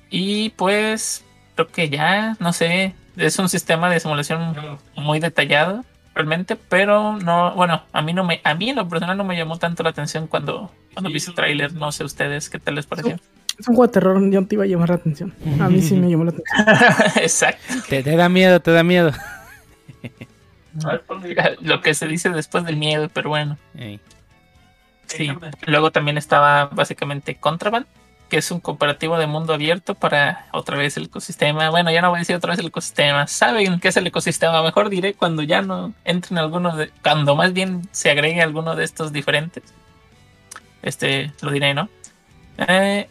Y pues creo que ya, no sé, es un sistema de simulación muy detallado realmente, pero no, bueno, a mí no me, a mí en lo personal no me llamó tanto la atención cuando, cuando vi ese tráiler, no sé ustedes qué tal les pareció. Es un juego de terror, yo no te iba a llamar la atención. A mí sí me llamó la atención. Exacto. Te, da miedo, te da miedo. Lo que se dice después del miedo, pero bueno. Sí. Luego también estaba básicamente Contraband, que es un cooperativo de mundo abierto para otra vez el ecosistema. Bueno, ya no voy a decir otra vez el ecosistema. Saben qué es el ecosistema. Mejor diré cuando ya no entren algunos de, cuando más bien se agregue alguno de estos diferentes. Este, lo diré, ¿no? Eh,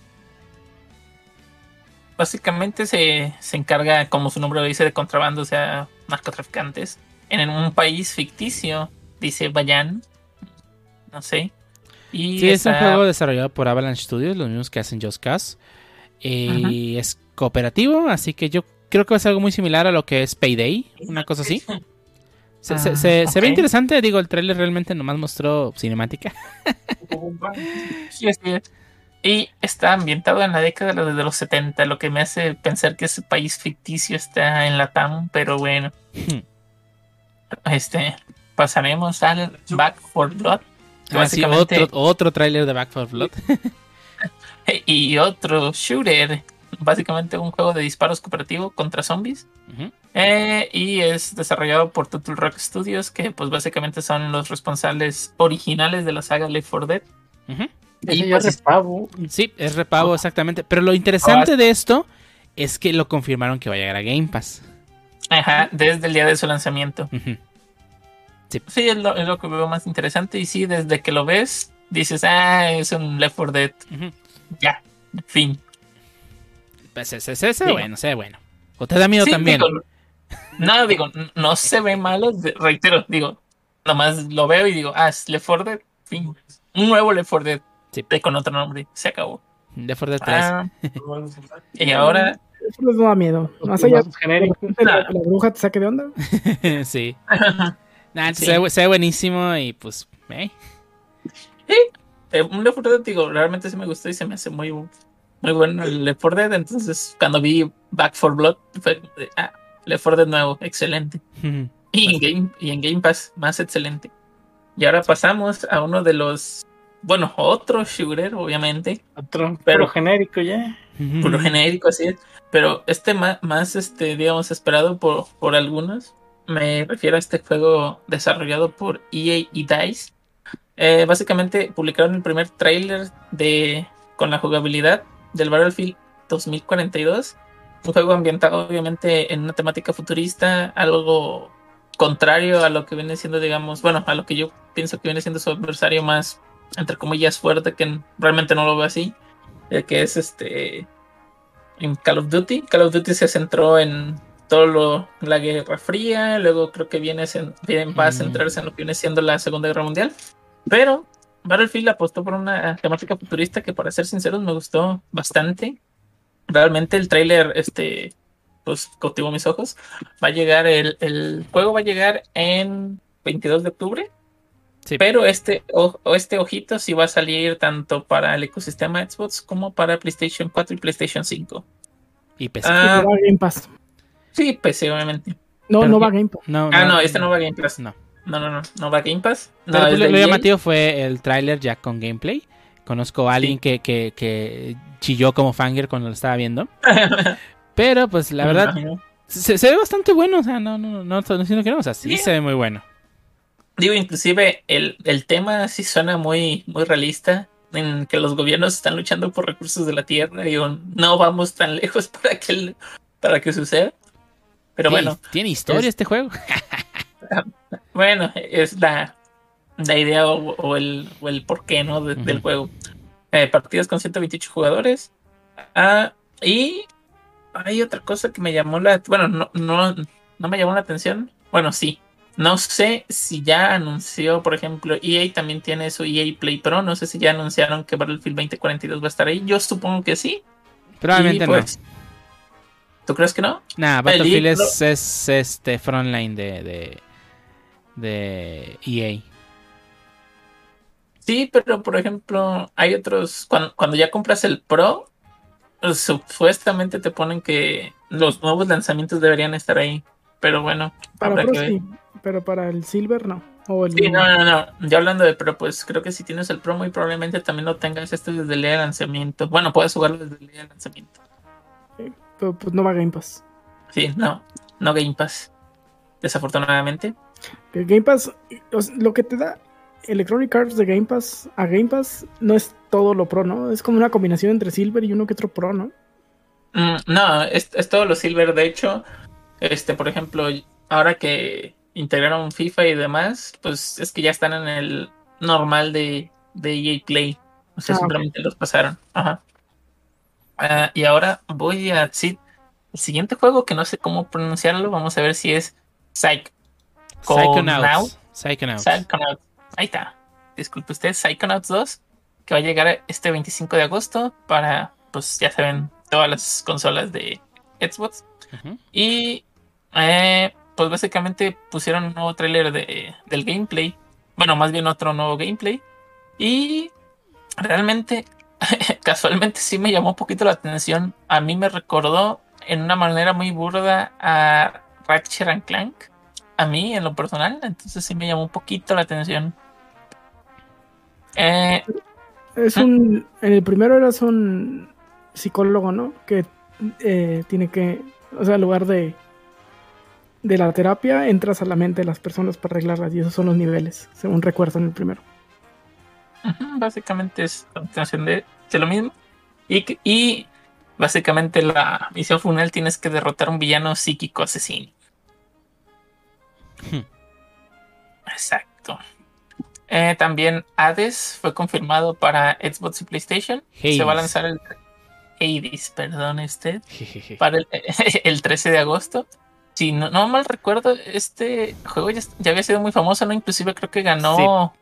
básicamente se, se encarga, como su nombre lo dice, de contrabando, o sea, narcotraficantes. En un país ficticio, dice Bayan. No sé. Y Sí, es un juego desarrollado por Avalanche Studios, los mismos que hacen Just Cause. Y es cooperativo, así que yo creo que va a ser algo muy similar a lo que es Payday, una cosa así. Se, se- Ah, se- se ve ok. interesante, digo, el trailer realmente nomás mostró cinemática. Sí. Y está ambientado en la década de los- de los 70, lo que me hace pensar que ese país ficticio está en la TAM, pero bueno. Este, pasaremos al Back for Blood. Ah, sí, otro, otro trailer de Back 4 Blood. Y otro shooter, básicamente un juego de disparos cooperativo contra zombies. Eh, y es desarrollado por Turtle Rock Studios, que pues básicamente son los responsables originales de la saga Left 4 Dead. Ujú. Ese Y pues, es pavo. Sí, es repavo, exactamente. Pero lo interesante de esto es que lo confirmaron que va a llegar a Game Pass. ajá, desde el día de su lanzamiento. Ujú. Sí, es lo, es lo que veo más interesante. Y sí, desde que lo ves, dices, ah, es un Left 4 Dead. Ujú. Ya, fin. Pues se, se- se- se Sí. bueno, se ve bueno. ¿O te da miedo Sí, también? digo, no, digo, no se ve malo, reitero, digo, nomás lo veo y digo, ah, es Left 4 Dead, fin. Un nuevo Left 4 Dead, Sí. con otro nombre, se acabó. De 4 Dead 3. Ah, y ahora, Eso les da miedo. Más allá genérico. la, la bruja te saque de onda. sí. Nah, Sí. se, ve, se ve buenísimo y pues. eh. eh, un Left 4 Dead, digo, realmente sí me gustó y se me hace muy, muy bueno el Left 4 Dead. Entonces, cuando vi Back 4 Blood, fue, de, ah, Left 4 Dead nuevo, excelente. Y en, Game, y en Game Pass, más excelente. Y ahora pasamos a uno de los, bueno, otro shooter, obviamente, Otro, Pero- pero genérico ya. puro genérico, así es. Pero este más, más este, digamos, esperado por, por algunos, me refiero a este juego desarrollado por EA y DICE. Eh, básicamente publicaron el primer tráiler de con la jugabilidad del Battlefield 2042. Un juego ambientado obviamente en una temática futurista, algo contrario a lo que viene siendo, digamos, bueno, a lo que yo pienso que viene siendo su adversario más, entre comillas, fuerte, que realmente no lo veo así, eh, que es este en Call of Duty. Call of Duty se centró en todo lo la Guerra Fría, luego creo que viene, en, viene va a Mm. centrarse en lo que viene siendo la Segunda Guerra Mundial, pero Battlefield apostó por una temática futurista que para ser sinceros me gustó bastante. Realmente el tráiler este pues cautivó mis ojos. Va a llegar el, el juego va a llegar en 22 de octubre. Sí. Pero este, o, o este ojito sí va a salir tanto para el ecosistema Xbox como para PlayStation 4 y PlayStation 5. Y PC. Ah, Y Game Pass. Sí, PC obviamente. No, pero no va a Game Pass. no, Ah, no, este no va a Game Pass. No. No, no, no, no va a Game Pass. No, Pero es pues lo, llamativo fue el tráiler ya con gameplay. Conozco a alguien que, que, que chilló como fanger cuando lo estaba viendo. Pero pues la verdad se, se ve bastante bueno. O sea, no, no, no, no diciendo que no. O sea, sí Sí. se ve muy bueno. Digo, inclusive el, el tema sí suena muy, muy realista, en que los gobiernos están luchando por recursos de la tierra y un- no vamos tan lejos para que, el- para que suceda. Pero Sí, bueno, Tiene historia es- este juego. bueno, es la, la idea o, o el, o el porqué ¿no? de- del juego. Eh, partidas con 128 jugadores. Ah, y hay otra cosa que me llamó la... Bueno, no, no, no me llamó la atención. Bueno, sí. No sé si ya anunció, por ejemplo, EA también tiene su EA Play Pro. No sé si ya anunciaron que Battlefield 2042 va a estar ahí. Yo supongo que sí. Probablemente Y, pues, ¿Tú crees que no? Nah, Battlefield es, es este frontline de, de, de EA. Sí, pero por ejemplo, hay otros. Cuando, cuando ya compras el Pro, pues, supuestamente te ponen que los nuevos lanzamientos deberían estar ahí. Pero bueno, Para habrá Pro que ver. sí, pero para el Silver no. O el, Sí, no, no, no. Ya hablando de Pro, pues creo que si tienes el Pro, muy probablemente también lo tengas este desde el día de lanzamiento. Bueno, puedes jugarlo desde el día de lanzamiento. Pero, pues no va a Game Pass. Sí, no, no Game Pass. Desafortunadamente. El Game Pass, lo que te da Electronic Arts de Game Pass a Game Pass no es todo lo pro, ¿no? Es como una combinación entre Silver y uno que otro pro, ¿no? Mm, no, es, es todo lo Silver. De hecho, este, por ejemplo, ahora que integraron FIFA y demás, pues es que ya están en el normal de, de EA Play. O sea, Ah, simplemente los pasaron. Ajá. Ah, y ahora voy a decir el siguiente juego que no sé cómo pronunciarlo. Vamos a ver si es Psych. Psychonauts. Psychonauts. Psychonauts. Ahí está. Disculpe usted, Psychonauts 2, que va a llegar este 25 de agosto para, pues ya saben, todas las consolas de Xbox. Y eh, pues básicamente pusieron un nuevo tráiler de, del gameplay. Bueno, más bien otro nuevo gameplay. Y realmente, casualmente sí me llamó un poquito la atención. A mí me recordó en una manera muy burda a Ratchet and Clank. A mí, en lo personal. Entonces sí me llamó un poquito la atención. Eh, Es Ah. un. En el primero eras un psicólogo, ¿no? Que eh, tiene que. O sea, en lugar de. De la terapia, entras a la mente de las personas para arreglarlas. Y esos son los niveles, según recuerdo en el primero. Básicamente es continuación de, de lo mismo. Y, y básicamente la misión final tienes que derrotar a un villano psíquico asesino. Hmm. Exacto. Eh, también Hades fue confirmado para Xbox y PlayStation. Se va a lanzar el Hades, perdón usted, para el, el 13 de agosto. Si no, no mal recuerdo, este juego ya, ya había sido muy famoso, ¿no? Inclusive creo que ganó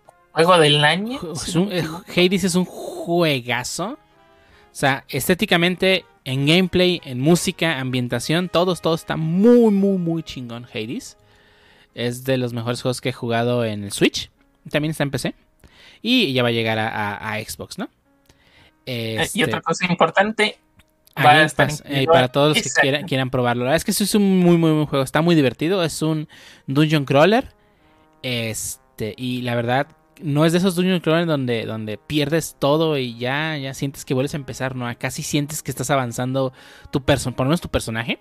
juego del año. Es un- eh. Hades es un juegazo. O sea, estéticamente, en gameplay, en música, ambientación, todos, todo está muy, muy, muy chingón. Hades es de los mejores juegos que he jugado en el Switch. También está en PC. Y ya va a llegar a, a- a Xbox, ¿no? Eh, Este, Y otra cosa importante, a va a Game estar Pass, eh, para todos los que quieran, quieran probarlo. La verdad es que es un muy, muy buen juego. Está muy divertido. Es un dungeon crawler. Este, y la verdad, no es de esos dungeon crawler donde, donde pierdes todo y ya, ya sientes que vuelves a empezar. No, acá sí sientes que estás avanzando tu person, por lo menos tu personaje.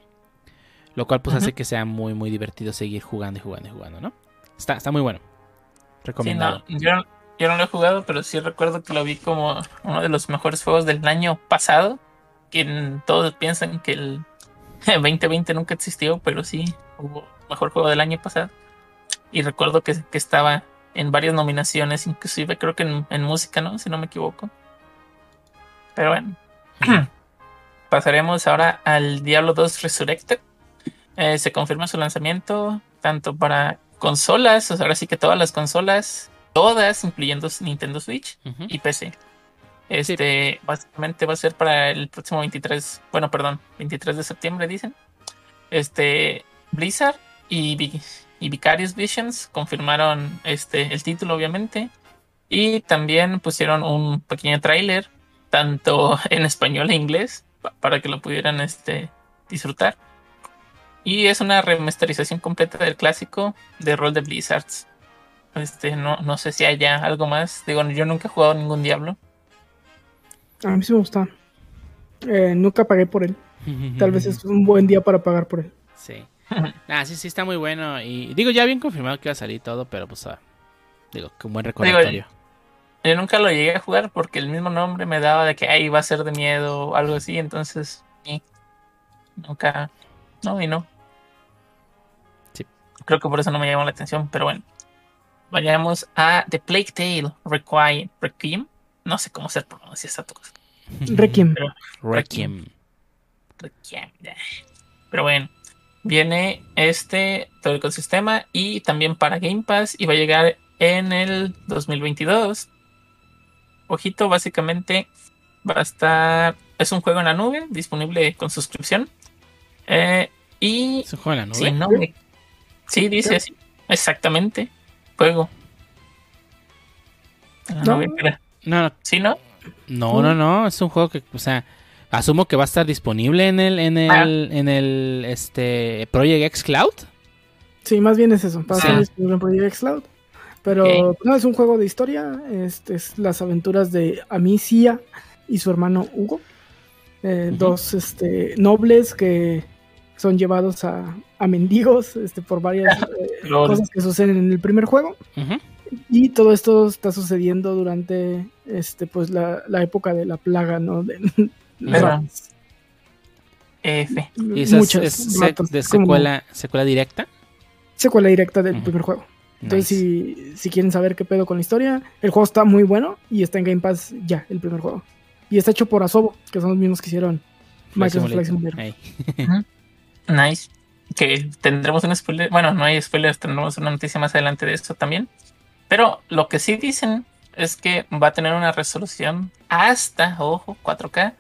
Lo cual pues hace que sea muy, muy divertido seguir jugando y jugando y jugando, ¿no? Está, está muy bueno. Sí, Recomendado. no, yo, no- yo no lo he jugado, pero sí recuerdo que lo vi como uno de los mejores juegos del año pasado. Que todos piensan que el 2020 nunca existió, pero sí hubo mejor juego del año pasado. Y recuerdo que, que estaba en varias nominaciones, inclusive creo que en, en música, ¿no? Si no me equivoco. Pero bueno. Pasaremos ahora al Diablo 2 Resurrected. Eh, se confirma su lanzamiento tanto para consolas, o sea, ahora sí que todas las consolas, todas, incluyendo Nintendo Switch y PC. Este, básicamente va a ser para el próximo 23, bueno, perdón, 23 de septiembre, dicen. Este, Blizzard y, y Vicarious Visions confirmaron este, el título, obviamente. Y también pusieron un pequeño tráiler, tanto en español e inglés, pa- para que lo pudieran este, disfrutar. Y es una remasterización completa del clásico de rol de Blizzards. Este, no, no sé si haya algo más. Digo, yo nunca he jugado ningún Diablo. A mí sí me gusta. Eh, nunca pagué por él. Tal vez es un buen día para pagar por él. Sí. Ah, sí, sí, está muy bueno. Y digo, ya bien confirmado que iba a salir todo, pero pues, ah, digo, que un buen recordatorio. Yo nunca lo llegué a jugar porque el mismo nombre me daba de que ahí va a ser de miedo o algo así, entonces y nunca, no y no. Sí. Creo que por eso no me llamó la atención, pero bueno. Vayamos a The Plague Tale Requiem. Requiem. No sé cómo se pronuncia esa cosa. Requiem. Requiem. Requiem. Pero bueno, viene este todo el ecosistema y también para Game Pass y va a llegar en el 2022. Ojito, básicamente va a estar. Es un juego en la nube, disponible con suscripción. Eh, y ¿Es un juego en la si nube? no me- Sí, dice así. Exactamente. Juego. En la No. nube, pero- No, no, ¿Sí, no? no, no, no, es un juego que, o sea, asumo que va a estar disponible en el, en Ah. el, en el, este, Project X Cloud. Sí, más bien es eso. Para Sí. estar disponible en Project X Cloud. Pero no es un juego de historia. Este es las aventuras de Amicia y su hermano Hugo. Eh. Dos este, nobles que son llevados a, a mendigos este, por varias eh, Lol. cosas que suceden en el primer juego. Y todo esto está sucediendo durante este pues la, la época de la plaga, ¿no? De, Pero- F. ¿Y esa es- es, de como secuela, secuela directa? secuela directa del primer juego. Entonces, Nice. si, si quieren saber qué pedo con la historia, el juego está muy bueno y está en Game Pass ya, el primer juego. Y está hecho por Asobo, que son los mismos que hicieron Microsoft Flight Simulator. Simulator. Ey. Nice. Que tendremos un spoiler. Bueno, no hay spoilers, tendremos una noticia más adelante de esto también. Pero lo que sí dicen es que va a tener una resolución hasta, ojo, 4K.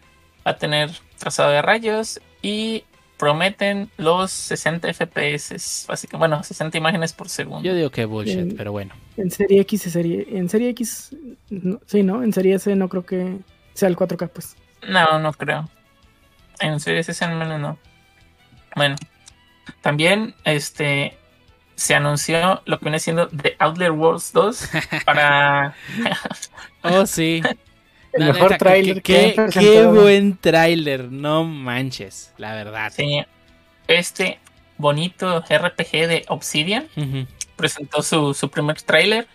Va a tener trazado de rayos y prometen los 60 FPS. Básicamente, bueno, 60 imágenes por segundo. Yo digo que bullshit, pero bueno. En serie X serie. En serie X. no- sí, ¿no? En serie S no creo que sea el 4K, pues. No, no creo. En Series S al menos no. Bueno, también este se anunció lo que viene siendo The Outlaw Wars 2 para Oh, sí. El La mejor neta, tráiler qué- que qué- buen tráiler, no manches, la verdad. sí, este bonito RPG de Obsidian. Presentó su, su primer tráiler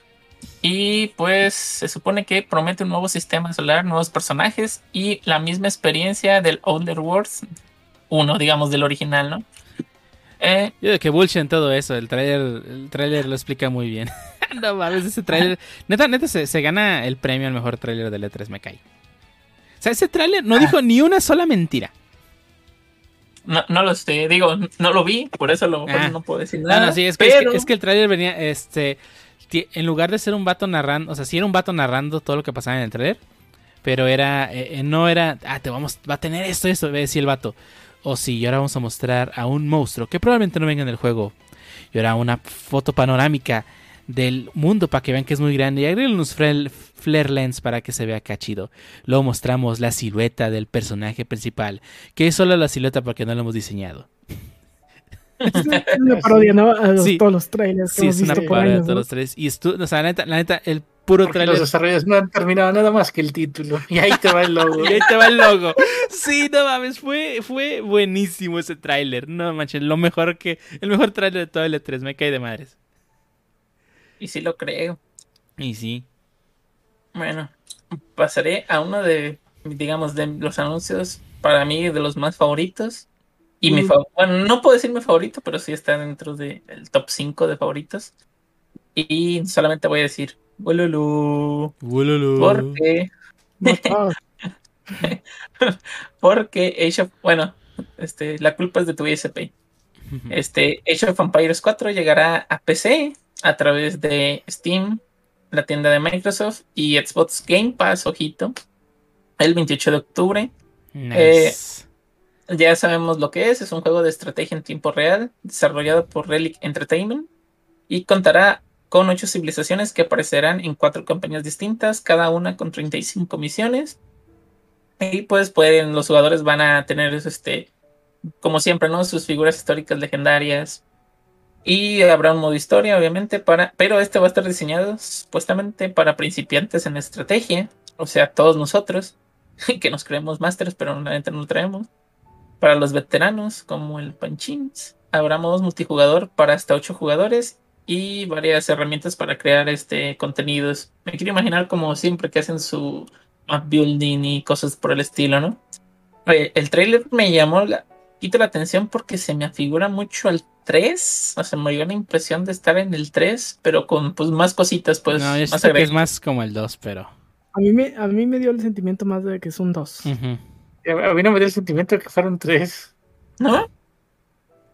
y pues se supone que promete un nuevo sistema solar, nuevos personajes y la misma experiencia del Outlaw Wars 1, digamos, del original, ¿no? Eh, Yo digo que bullshit en todo eso, el tráiler el tráiler lo explica muy bien. no mames, ese tráiler, neta, neta se, se gana el premio al mejor tráiler del E3, me cae. O sea, ese tráiler no dijo ni una sola mentira. No, no lo sé, digo, no lo vi, por eso lo, por eso Ah. no puedo decir No, nada. no, sí, es que, es que- pero es que el tráiler venía, este, en lugar de ser un vato narrando, o sea, sí era un vato narrando todo lo que pasaba en el tráiler, pero era, eh, eh, no era, ah, te vamos, va a tener esto, esto, decía el vato. O sí, y ahora vamos a mostrar a un monstruo que probablemente no venga en el juego. Y ahora una foto panorámica del mundo para que vean que es muy grande. Y agreguen unos flare, lens para que se vea cachido. Luego mostramos la silueta del personaje principal, que es solo la silueta porque no lo hemos diseñado. Es una parodia, ¿no? A los- Sí. todos los trailers que Sí, hemos es una visto parodia de años, todos ¿no? los tres. Y estu- o sea, la neta, la neta, el puro Porque los trailer. desarrolladores no han terminado nada más que el título. Y ahí te va el logo. Y ahí te va el logo. Sí, no mames, fue, fue buenísimo ese tráiler. No manches, lo mejor que. El mejor tráiler de todo el E3, me cae de madres. Y sí lo creo. Y sí. Bueno, pasaré a uno de, digamos, de los anuncios para mí de los más favoritos. Y mi Mm. fa- bueno, no puedo decir mi favorito, pero sí está dentro del top 5 de favoritos. Y solamente voy a decir, Ululu. Ululu. Porque, porque Age of, bueno, este, la culpa es de tu ISP. Este, Age of Empires 4 llegará a PC a través de Steam, la tienda de Microsoft y Xbox Game Pass, ojito, el 28 de octubre. Nice. Ya sabemos lo que es, es un juego de estrategia en tiempo real, desarrollado por Relic Entertainment y contará con ocho civilizaciones que aparecerán en cuatro campañas distintas, cada una con 35 misiones. Y pues pueden, los jugadores van a tener este, como siempre, ¿no? Sus figuras históricas legendarias. Y habrá un modo historia, obviamente, para. Pero este va a estar diseñado supuestamente para principiantes en estrategia. O sea, todos nosotros, que nos creemos másteres, pero la neta no lo traemos. Para los veteranos, como el Panchins, habrá modos multijugador para hasta 8 jugadores y varias herramientas para crear este contenidos. Me quiero imaginar como siempre que hacen su map building y cosas por el estilo, ¿no? Oye, el trailer me llamó la, quito la atención porque se me afigura mucho al 3. O sea, me dio la impresión de estar en el 3, pero con pues más cositas, pues no, yo más que es más como el 2, pero. A mí, me, a mí me dio el sentimiento más de que es un 2. Ujú. A mí no me dio el sentimiento de que fueron tres. ¿No?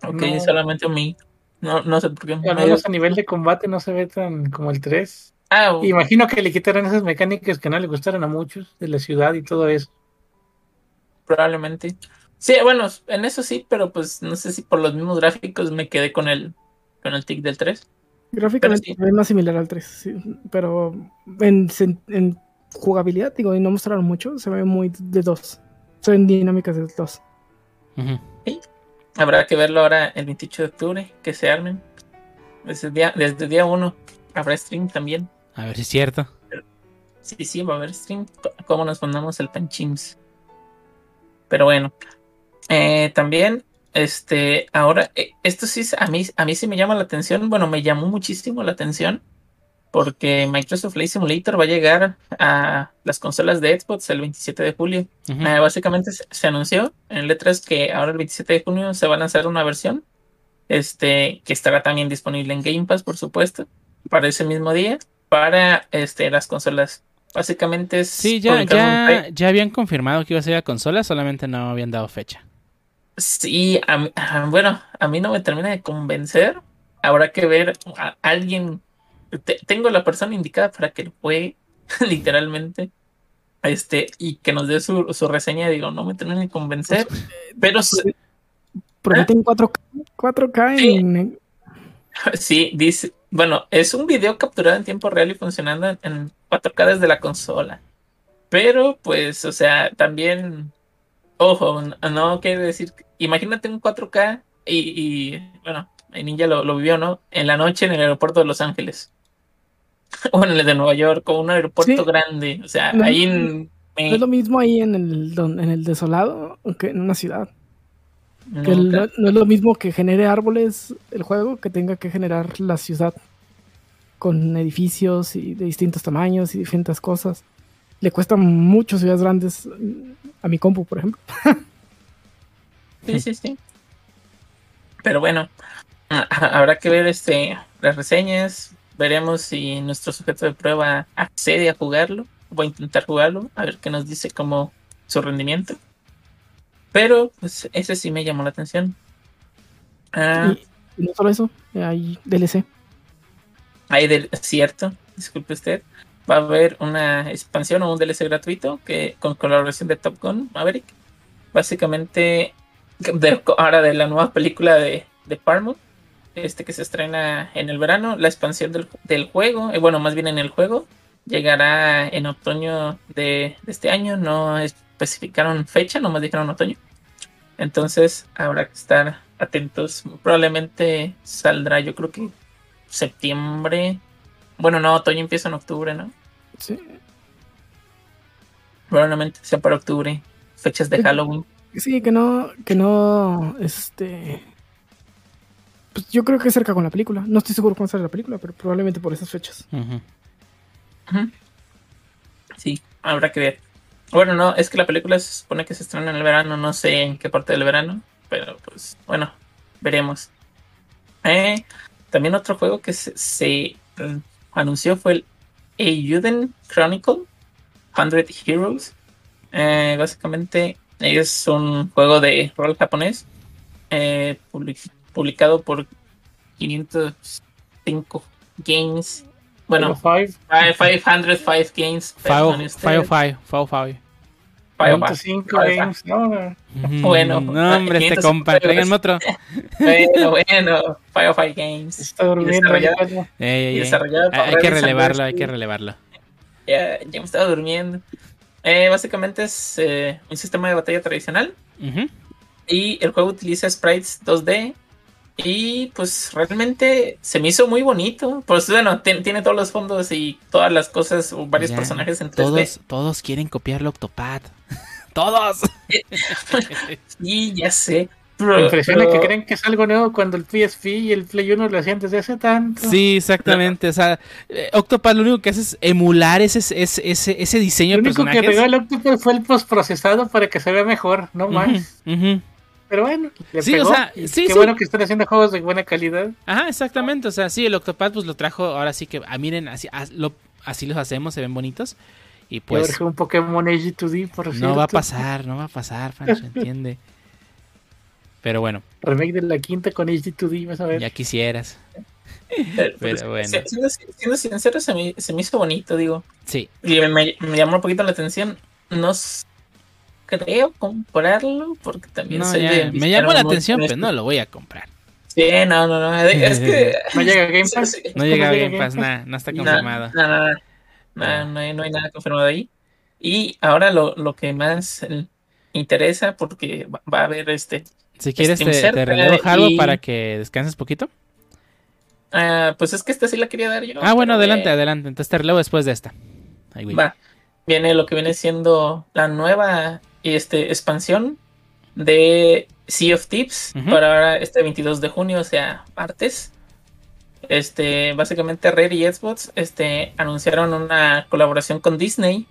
Ok, No. solamente a mí. No, no sé por qué. Al menos a nivel de combate no se ve tan como el 3. Ah, Imagino que le quitaron esas mecánicas que no le gustaron a muchos de la ciudad y todo eso. probablemente. Sí, bueno, en eso sí, pero pues no sé si por los mismos gráficos me quedé con el con el tic del 3. Gráficamente Pero sí. ve más similar al 3, sí, pero en, en jugabilidad, digo, y no mostraron mucho, se ve muy de 2. Se ven dinámicas de 2. Ujú. Habrá que verlo ahora el 28 de octubre, que se armen. Desde el día, desde el día 1 habrá stream también. A ver si es cierto. Sí, sí, va a haber stream. ¿Cómo nos mandamos el panchims? Pero bueno. Eh, también, este, ahora, eh, esto sí, a mí, a mí sí me llama la atención. Bueno, me llamó muchísimo la atención. porque Microsoft Flight Simulator va a llegar a las consolas de Xbox el 27 de julio. Eh, básicamente se, anunció en E3 que ahora el 27 de junio se va a lanzar una versión este, que estará también disponible en Game Pass, por supuesto, para ese mismo día, para este, las consolas. Básicamente es Sí, ya, ya, ya habían confirmado que iba a ser a consola, solamente no habían dado fecha. Sí, a mí- a- bueno, a mí no me termina de convencer. Habrá que ver a alguien. te- tengo la persona indicada para que lo juegue, literalmente. Este, y que nos dé su, su reseña. Digo, no me termina de convencer. Pero s- Prometen 4K, 4K Sí. en, sí, dice. Bueno, es un video capturado en tiempo real y funcionando en, en 4K desde la consola. Pero, pues, o sea, también. Ojo, no quiere decir. Imagínate un 4K y, y, bueno, el Ninja lo, lo vivió, ¿no? En la noche en el aeropuerto de Los Ángeles. O en el de Nueva York, o un aeropuerto Sí. grande. O sea, No, ahí en. No es lo mismo ahí en el, en el desolado que en una ciudad. no, Que el- claro. no es lo mismo que genere árboles el juego que tenga que generar la ciudad con edificios y de distintos tamaños y diferentes cosas. Le cuesta mucho ciudades grandes mm, a mi compu, por ejemplo. Sí, sí, sí. Pero bueno, habrá que ver este las reseñas. Veremos si nuestro sujeto de prueba accede a jugarlo. Voy a intentar jugarlo, a ver qué nos dice como su rendimiento. Pero, pues, ese sí me llamó la atención. Ah, y no solo eso, hay DLC. Hay del cierto, disculpe usted. Va a haber una expansión o un DLC gratuito que con colaboración de Top Gun Maverick. Básicamente, de- ahora de la nueva película de, de Paramount, este que se estrena en el verano, la expansión del, del juego, eh, bueno, más bien en el juego, llegará en otoño de, de este año. No especificaron fecha, nomás dijeron otoño. Entonces habrá que estar atentos. Probablemente saldrá, yo creo que septiembre. Bueno, no, otoño empieza en octubre, ¿no? Sí. Probablemente sea para octubre. Fechas de Sí. Halloween. Sí, que no, que no, este... Pues yo creo que cerca con la película. No estoy seguro cuándo sale la película, pero probablemente por esas fechas. Sí, habrá que ver. Bueno, no, es que la película se supone que se estrena en el verano, no sé en qué parte del verano, pero pues bueno, veremos. Eh, también otro juego que se, se, anunció fue el Eiyuden Chronicle 100 Heroes. Eh, básicamente es un juego de rol japonés eh, public- publicado por 505 Games. Bueno, Five, Five- 505 Games. perdone usted. Fire, fire, fire, fire. 45 Five- games, no, Bueno, no, hombre, este 500 compa, tráiganme otro. Bueno, bueno, 505 Games. está durmiendo desarrollado- Hay, hay que relevarlo, hay que relevarlo. Ya, ya me estaba durmiendo. Eh, básicamente es eh, un sistema de batalla tradicional. Y el juego utiliza sprites 2D. Y pues realmente se me hizo muy bonito. Pues bueno, tiene, todos los fondos y todas las cosas, o varios Ya, personajes en 3D. Todos, todos quieren copiarlo Octopad. todos. Y ya sé. Me Pero, impresiona pero- que creen que es algo nuevo cuando el PSP y el Play 1 lo hacían desde hace tanto. Sí, exactamente. O sea, eh, Octopad lo único que hace es emular ese, ese, ese, ese diseño Lo de único que personajes. pegó el Octopus fue el postprocesado para que se vea mejor, no más. Ujú. Pero bueno, le Sí, pegó. o sea, sí, qué sí. bueno que están haciendo juegos de buena calidad. Ajá, exactamente. O sea, sí, el Octopad pues lo trajo. Ahora sí que, ah, miren, así, as- lo- así los hacemos, se ven bonitos. Y Pues, un Pokémon HD2D, por no va a pasar, no va a pasar, Pancho, entiende. Pero bueno, Remake de la quinta con HD2D, vas a ver. ya quisieras. pero, Pero pues, bueno. si- Siendo, siendo sincero, se me, se me hizo bonito, digo. Sí, Y me, me llamó un poquito la atención. No creo comprarlo porque también no, soy ya, de me llamó la atención, en pero no lo voy a comprar. Sí, no, no, no. Es que. No llega a Game Pass. No llega Game Pass, nada, no está confirmado. No, no, no. No, no hay, no hay nada confirmado ahí. Y ahora lo, lo que más interesa, porque va, va a haber este. Si quieres, Steam te, te y- para que descanses poquito. ah, pues es que esta sí la quería dar yo. Ah, bueno, adelante, eh, adelante. Entonces te relevo después de esta. Ahí. Va. Viene lo que viene siendo la nueva este, expansión de Sea of Tips Ujú. para ahora este 22 de junio, o sea, martes. este, básicamente Rare y Xbox, este, anunciaron una colaboración con Disney.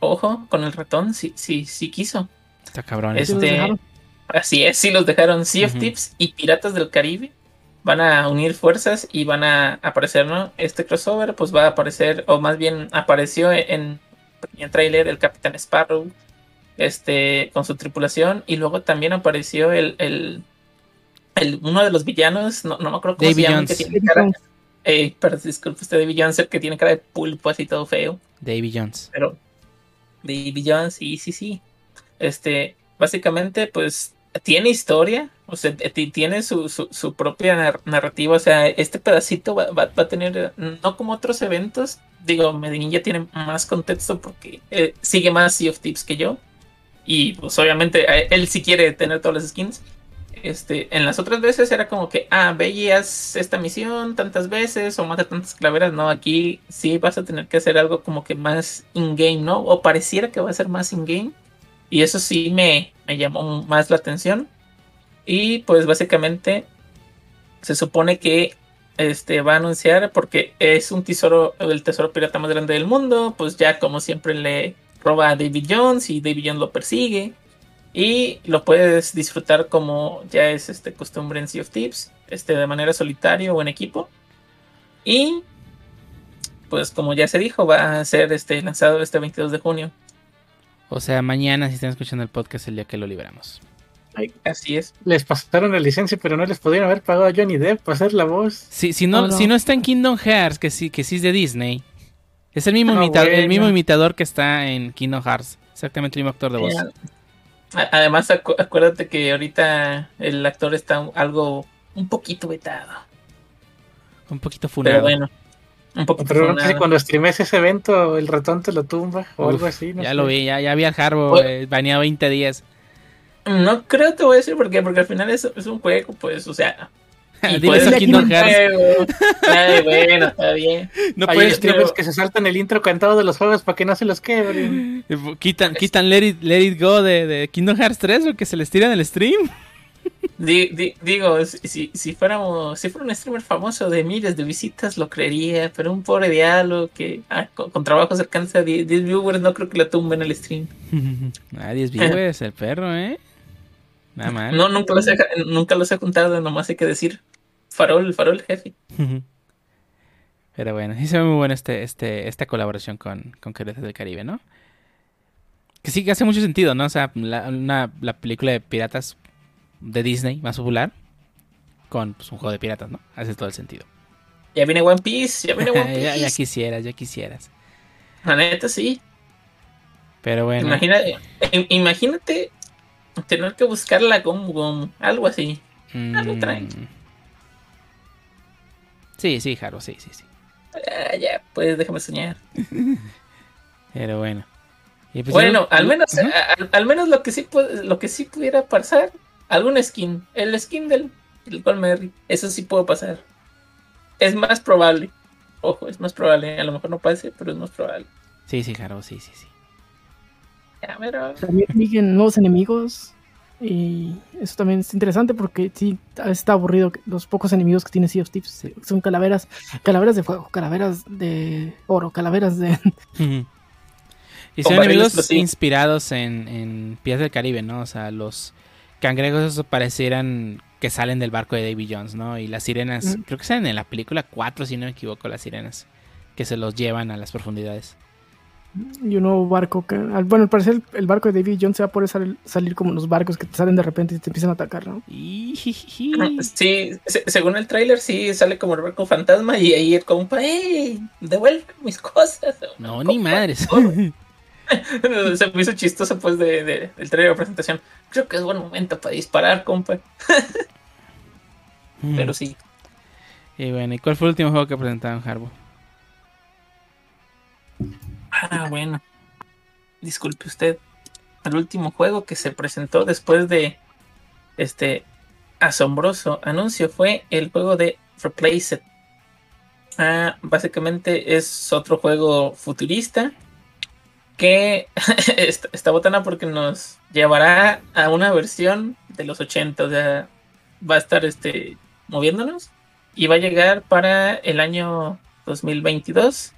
Ojo, con el ratón, sí, sí, sí quiso. Está cabrón. ¿Sí los Este, así es, sí los dejaron. Sea of. Thieves y Piratas del Caribe van a unir fuerzas y van a aparecer, ¿no? Este crossover, pues va a aparecer, o más bien apareció en el trailer el Capitán Sparrow, este, con su tripulación, y luego también apareció el, el, el- uno de los villanos, no, no me acuerdo cómo Davy se llama, Jones. que tiene cara, eh, perdón, disculpe usted, Davy Jones, el que tiene cara de pulpo así todo feo. Davy Jones. Pero Davy Jones, sí, sí, sí. Este, básicamente, pues, tiene historia, o sea, ti- tiene su, su, su propia nar- narrativa, o sea, este pedacito va, va- va a tener, no como otros eventos, digo, Medellín ya tiene más contexto porque eh, sigue más Sea of Tips que yo, y pues obviamente él sí quiere tener todas las skins. Este, en las otras veces era como que, ah, ve y haz esta misión tantas veces o mata tantas claveras. No, aquí sí vas a tener que hacer algo como que más in-game, ¿no? O pareciera que va a ser más in-game. Y eso sí me, me llamó más la atención. Y pues básicamente se supone que este va a anunciar porque es un tesoro, el tesoro pirata más grande del mundo. Pues ya como siempre le roba a David Jones y David Jones lo persigue. Y lo puedes disfrutar como ya es este costumbre en Sea of Thieves, este, de manera solitario o en equipo. Y pues como ya se dijo, va a ser este, lanzado este 22 de junio. O sea, mañana, si están escuchando el podcast, el día que lo libramos. Así es. Les pasaron la licencia, pero no les pudieron haber pagado a Johnny Depp para hacer la voz. Si, si, no, Oh, no. si no está en Kingdom Hearts, que sí, que sí es de Disney, es el mismo, Ah, imita- el mismo imitador que está en Kingdom Hearts. Exactamente el mismo actor de voz. Además, acu- acuérdate que ahorita el actor está un- algo un poquito vetado. Un poquito Pero funado. bueno, un poquito Pero no sé si funado. cuando streames ese evento el ratón te lo tumba o Uf, algo así. no ya sé. lo vi, ya, ya vi al Harbo eh, baneado 20 días. No creo, te voy a decir por qué, porque al final es, es un juego, pues, o sea. y Dile puedes- eso Kingdom Hearts. Ay, bueno, está bien. No Hay puedes, streamers que se saltan el intro cantado de los juegos para que no se los quebren. quitan, quitan Let It, Let It Go de, de Kingdom Hearts 3 o que se les tira en el stream. Di- di- digo, si, si, fuéramos, si fuera un streamer famoso de miles de visitas, lo creería, pero un pobre diálogo que ah, con, con trabajo cercano a 10 10 viewers, no creo que lo tumben el stream. Nadie es viewers, el perro, ¿eh? Nada mal. No, nunca los he, nunca los he juntado, nomás hay que decir farol, farol jefe. Pero bueno, sí se ve muy bueno este, este, esta colaboración con, con Piratas del Caribe, ¿no? Que sí que hace mucho sentido, ¿no? O sea, la, una- la película de piratas de Disney más popular con pues, un juego de piratas, ¿no? Hace todo el sentido. Ya viene One Piece, ya viene One Piece. ya, ya quisieras, ya quisieras. La neta, sí. Pero bueno. Imagina, im- imagínate tener que buscar la Gum Gum, algo así. algo mm, traen. Sí, sí, Jaro, sí, sí, sí. Ah, ya, pues déjame soñar. Pero bueno. Y pues bueno, ya- al menos, a- al, al menos lo que sí lo que sí pudiera pasar, algún skin, el skin del, del Golmerry, eso sí puede pasar. Es más probable. Ojo, es más probable. A lo mejor no pase, pero es más probable. Sí, sí, Jaro, sí, sí, sí. Pero También siguen nuevos enemigos. Y eso también es interesante porque sí, a veces está aburrido que los pocos enemigos que tiene Sea of Thieves. Sí. Son calaveras, calaveras de fuego, calaveras de oro, calaveras de... Y son enemigos inspirados en, en Piratas del Caribe, ¿no? O sea, los cangrejos esos parecieran que salen del barco de Davy Jones, ¿no? Y las sirenas, Mm. creo que salen en la película 4, si no me equivoco, las sirenas, que se los llevan a las profundidades. Y un nuevo barco que... Bueno, al parecer el barco de David Jones se va a poder sal- salir como los barcos que te salen de repente y te empiezan a atacar, ¿no? Y... sí, se- según el tráiler sí sale como el barco fantasma y ahí el compa, ¡ey! Devuelve mis cosas. No, ni madres. Se me hizo chistoso pues de, de- del trailer de presentación. Creo que es buen momento para disparar, compa. Pero sí. Y bueno, ¿y cuál fue el último juego que presentaron, Harbo? Ah, bueno. Disculpe usted. El último juego que se presentó después de este asombroso anuncio fue el juego de Replaced. Ah, básicamente es otro juego futurista que está, botana porque nos llevará a una versión de los 80. O sea, va a estar este moviéndonos y va a llegar para el año 2022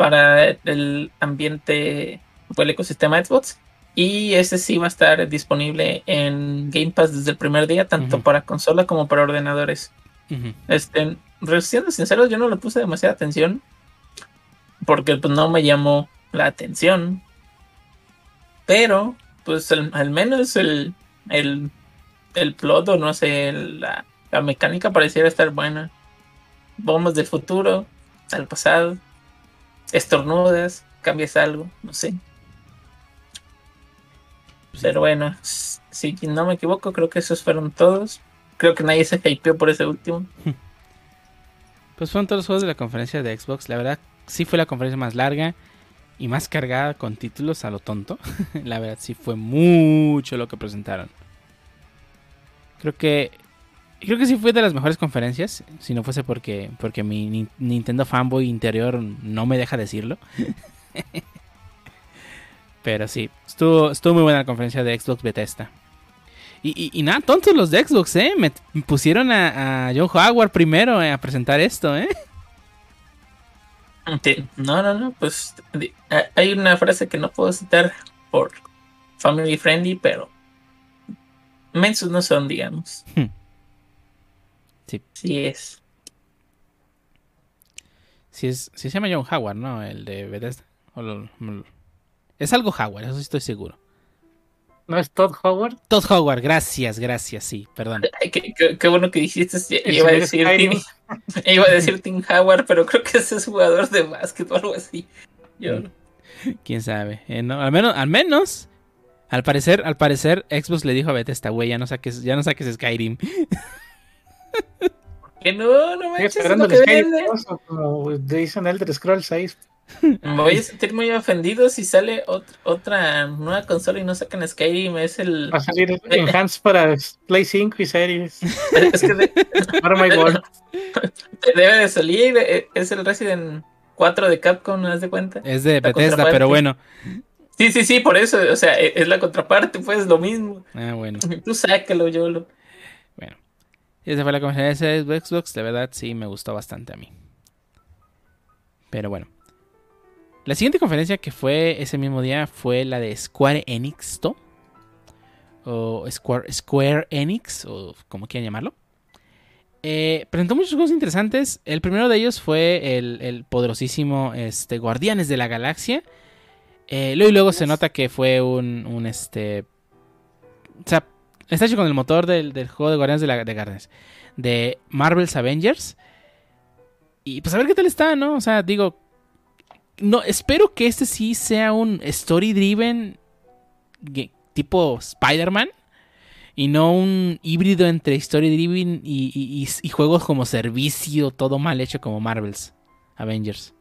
para el ambiente o el ecosistema Xbox y ese sí va a estar disponible en Game Pass desde el primer día, tanto para consola como para ordenadores. Este, siendo sinceros, yo no le puse demasiada atención porque pues no me llamó la atención. Pero, pues al, al menos el, el, el plot o no sé, la, la mecánica pareciera estar buena. Bombas del futuro, al pasado, estornudas, cambias algo, no sé. Pero bueno, si no me equivoco, creo que esos fueron todos. Creo que nadie se hypeó por ese último. Pues fueron todos los juegos de la conferencia de Xbox. La verdad, sí fue la conferencia más larga y más cargada con títulos a lo tonto. la verdad, sí fue mucho lo que presentaron. Creo que. Creo que sí fue de las mejores conferencias. Si no fuese porque, porque mi Ni- Nintendo fanboy interior no me deja decirlo. Pero sí, estuvo, estuvo muy buena la conferencia de Xbox Bethesda. Y, y, y nada, tontos los de Xbox, ¿eh? Me pusieron a, a John Howard primero eh, a presentar esto, ¿eh? No, no, no, pues hay una frase que no puedo citar por family friendly, pero mensos no son, digamos. Hmm. Sí. Sí es. Si es, si se llama John Howard, ¿no? El de Bethesda. O lo- lo- es algo Howard, eso sí estoy seguro. ¿No es Todd Howard? Todd Howard, gracias, gracias, sí, perdón. Ay, qué, qué- qué bueno que dijiste. sí, Iba a decir Skyrim. Tim, iba a decir Tim Howard, pero creo que ese es jugador de básquet o algo así. Yo Mm. Quién sabe. Eh, no, al menos, al menos, al parecer, al parecer, Xbox le dijo a Bethesda, güey, ya no saques, ya no saques Skyrim. que no, no Estoy manches, es esperando lo el que Skyrim vende. 2 o como dicen Elder Scrolls 6. Me voy a sentir muy ofendido si sale ot- otra nueva consola y no sacan Skyrim. Es el. Va a salir Enhanced para Play 5 y Series. Es que de- Para my world. debe de salir. eh, Es el Resident 4 de Capcom, ¿no das de cuenta? Es de La Bethesda, pero bueno. Sí, sí, sí, por eso. O sea, e- es la contraparte, pues lo mismo. Ah, bueno. Tú sácalo, yo lo. Y esa fue la conferencia de Xbox. De verdad, sí, me gustó bastante a mí. Pero bueno. La siguiente conferencia que fue ese mismo día fue la de Square Enix, ¿to? O Square, Square Enix, o como quieran llamarlo. Eh, presentó muchos juegos interesantes. El primero de ellos fue el, el poderosísimo este, Guardianes de la Galaxia. Eh, luego y luego se nota que fue un, un este. O sea, está hecho con el motor del, del juego de Guardianes de la de Marvel's Avengers. Y pues a ver qué tal está, ¿no? O sea, digo. No, espero que este sí sea un story driven tipo Spider-Man. Y no un híbrido entre story driven y- y juegos como servicio, todo mal hecho como Marvel's Avengers.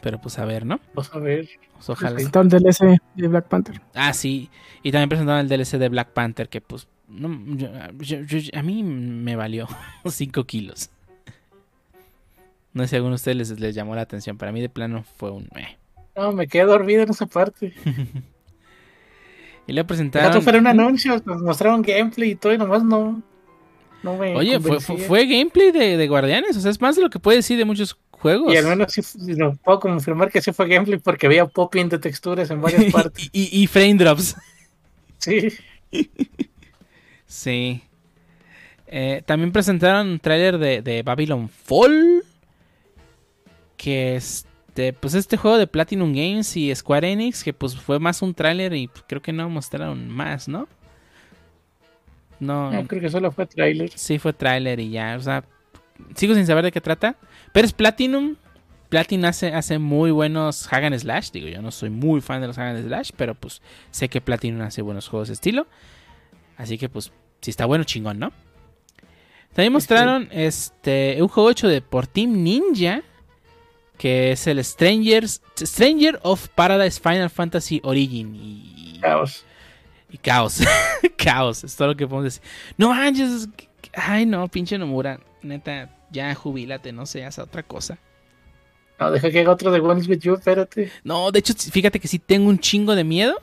Pero pues a ver, ¿no? Vamos a ver. Pues, ojalá. Presentaron DLC de Black Panther. Ah, sí. Y también presentaron el DLC de Black Panther, que pues no, yo- yo- yo- a mí me valió 5 kilos. No sé si a alguno de ustedes les, les llamó la atención. Para mí de plano fue un... meh. No, me quedé dormido en esa parte. Y le presentaron... fue un anuncio, nos mostraron gameplay y todo y nomás no. no me Oye, fue, fue gameplay de, de Guardianes. O sea, es más de lo que puede decir de muchos juegos. Y al menos sí, sí, no, puedo confirmar que sí fue gameplay porque había popping de texturas en varias partes. y, y- y frame drops. Sí. Sí. Eh, también presentaron un tráiler de, de Babylon Fall. Que este, pues este juego de Platinum Games y Square Enix, que pues fue más un tráiler y creo que no mostraron más, ¿no? No, No, creo que solo fue trailer. sí fue tráiler y ya, o sea, sigo sin saber de qué trata. Pero es Platinum. Platinum hace, hace muy buenos Hack and Slash. Digo, yo no soy muy fan de los Hack and Slash, pero pues sé que Platinum hace buenos juegos de estilo. Así que pues, si está bueno, chingón, ¿no? También mostraron este un juego hecho de por Team Ninja. Que es el Strangers, Stranger of Paradise Final Fantasy Origin. Y, Caos. y caos. caos. Es todo lo que podemos decir. No manches. Ay, no, pinche Nomura. Neta, ya jubílate, no sé, haz otra cosa. No, deja que haga otro de One is with You, espérate. No, de hecho, fíjate que sí tengo un chingo de miedo.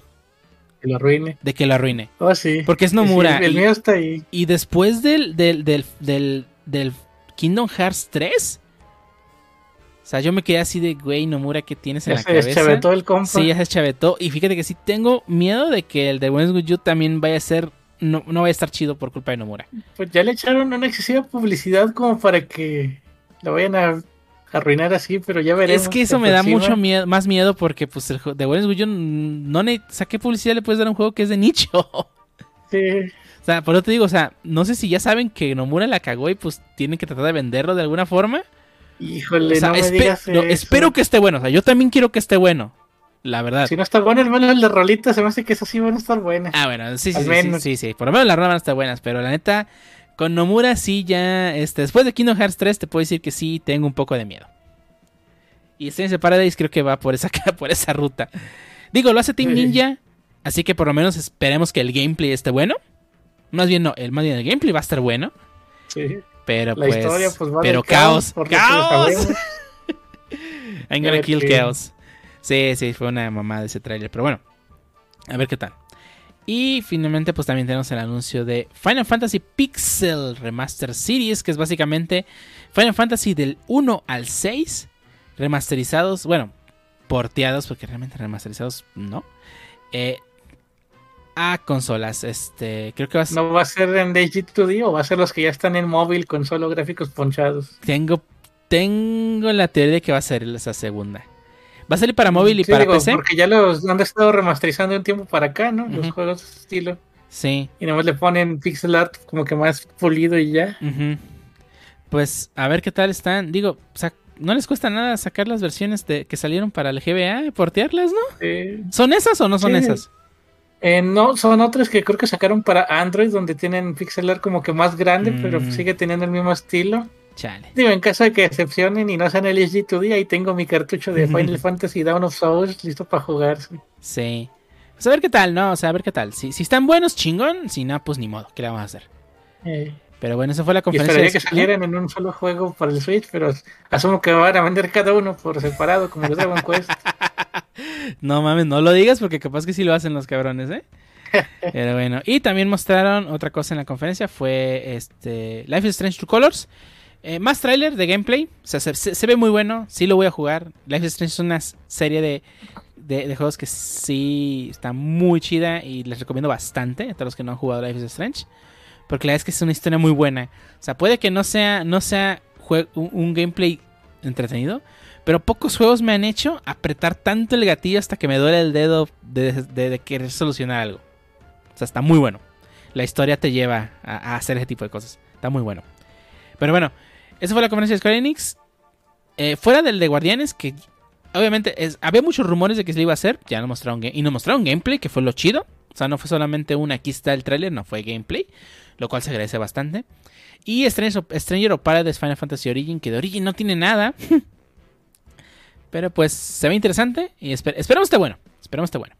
que lo arruine. De que lo arruine. Oh, sí. Porque es Nomura. Sí, el y, mío está ahí. y después del, del, del, del, del Kingdom Hearts 3. O sea, yo me quedé así de, güey, Nomura, ¿qué tienes en Ya la se cabeza? deschavetó el compa. Sí, ya se chavetó. Y fíjate que sí tengo miedo de que el de Wens With You también vaya a ser. No, no vaya a estar chido por culpa de Nomura. Pues ya le echaron una excesiva publicidad como para que lo vayan a arruinar así, pero ya veremos. Es que eso me da mucho miedo, más miedo porque, pues, el de With You no ne ¿Qué publicidad le puedes dar a un juego que es de nicho? o Sí, sea, por eso te digo, o sea, no sé si ya saben que Nomura la cagó y pues tienen que tratar de venderlo de alguna forma. híjole, O sea, no me no, espero que esté bueno. O sea, yo también quiero que esté bueno. La verdad. Si no está bueno, al menos el de Rolita se me hace que esas sí van a estar buenas. Ah, bueno, sí, sí, sí, sí, sí, sí. Por lo menos las ruedas van a estar buenas, pero la neta, con Nomura sí ya, este, después de Kingdom Hearts 3 te puedo decir que sí tengo un poco de miedo. Y Strange Paradise creo que va por esa, por esa ruta. Digo, lo hace Team Sí. Ninja, así que por lo menos esperemos que el gameplay esté bueno. Más bien no, el, más bien el gameplay va a estar bueno, Sí. pero La pues, historia, pues va pero caos. caos, lo caos. I'm gonna kill chaos. Sí, sí, fue una mamada ese tráiler, pero bueno. A ver qué tal. Y finalmente pues también tenemos el anuncio de Final Fantasy Pixel Remaster Series, que es básicamente Final Fantasy del 1 al 6 remasterizados, bueno, porteados, porque realmente remasterizados no, eh, a consolas. Este, creo que va a ser... ¿No va a ser en HD2D o va a ser los que ya están en móvil con solo gráficos ponchados? Tengo, tengo la teoría de que va a ser esa segunda. Va a salir para móvil y Sí, para digo, PC. Porque ya los han estado remasterizando un tiempo para acá, ¿no? Los juegos de ese estilo. Sí. Y nada más le ponen pixel art como que más pulido y ya. Ujú. Pues a ver qué tal están. Digo, no les cuesta nada sacar las versiones de, que salieron para el GBA, portearlas, ¿no? Eh, ¿Son esas o no son Sí. esas? eh, no, son otros que creo que sacaron para Android, donde tienen pixel art como que más grande, pero Mm. sigue teniendo el mismo estilo. Chale. Digo, en caso de que excepcionen y no sean el HD2D, ahí tengo mi cartucho de. Final Fantasy Dawn of Souls listo para jugar. Sí. Pues a ver qué tal, ¿no? O sea, a ver qué tal. Si, si están buenos, chingón. Si no, pues ni modo. ¿Qué le vamos a hacer? Eh, Pero bueno, esa fue la y conferencia. esperaría de- que salieran en un solo juego para el Switch, pero asumo que van a vender cada uno por separado, como los Dragon Quest. No mames, no lo digas porque capaz que sí lo hacen los cabrones, ¿eh? Pero bueno, y también mostraron otra cosa en la conferencia, fue este Life is Strange True Colors. Eh, más tráiler de gameplay, o sea, se, se- ve muy bueno, sí lo voy a jugar. Life is Strange es una serie de, de- juegos que sí está muy chida y les recomiendo bastante a todos los que no han jugado Life is Strange. Porque la verdad es que es una historia muy buena. O sea, puede que no sea, no sea un, gameplay entretenido, pero pocos juegos me han hecho apretar tanto el gatillo hasta que me duele el dedo de, de- querer solucionar algo. O sea, está muy bueno. La historia te lleva a hacer ese tipo de cosas. Está muy bueno. Pero bueno, esa fue la conferencia de Square Enix. Eh, fuera del de Guardianes, que obviamente había muchos rumores de que se iba a hacer. Ya nos mostraron y nos mostraron gameplay, que fue lo chido. O sea, no fue solamente un aquí está el tráiler, no fue gameplay. Lo cual se agradece bastante. Y Stranger, Stranger of Paradise Final Fantasy Origin, que de Origin no tiene nada. Pero pues se ve interesante y esper- esperamos esté bueno. Esperamos esté bueno.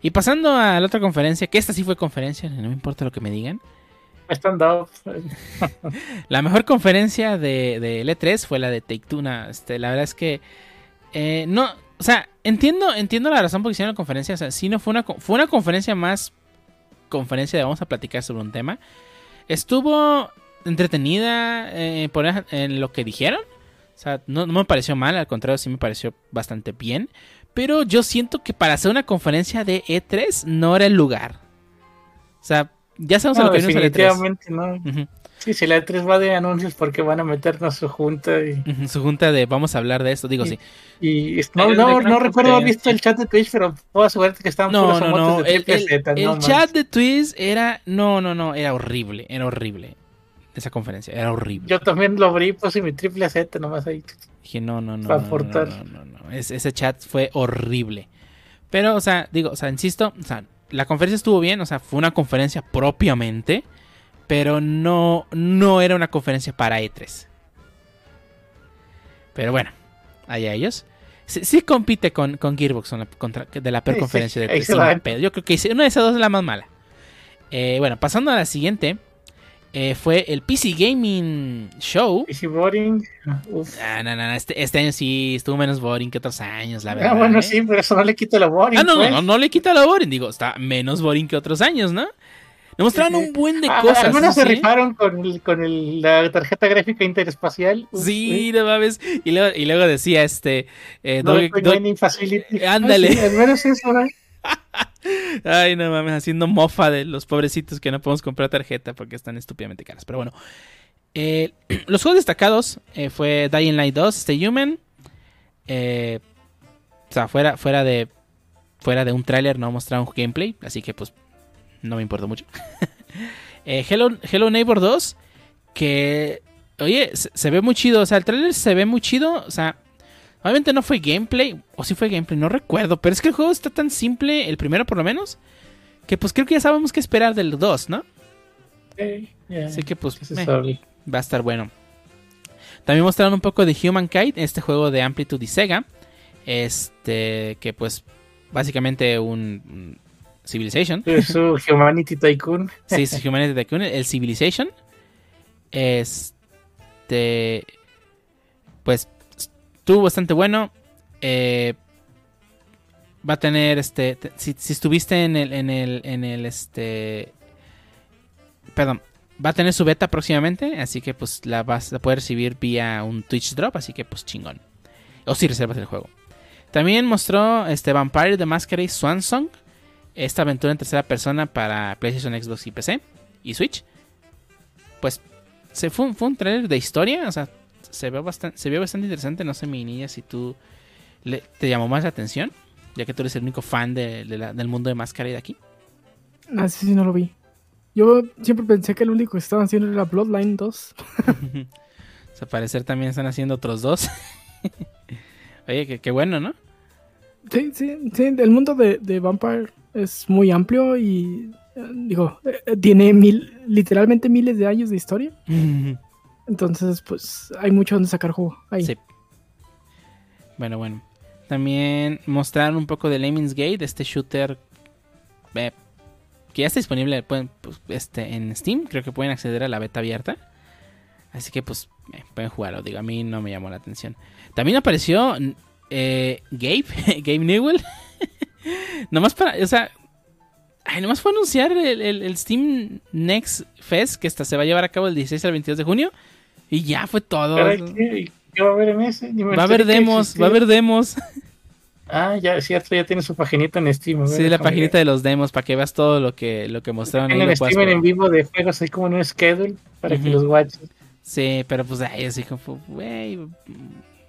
Y pasando a la otra conferencia, que esta sí fue conferencia, no me importa lo que me digan. Stand up. La mejor conferencia de, de L3 fue la de Take Two. na- Este, la verdad es que eh, no, o sea, entiendo, entiendo la razón por que hicieron la conferencia. O sea, sí no fue una, fue una conferencia más conferencia de vamos a platicar sobre un tema. Estuvo entretenida eh, por en lo que dijeron. O sea, no me pareció mal, al contrario, sí me pareció bastante bien. Pero yo siento que para hacer una conferencia de E3 no era el lugar. O sea, ya sabemos a No, lo que vimos en E3. definitivamente no. Ujú. Sí, si la E3 va de anuncios porque van a meternos su junta y, Su junta de vamos a hablar de esto, digo sí. y no, no, no recuerdo haber visto el chat de Twitch, pero puedo asegurarte que estaban No, puros no, de El, triple el- Z, el chat de Twitch era. No, no, no. Era horrible. Era horrible. Esa conferencia. Era horrible. Yo también lo abrí, pues, y mi triple Z nomás ahí. Dije, no, no, no. Pa' no, no, aportar. no, no, no, no. Es- ese chat fue horrible. Pero, o sea, digo, o sea, insisto, o sea, la conferencia estuvo bien, o sea, fue una conferencia propiamente, pero no, no era una conferencia para E3. Pero bueno, allá ellos. Sí, sí compite con, con Gearbox en la- contra- de la peor Sí, sí, conferencia de ahí E3. se sin van. pedo. Yo creo que una de esas dos es la más mala. Eh, bueno, pasando a la siguiente. Eh, fue el PC Gaming Show. PC Boring. Uf. Ah, no, no, no, este, este año sí estuvo menos boring que otros años, la verdad. Ah, bueno, ¿eh? sí, pero eso no le quita lo boring. Ah, no, no, pues. no, no le quita lo boring, digo, está menos boring que otros años, ¿no? Nos mostraron Sí, sí. un buen de Ah, cosas. Al menos se ¿sí? rifaron con, el- con el- la tarjeta gráfica interespacial. Uf, Sí, no mames. Y luego, y luego decía este. eh, No Mining Facility. Ándale. Ah, sí, al menos eso, ¿no? Ay, no mames, haciendo mofa de los pobrecitos que no podemos comprar tarjeta porque están estúpidamente caras. Pero bueno. Eh, los juegos destacados eh, fue Dying Light 2, Stay Human. Eh, o sea, fuera, fuera de. Fuera de un tráiler no mostraron gameplay. Así que pues. No me importa mucho. Eh, Hello, Hello Neighbor 2. Que. Oye, se, se ve muy chido. O sea, el tráiler se ve muy chido. O sea. Obviamente no fue gameplay. O sí fue gameplay, no recuerdo. Pero es que el juego está tan simple, el primero por lo menos. Que pues creo que ya sabemos qué esperar del 2, ¿no? Sí, ya. Así que pues meh, va a estar bueno. También mostraron un poco de Humankind, este juego de Amplitude y Sega. Este, que pues básicamente un, Civilization. Su Humanity Tycoon. Sí, es Humanity Tycoon, el Civilization. Este. Pues estuvo bastante bueno. Eh, va a tener este. te- si, si estuviste en el. En el. En el. Este. Perdón. Va a tener su beta próximamente. Así que pues la vas a poder recibir vía un Twitch drop. Así que pues chingón. O si reservas el juego. También mostró este Vampire the Masquerade Swan Song esta aventura en tercera persona para PlayStation, Xbox y PC y Switch. Pues se fue, fue un trailer de historia, o sea, se ve bastante, se vio bastante interesante. No sé, mi niña, si tú le- te llamó más la atención, ya que tú eres el único fan de- de la- del mundo de Masquerade aquí. Ah, sí, sí, no lo vi. Yo siempre pensé que el único que estaban haciendo era Bloodline 2. O sea, parecer también están haciendo otros dos. Oye, qué, qué bueno, ¿no? Sí, sí, sí. El mundo de, de Vampire es muy amplio y, eh, digo, eh, eh, tiene mil, literalmente miles de años de historia. Entonces, pues, hay mucho donde sacar juego. Ahí. Sí. Bueno, bueno. También mostraron un poco de Lemmings Gate, este shooter eh, que ya está disponible pueden, pues, este, en Steam. Creo que pueden acceder a la beta abierta. Así que pues eh, pueden jugarlo. Digo, a mí no me llamó la atención. También apareció eh, Gabe, Gabe Newell. nomás para, o sea, nomás fue anunciar el, el- el Steam Next Fest que esta se va a llevar a cabo el 16 al 22 de junio. Y ya fue todo. Caray, ¿qué, qué va a haber en ese? Va a haber demos, va a haber demos. Ah, ya es cierto, ya tiene su paginita en Steam. Sí, la paginita de los demos para que veas todo lo que, lo que mostraron lo puedas Steam en vivo de juegos, hay como en un schedule para que los watches. Sí, pero pues ahí así como, güey,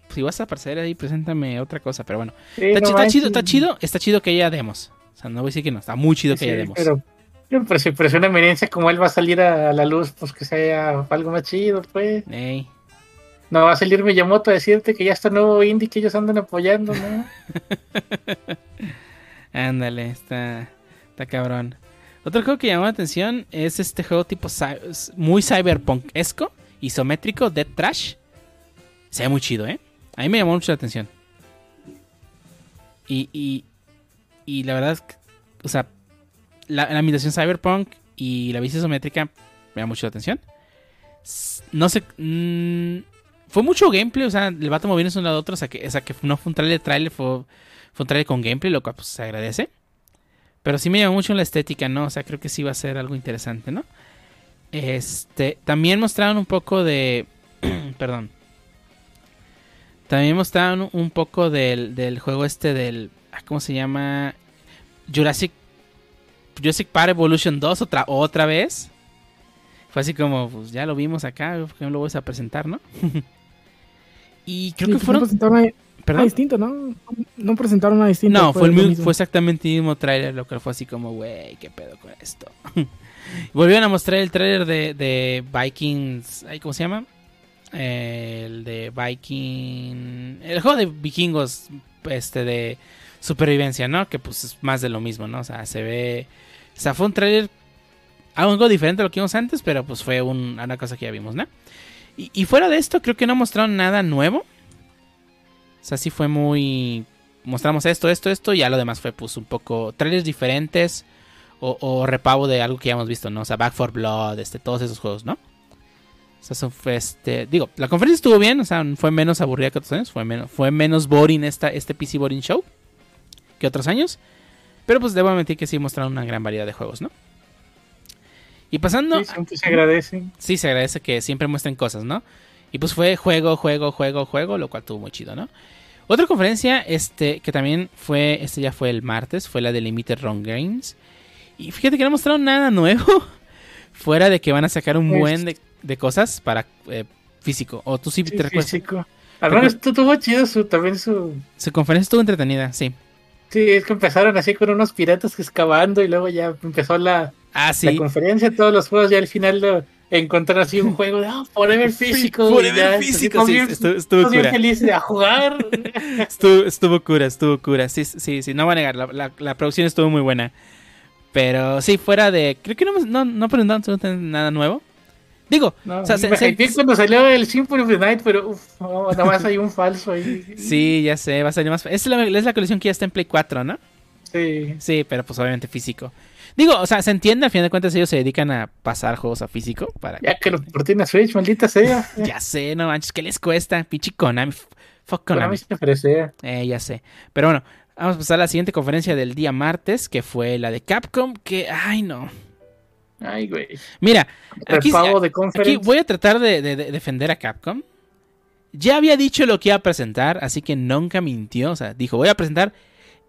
si vas a aparecer ahí, preséntame otra cosa. Pero bueno, Sí, está, no chi- está manches. chido, está chido, está chido que haya demos. O sea, no voy a decir que no, está muy chido que Sí, haya demos. pero, pero, si- pero si una eminencia como él va a salir a, la luz, pues que sea algo más chido, pues. Ey, No va a salir Miyamoto a decirte que ya está nuevo indie que ellos andan apoyando, ¿no? ándale, está, está cabrón. Otro juego que llamó la atención es este juego tipo muy cyberpunk-esco, isométrico, Dead Trash. Se ve muy chido, ¿eh? A mí me llamó mucho la atención. Y, y, y la verdad es que, o sea, la, la ambientación cyberpunk y la vista isométrica me llama mucho la atención. No sé, mm, fue mucho gameplay, o sea, el vato moviéndose de un lado a otro, o sea, que, o sea, que no fue un trailer, trailer, fue, fue un trailer con gameplay, lo cual pues se agradece. Pero sí me llamó mucho la estética, ¿no? O sea, creo que sí va a ser algo interesante, ¿no? Este, también mostraron un poco de, perdón. También mostraron un poco del, del juego este del, ah, ¿cómo se llama? Jurassic Jurassic Park Evolution 2 otra, otra vez. Fue así como, pues ya lo vimos acá, ¿por qué no lo vas a presentar, no? y creo Sí, que fueron... No presentaron nada, distinto, ¿no? No presentaron nada distinto. No, fue, el lo mismo- mismo. fue exactamente el mismo tráiler, lo cual fue así como, güey, qué pedo con esto. Volvieron a mostrar el tráiler de, de Vikings, ¿cómo se llama? Eh, el de Viking, el juego de vikingos, este, de supervivencia, ¿no? Que pues es más de lo mismo, ¿no? O sea, se ve, o sea, fue un tráiler algo diferente a lo que vimos antes, pero pues fue un- una cosa que ya vimos, ¿no? Y, fuera de esto, creo que no mostraron nada nuevo. O sea, sí fue muy mostramos esto, esto, esto, y ya lo demás fue pues un poco trailers diferentes o, o repavo de algo que ya hemos visto, ¿no? O sea, Back for Blood, este, todos esos juegos, ¿no? O sea, eso fue este. Digo, la conferencia estuvo bien, o sea, fue menos aburrida que otros años, fue menos, fue menos boring esta, este PC Boring Show que otros años. Pero pues debo admitir que sí mostraron una gran variedad de juegos, ¿no? Y pasando. Sí, se agradece. Sí, se agradece que siempre muestren cosas, ¿no? Y pues fue juego, juego, juego, juego, lo cual estuvo muy chido, ¿no? Otra conferencia, este, que también fue, este ya fue el martes, fue la de Limited Run Games. Y fíjate que no mostraron nada nuevo. Fuera de que van a sacar un buen de, de cosas para eh, físico. O tú sí, Sí, te recuerdas. físico. Al menos tu- tuvo chido su, también su... Su conferencia estuvo entretenida, sí. Sí, es que empezaron así con unos piratas excavando y luego ya empezó la, Ah, la conferencia, todos los juegos, ya al final lo encontraron así un juego de ah, Forever Físico. Forever ya, Físico, sí, bien- estuvo- cura. felices de a jugar. Estuvo, estuvo cura, estuvo cura. Sí, sí, sí, no voy a negar. La, la- la producción estuvo muy buena. Pero sí, fuera de. Creo que no, no, no presentaron absolutamente nada nuevo. Digo, No, o sea, se- me se- hypeé cuando salió el Symphony of the Night, pero uf, no, nada más hay un falso ahí. sí, ya sé, va a salir más. Es la, es la colección que ya está en Play 4, ¿no? Sí. Sí, pero pues obviamente físico. Digo, o sea, se entiende, al final de cuentas ellos se dedican a pasar juegos a físico. Para... Ya que lo por ti en la Switch, maldita sea. Ya sé, no manches, ¿qué les cuesta? Pinche Konami. Fuck Konami. mí se. Eh, ya sé. Pero bueno, vamos a pasar a la siguiente conferencia del día martes, que fue la de Capcom, que, ay no. Ay, güey. Mira, aquí, voy a tratar de, de- de defender a Capcom. Ya había dicho lo que iba a presentar, así que nunca mintió. O sea, dijo, voy a presentar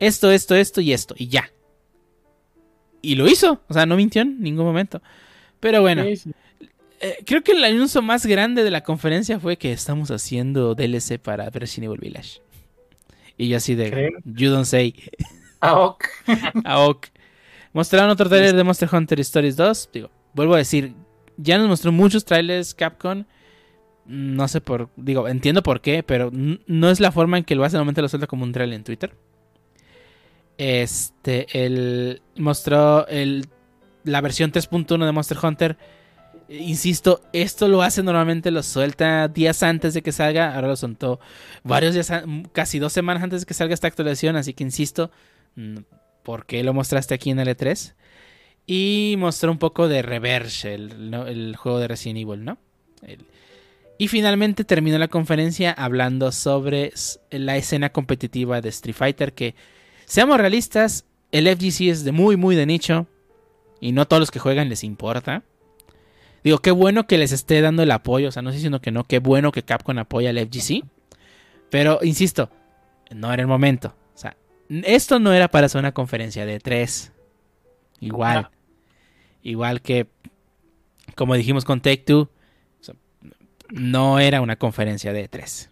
esto, esto, esto y esto, y ya. Y lo hizo, o sea, no mintió en ningún momento. Pero bueno, Sí, sí. eh, creo que el anuncio más grande de la conferencia fue que estamos haciendo DLC para Resident Evil Village. Y yo así de, you don't say. Ah, ok. Aok. Mostraron otro trailer de Monster Hunter Stories 2. Digo, vuelvo a decir, ya nos mostró muchos trailers Capcom. No sé por, digo, entiendo por qué, pero no es la forma en que lo hace. Normalmente lo suelta como un trailer en Twitter. Este, el mostró el, la versión 3.1 de Monster Hunter. Insisto, esto lo hace normalmente, lo suelta días antes de que salga. Ahora lo soltó varios días, casi dos semanas antes de que salga esta actualización. Así que insisto, ¿por qué lo mostraste aquí en L3? Y mostró un poco de Reverse, el, el juego de Resident Evil, ¿no? Y finalmente terminó la conferencia hablando sobre la escena competitiva de Street Fighter. Que, seamos realistas, el FGC es de muy, muy de nicho. Y no todos los que juegan les importa. Digo, qué bueno que les esté dando el apoyo. O sea, no estoy diciendo que no, qué bueno que Capcom apoya al FGC. Pero, insisto, no era el momento. Esto no era para hacer una conferencia de tres. Igual. No. Igual que, como dijimos con Take Two, no era una conferencia de tres.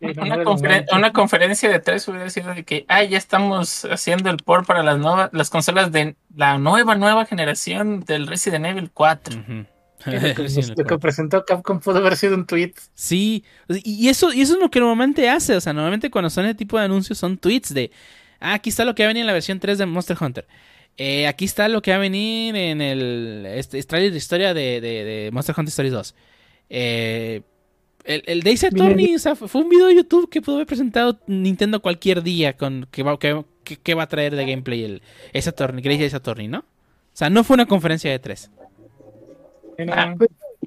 Sí, no, no Una, conferen- conferencia de tres hubiera sido de que, ah, ya estamos haciendo el port para las nuevas, las consolas de la nueva, nueva generación del Resident Evil 4. Ujú. Lo que, lo que presentó Capcom pudo haber sido un tweet. Sí, y eso, y eso es lo que normalmente hace. O sea, normalmente cuando son ese tipo de anuncios son tweets de, ah, aquí está lo que va a venir en la versión 3 de Monster Hunter. Eh, aquí está lo que va a venir en el este, trailer de historia de, de- de Monster Hunter Stories 2. Eh, el, el Days Attorney, o sea, fue un video de YouTube que pudo haber presentado Nintendo cualquier día con que va, que, que- que va a traer de gameplay el Ace Attorney, Crazy Ace Attorney, ¿no? O sea, no fue una conferencia de 3. Ah,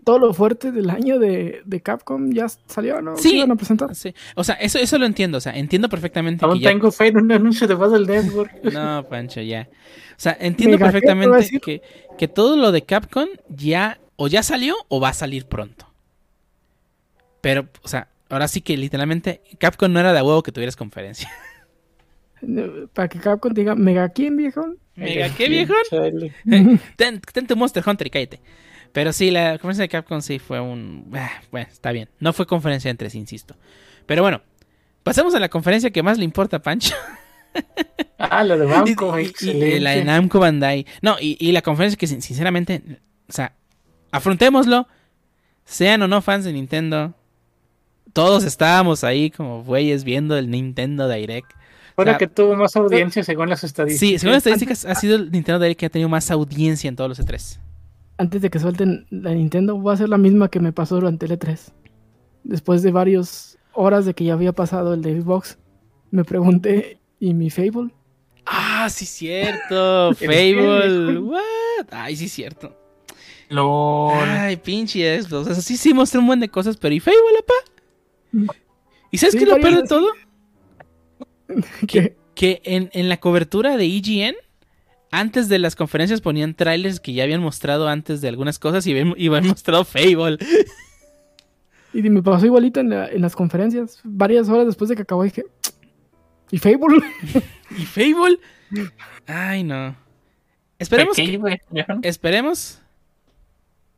Todo lo fuerte del año de, de Capcom ya salió, ¿no? Sí. ¿Qué iban a presentar? Sí. O sea, eso, eso lo entiendo. O sea, entiendo perfectamente Aún que ya tengo fe en un anuncio de Battle Network. No, Pancho, ya. O sea, entiendo Mega, ¿qué te iba a perfectamente decir? que, que todo lo de Capcom ya o ya salió o va a salir pronto. Pero, o sea, ahora sí que literalmente Capcom no era de huevo que tuvieras conferencia. Para que Capcom diga, ¿Mega quién, viejo? Mega, ¿qué viejo? Chale. Ten, ten tu Monster Hunter y cállate. Pero sí, la conferencia de Capcom sí fue un... ah, bueno, está bien. No fue conferencia entre, insisto. Pero bueno, pasemos a la conferencia que más le importa a Pancho. Ah, lo de y- excelente. la de Namco Bandai. No, y, y la conferencia que sin- sinceramente, o sea, afrontémoslo. Sean o no fans de Nintendo. Todos estábamos ahí como güeyes viendo el Nintendo Direct. Fue o sea, la que tuvo más audiencia según las estadísticas. Sí, según las estadísticas, ha sido el Nintendo Direct que ha tenido más audiencia en todos los E E3. Antes de que suelten la Nintendo, voy a hacer la misma que me pasó durante el E3. Después de varias horas de que ya había pasado el de Xbox, me pregunté, ¿y mi Fable? Ah, sí, cierto. Fable. What? Ay, sí, cierto. LOL. Ay, pinche Xbox. O sea, sí, sí mostré un buen de cosas, pero ¿y Fable, apa? ¿Y sabes Sí, qué lo peor de todo? Que Que en, en la cobertura de IGN, antes de las conferencias ponían trailers que ya habían mostrado antes de algunas cosas y habían, y habían mostrado Fable. Y me pasó igualito en, la- en las conferencias. Varias horas después de que acabó dije, ¿y Fable? ¿Y Fable? Ay, no. Esperemos ¿Qué, que, esperemos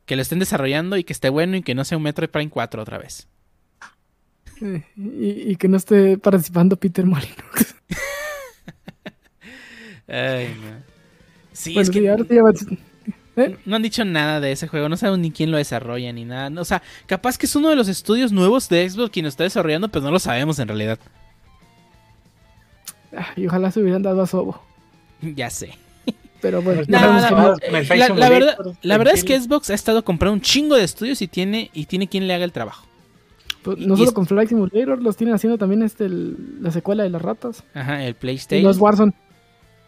que lo estén desarrollando y que esté bueno y que no sea un Metroid Prime 4 otra vez. Eh, y, y que no esté participando Peter Molyneux. Ay, no. Sí, Bueno, es que sí, ahora sí ya va- ¿Eh? no han dicho nada de ese juego, no saben ni quién lo desarrolla ni nada. O sea, capaz que es uno de los estudios nuevos de Xbox quien lo está desarrollando, pero no lo sabemos en realidad. Ah, y ojalá se hubieran dado a Sobo. Ya sé. Pero bueno, Pues No, la, la verdad, la verdad es que Xbox ha estado comprando un chingo de estudios y tiene, y tiene quien le haga el trabajo. Pues, y no solo es- con Flight Simulator, los tienen haciendo también este el- la secuela de las ratas. Ajá, el PlayStation. no es Warzone.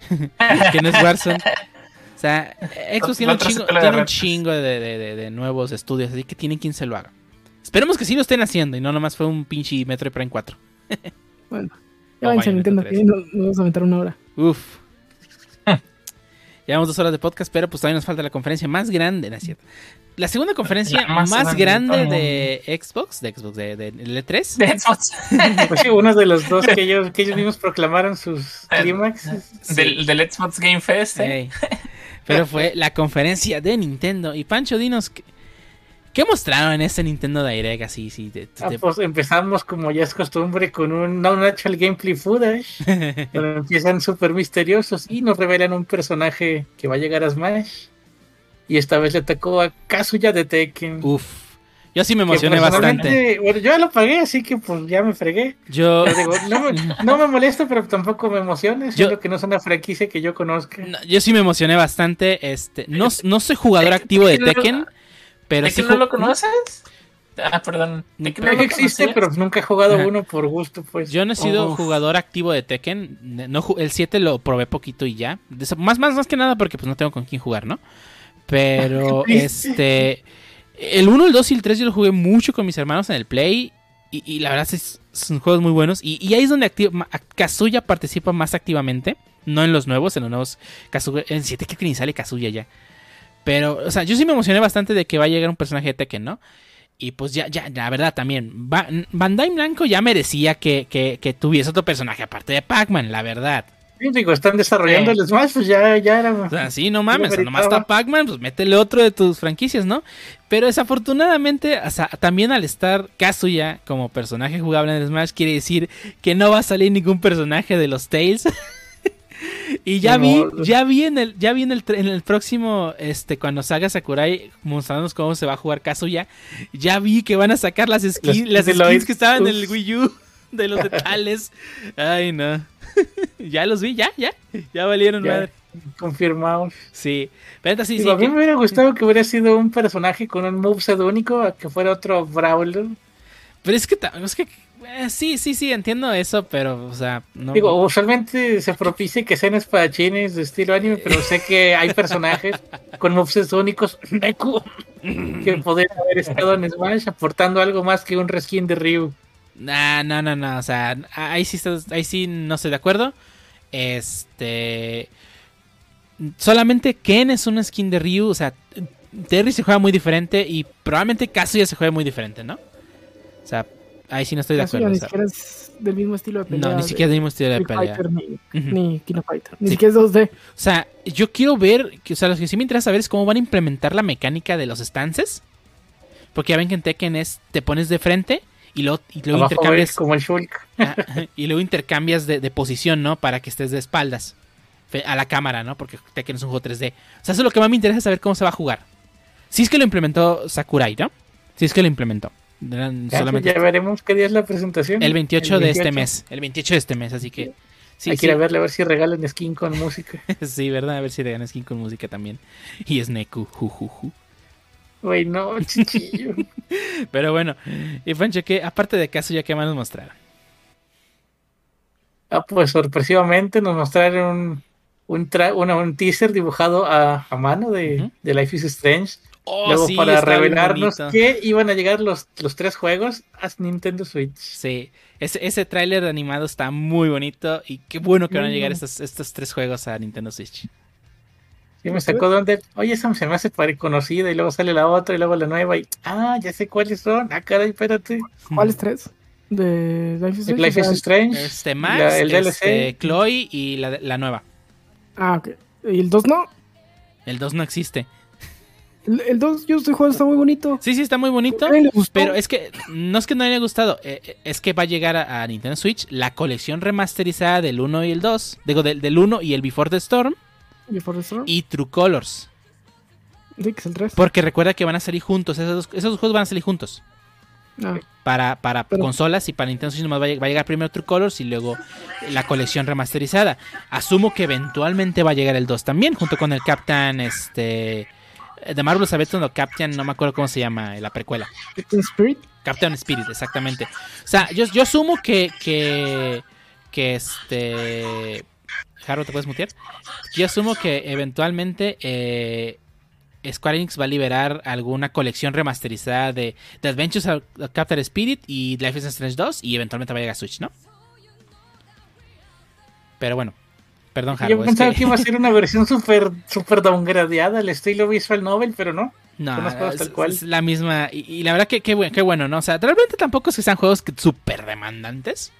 que no es Warzone. O sea, Xbox tiene un chingo, tiene un chingo de, de- de- de nuevos estudios, así que tienen quien se lo haga. Esperemos que sí lo estén haciendo y no nomás fue un pinche Metroid Prime 4. Bueno, ya Bayonetta Nintendo, 3. que nos, nos vamos a aventar una hora. Uf. Llevamos dos horas de podcast, pero pues todavía nos falta la conferencia más grande, ¿no es cierto? La segunda conferencia La más más, grande grande de de Xbox, de Xbox, de, de E3. De Xbox. Pues sí, uno de los dos que ellos, que ellos mismos proclamaron sus clímax. Del, del Xbox Game Fest. ¿eh? Pero fue la conferencia de Nintendo. Y Pancho, dinos, ¿qué, qué mostraron en este Nintendo Direct? Así, sí, de- Ah, de- pues empezamos como ya es costumbre con un no natural gameplay footage, donde empiezan súper misteriosos y nos revelan un personaje que va a llegar a Smash. Y esta vez le tocó a Kazuya de Tekken. Uf. Yo sí me emocioné bastante. personalmente- Bueno, yo ya lo pagué, así que pues ya me fregué. Yo, digo, no, me, no me molesta, pero tampoco me emociona, Yo- que no es una franquicia que yo conozca. no, yo sí me emocioné bastante. Este, no, no soy jugador activo de Tekken, pero ¿De sí que no lo conoces? Ah, perdón. ¿De que no Creo lo que existe, pero nunca he jugado Ajá. uno por gusto, pues. Yo no he sido Uf. jugador activo de Tekken. No, el 7 lo probé poquito y ya. Más, más, más que nada porque pues no tengo con quién jugar, ¿no? Pero este. El 1, el 2 y el 3 yo lo jugué mucho con mis hermanos en el Play. Y, y la verdad es, son juegos muy buenos. Y, y ahí es donde Kazuya participa más activamente. No en los nuevos, en los nuevos. Kazuya, en 7 creo que ni sale Kazuya ya. Pero, o sea, yo sí me emocioné bastante de que va a llegar un personaje de Tekken, ¿no? Y pues ya, ya, la verdad también. Ba- Bandai Blanco ya merecía que, que, que tuviese otro personaje aparte de Pac-Man, la verdad. Digo, están desarrollando el Smash, pues ya, ya era. O sea, sí, no mames, o sea, meritaba. nomás está Pac-Man, pues métele otro de tus franquicias, ¿no? Pero desafortunadamente, o sea, también al estar Kazuya como personaje jugable en Smash, quiere decir que no va a salir ningún personaje de los Tales. y ya vi, ya vi en el, ya vi en el, en el próximo, este, cuando salga Sakurai mostrándonos cómo se va a jugar Kazuya, ya vi que van a sacar las skins, Las skins que estaban en el. Wii U de los de Tales. Ay, no. ya los vi, ya, ya, ya valieron Ya. madre. Confirmado. Sí, pero neta, sí, Digo, sí. a mí que- me hubiera gustado que hubiera sido un personaje con un moveset único, a que fuera otro Brawler. Pero es que, es que eh, sí, sí, sí, entiendo eso, pero, o sea, no. Digo, usualmente se propicia que sean espadachines de estilo anime, pero sé que hay personajes con movesets únicos Neku, que podrían haber estado en Smash aportando algo más que un reskin de Ryu. Nah, no, no, no, o sea, ahí sí, estás- ahí sí no estoy de acuerdo. Este. Solamente Ken es una skin de Ryu, o sea, Terry se juega muy diferente y probablemente Kazuya se juega muy diferente, ¿no? O sea, ahí sí no estoy de acuerdo. ni siquiera es del mismo estilo de pelea. no, ni de siquiera es el mismo estilo de Street pelea. Fighter ni, Ujú. ni Kino Fighter. Ni Sí. siquiera es 2D. O sea, yo quiero ver, o sea, lo que sí me interesa saber es cómo van a implementar la mecánica de los stances. Porque ya ven que en Tekken es, te pones de frente y luego, y luego Abajo intercambias, como el Shulk. y luego intercambias de, de posición, ¿no? Para que estés de espaldas a la cámara, ¿no? Porque Tekken es un juego 3D. O sea, eso es lo que más me interesa saber cómo se va a jugar. Si es que lo implementó Sakurai, ¿no? Si es que lo implementó. Solamente ya veremos qué día es la presentación. el 28 de este 28. mes. El 28 de este mes, así que... Sí, Hay que ir a verle a ver si regalan skin con música. Sí, ¿verdad? A ver si te ganas skin con música también. Y es Neku, ju, ju, ju. Güey, no, chichillo. Pero bueno, y Pancho, ¿qué, aparte de caso, ya que más nos mostraron? Ah, pues sorpresivamente nos mostraron un, un, un teaser dibujado a, a mano de, de Life is Strange. Oh, Luego sí, para revelarnos que iban a llegar los, los tres juegos a Nintendo Switch. Sí, ese, ese tráiler animado está muy bonito y qué bueno que van a llegar Mm. estos, estos tres juegos a Nintendo Switch. Y me sacó donde, oye, esa se me hace pare- conocida y luego sale la otra y luego la nueva y, ah, ya sé cuáles son. Ah, caray, espérate. ¿Cuáles tres? De Life is El Strange, Life is Strange. Este Max, la- el este, DLC. Chloe y la, la nueva. Ah, ok. ¿Y el 2 no? El 2 no existe. El, el 2 yo estoy jugando, está muy bonito. Sí, sí, está muy bonito. Pero es que no es que no le haya gustado, eh, eh, es que va a llegar a, a Nintendo Switch la colección remasterizada del 1 y el 2, digo, del, del 1 y el Before the Storm Y True Colors. Sí, que es el 3. Porque recuerda que van a salir juntos, esos dos, esos dos juegos van a salir juntos. Ah, Para, para Pero- consolas y para Nintendo Switch nomás va a, lleg- va a llegar primero True Colors y luego la colección remasterizada. Asumo que eventualmente va a llegar el 2 también, junto con el Captain, este... De Marvelous Avengers, no, Captain, no me acuerdo cómo se llama, la precuela. Captain Spirit. Captain Spirit, exactamente. O sea, yo, yo asumo que, que, que este... Jaro, ¿te puedes mutear? Yo asumo que eventualmente eh, Square Enix va a liberar alguna colección remasterizada de, de Adventures of Captain Spirit y Life is Strange 2 y eventualmente va a llegar a Switch, ¿no? Pero bueno, perdón, Jaro. Yo pensaba que- que... iba a ser una versión súper super downgradeada al estilo Visual Novel, pero no. No, es, tal cual. es la misma. Y, y la verdad que qué bueno, qué bueno, ¿no? O sea, realmente tampoco es que sean juegos que súper demandantes.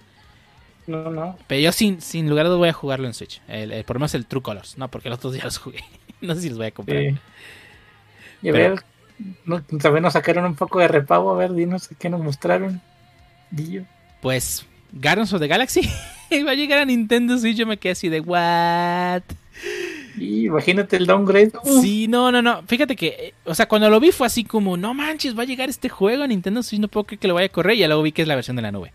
No, no. Pero yo sin, sin lugar a dudas voy a jugarlo en Switch. El, el- lo menos el True Colors, no, porque los otros ya los jugué. no sé si los voy a comprar. Sí. Y a Pero- ver, no, también nos sacaron un poco de repago. A ver, dinos qué nos mostraron. Dillo. Pues Guardians of the Galaxy va a llegar a Nintendo Switch. Yo me quedé así de, ¿what? Y imagínate el downgrade. Sí, no, no, no. Fíjate que, eh, o sea, cuando lo vi fue así como, no manches, va a llegar este juego a Nintendo Switch. No puedo creer que lo vaya a correr. Y ya luego vi que es la versión de la nube.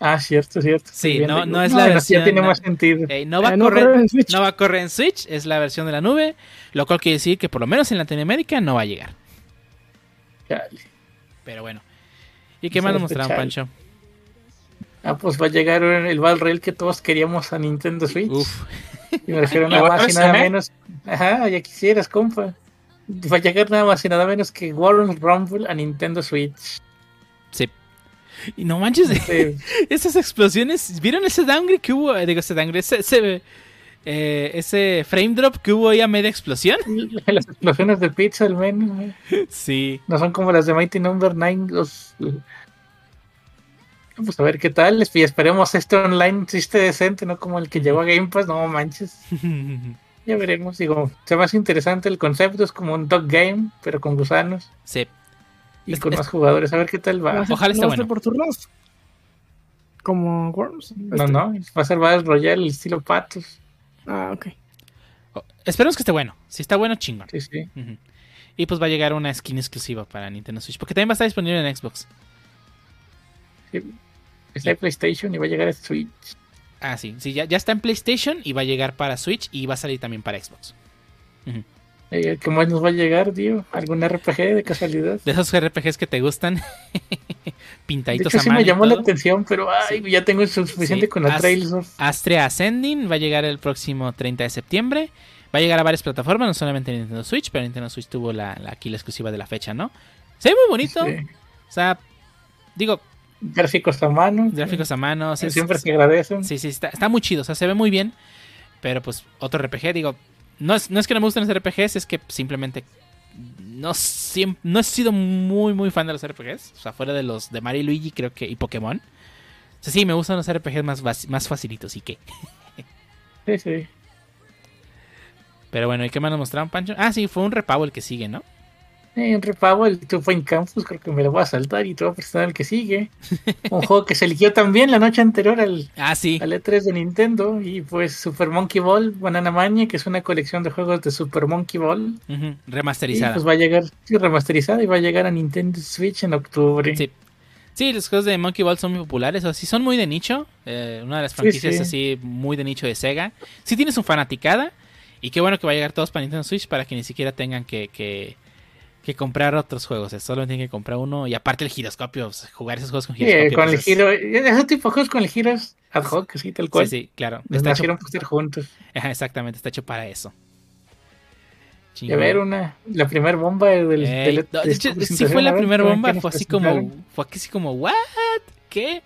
Ah, cierto, cierto. Sí, no- no es la ya versión, tiene no. más sentido. Eh, no va Eh, a no correr. corre en Switch. No va a correr en Switch, es la versión de la nube, lo cual quiere decir que por lo menos en Latinoamérica no va a llegar. Chale. Pero bueno. ¿Y qué Eso más nos mostraron. Pancho? Ah, pues va a llegar el Battle Rail que todos queríamos a Nintendo Switch. Uf, Y me refiero ¿Y nada más y nada eh? menos. Ajá, ya quisieras, compa. Va a llegar nada más y nada menos que Warren's Rumble a Nintendo Switch. Sí. Y no manches, Este, esas explosiones. ¿Vieron ese downgrade que hubo? Digo, ese downgrade, ese, ese, eh, ese frame drop que hubo ahí a media explosión. las explosiones de pizza al menos. Sí. No son como las de Mighty Number 9. Los... Pues a ver qué tal. Y esperemos este online existe decente, no como el que llegó a Game Pass. No manches. Ya veremos. Digo, se me hace interesante el concepto. Es como un dog game, pero con gusanos sí. Y Es- con es- más jugadores. A ver qué tal Va va. a ser- Ojalá esté no va a ser bueno. por turnos. Como Worms. No, Este- no. Va a ser Battle Royale estilo patos. Ah, ok. Oh, esperemos que esté bueno. Si está bueno, chingón. Sí, sí. Y pues va a llegar una skin exclusiva para Nintendo Switch. Porque también va a estar disponible en Xbox. sí. Está en PlayStation y va a llegar a Switch. Ah, sí. Sí, ya, ya está en PlayStation y va a llegar para Switch y va a salir también para Xbox. Eh, ¿Qué más nos va a llegar, tío? ¿Algún RPG de casualidad? De esos RPGs que te gustan. De Pintaditos hecho, a sí mano me llamó la atención, pero ay, ya tengo suficiente Sí. con la As- Trails of. Astrea Ascending va a llegar el próximo 30 de septiembre. Va a llegar a varias plataformas, no solamente Nintendo Switch, pero Nintendo Switch tuvo la, la aquí la exclusiva de la fecha, ¿no? Se ve muy bonito. Sí. O sea, digo, Gráficos a mano. gráficos a mano. siempre se agradecen. Sí, sí, está, está muy chido. O sea, se ve muy bien. Pero pues otro RPG, digo, no es, no es que no me gusten los RPGs, es que simplemente no, siem- no he sido muy, muy fan de los RPGs. O sea, fuera de los de Mario y Luigi, creo que, y Pokémon. O sea, sí, me gustan los RPGs más, más facilitos y qué. Sí, sí. Pero bueno, ¿y qué más nos mostraron, Pancho? Ah, sí, fue un repago el que sigue, ¿no? Eh, En repago, el Two Point Campus, creo que me lo voy a saltar y te voy a presentar el que sigue. Un juego que se eligió también la noche anterior al, Ah, sí. al E3 de Nintendo. Y pues Super Monkey Ball Banana Mania, que es una colección de juegos de Super Monkey Ball. Y Remasterizada. pues va a llegar sí, remasterizada y va a llegar a Nintendo Switch en octubre. Sí. Sí, los juegos de Monkey Ball son muy populares, o sí son muy de nicho. eh, una de las franquicias sí. así muy de nicho de Sega. Sí tienes un fanaticada. Y qué bueno que va a llegar todos para Nintendo Switch para que ni siquiera tengan que, que, que comprar otros juegos. Solo tienen que comprar uno. Y aparte el giroscopio, pues, jugar esos juegos con Sí, giroscopio. con pues, el es- giro, ese tipo de juegos con el giro es ad hoc, así tal cual. Sí, sí, claro. Nos Está hecho, nacieron para estar juntos. Ajá, exactamente, está hecho para eso. Y a ver, una, la primera bomba del... Eh, del- de de hecho, esta sí fue la primera bomba, ¿qué fue así como, fue así como, ¿what? ¿Qué?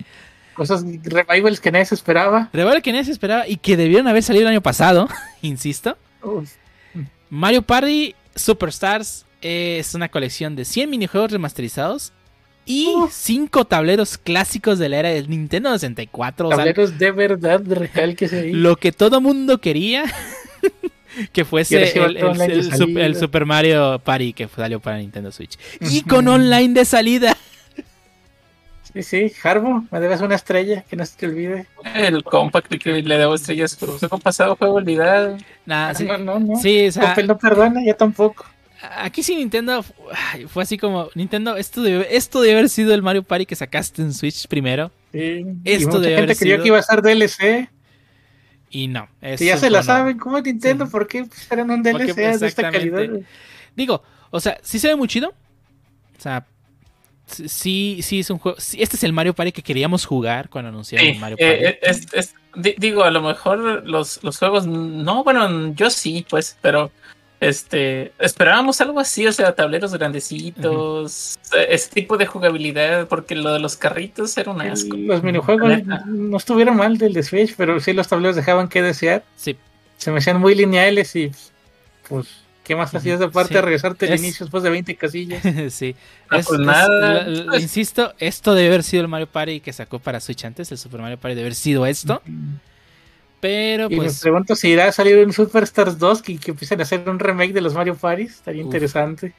Cosas, revivals que nadie se esperaba. Revuelo que nadie se esperaba y que debieron haber salido el año pasado, insisto. Uf, Mario Party Superstars es una colección de 100 minijuegos remasterizados y Uf. 5 tableros clásicos de la era del Nintendo 64. o sea, tableros de verdad real que se ahí. lo que todo mundo quería que fuese el, Super Mario Party que salió para Nintendo Switch. Y con online de salida. Sí, sí, Harbo, me debes una estrella, que no se te olvide. El compact que le debo estrellas, pero ha pasado juego olvidado. Nah, Ah, sí, no, no, no. sí, o sea, no perdona, yo tampoco. Aquí sí Nintendo fue así como Nintendo, esto debe, esto debe haber sido el Mario Party que sacaste en Switch primero. Sí. Esto y mucha debe gente haber creyó sido- que iba a ser DLC. Y no. Si ya se la no. saben, ¿cómo es Nintendo? ¿Por qué eran un Porque, DLC de esta calidad? Digo, o sea, sí se ve muy chido. O sea, sí, sí es un juego. sí, este es el Mario Party que queríamos jugar cuando anunciaron Sí, el Mario Party. eh, es- es- di- digo, a lo mejor los, los juegos, no, bueno, yo sí, pues, pero este esperábamos algo así, o sea, tableros grandecitos, eh, ese tipo de jugabilidad, porque lo de los carritos era un asco. Los minijuegos Neta. no estuvieron mal del de Switch, pero sí los tableros dejaban que desear. Sí. Se me hacían muy lineales y pues, ¿qué más hacías de parte Sí. de regresarte al inicio después de 20 casillas? sí. No, Es- pues es- nada. lo- lo- insisto, esto debe haber sido el Mario Party que sacó para Switch antes. El Super Mario Party debe haber sido esto. Pero Y me pues. pregunto si irá a salir un Superstars 2 que, que empiecen a hacer un remake de los Mario Party. Estaría Uf. interesante.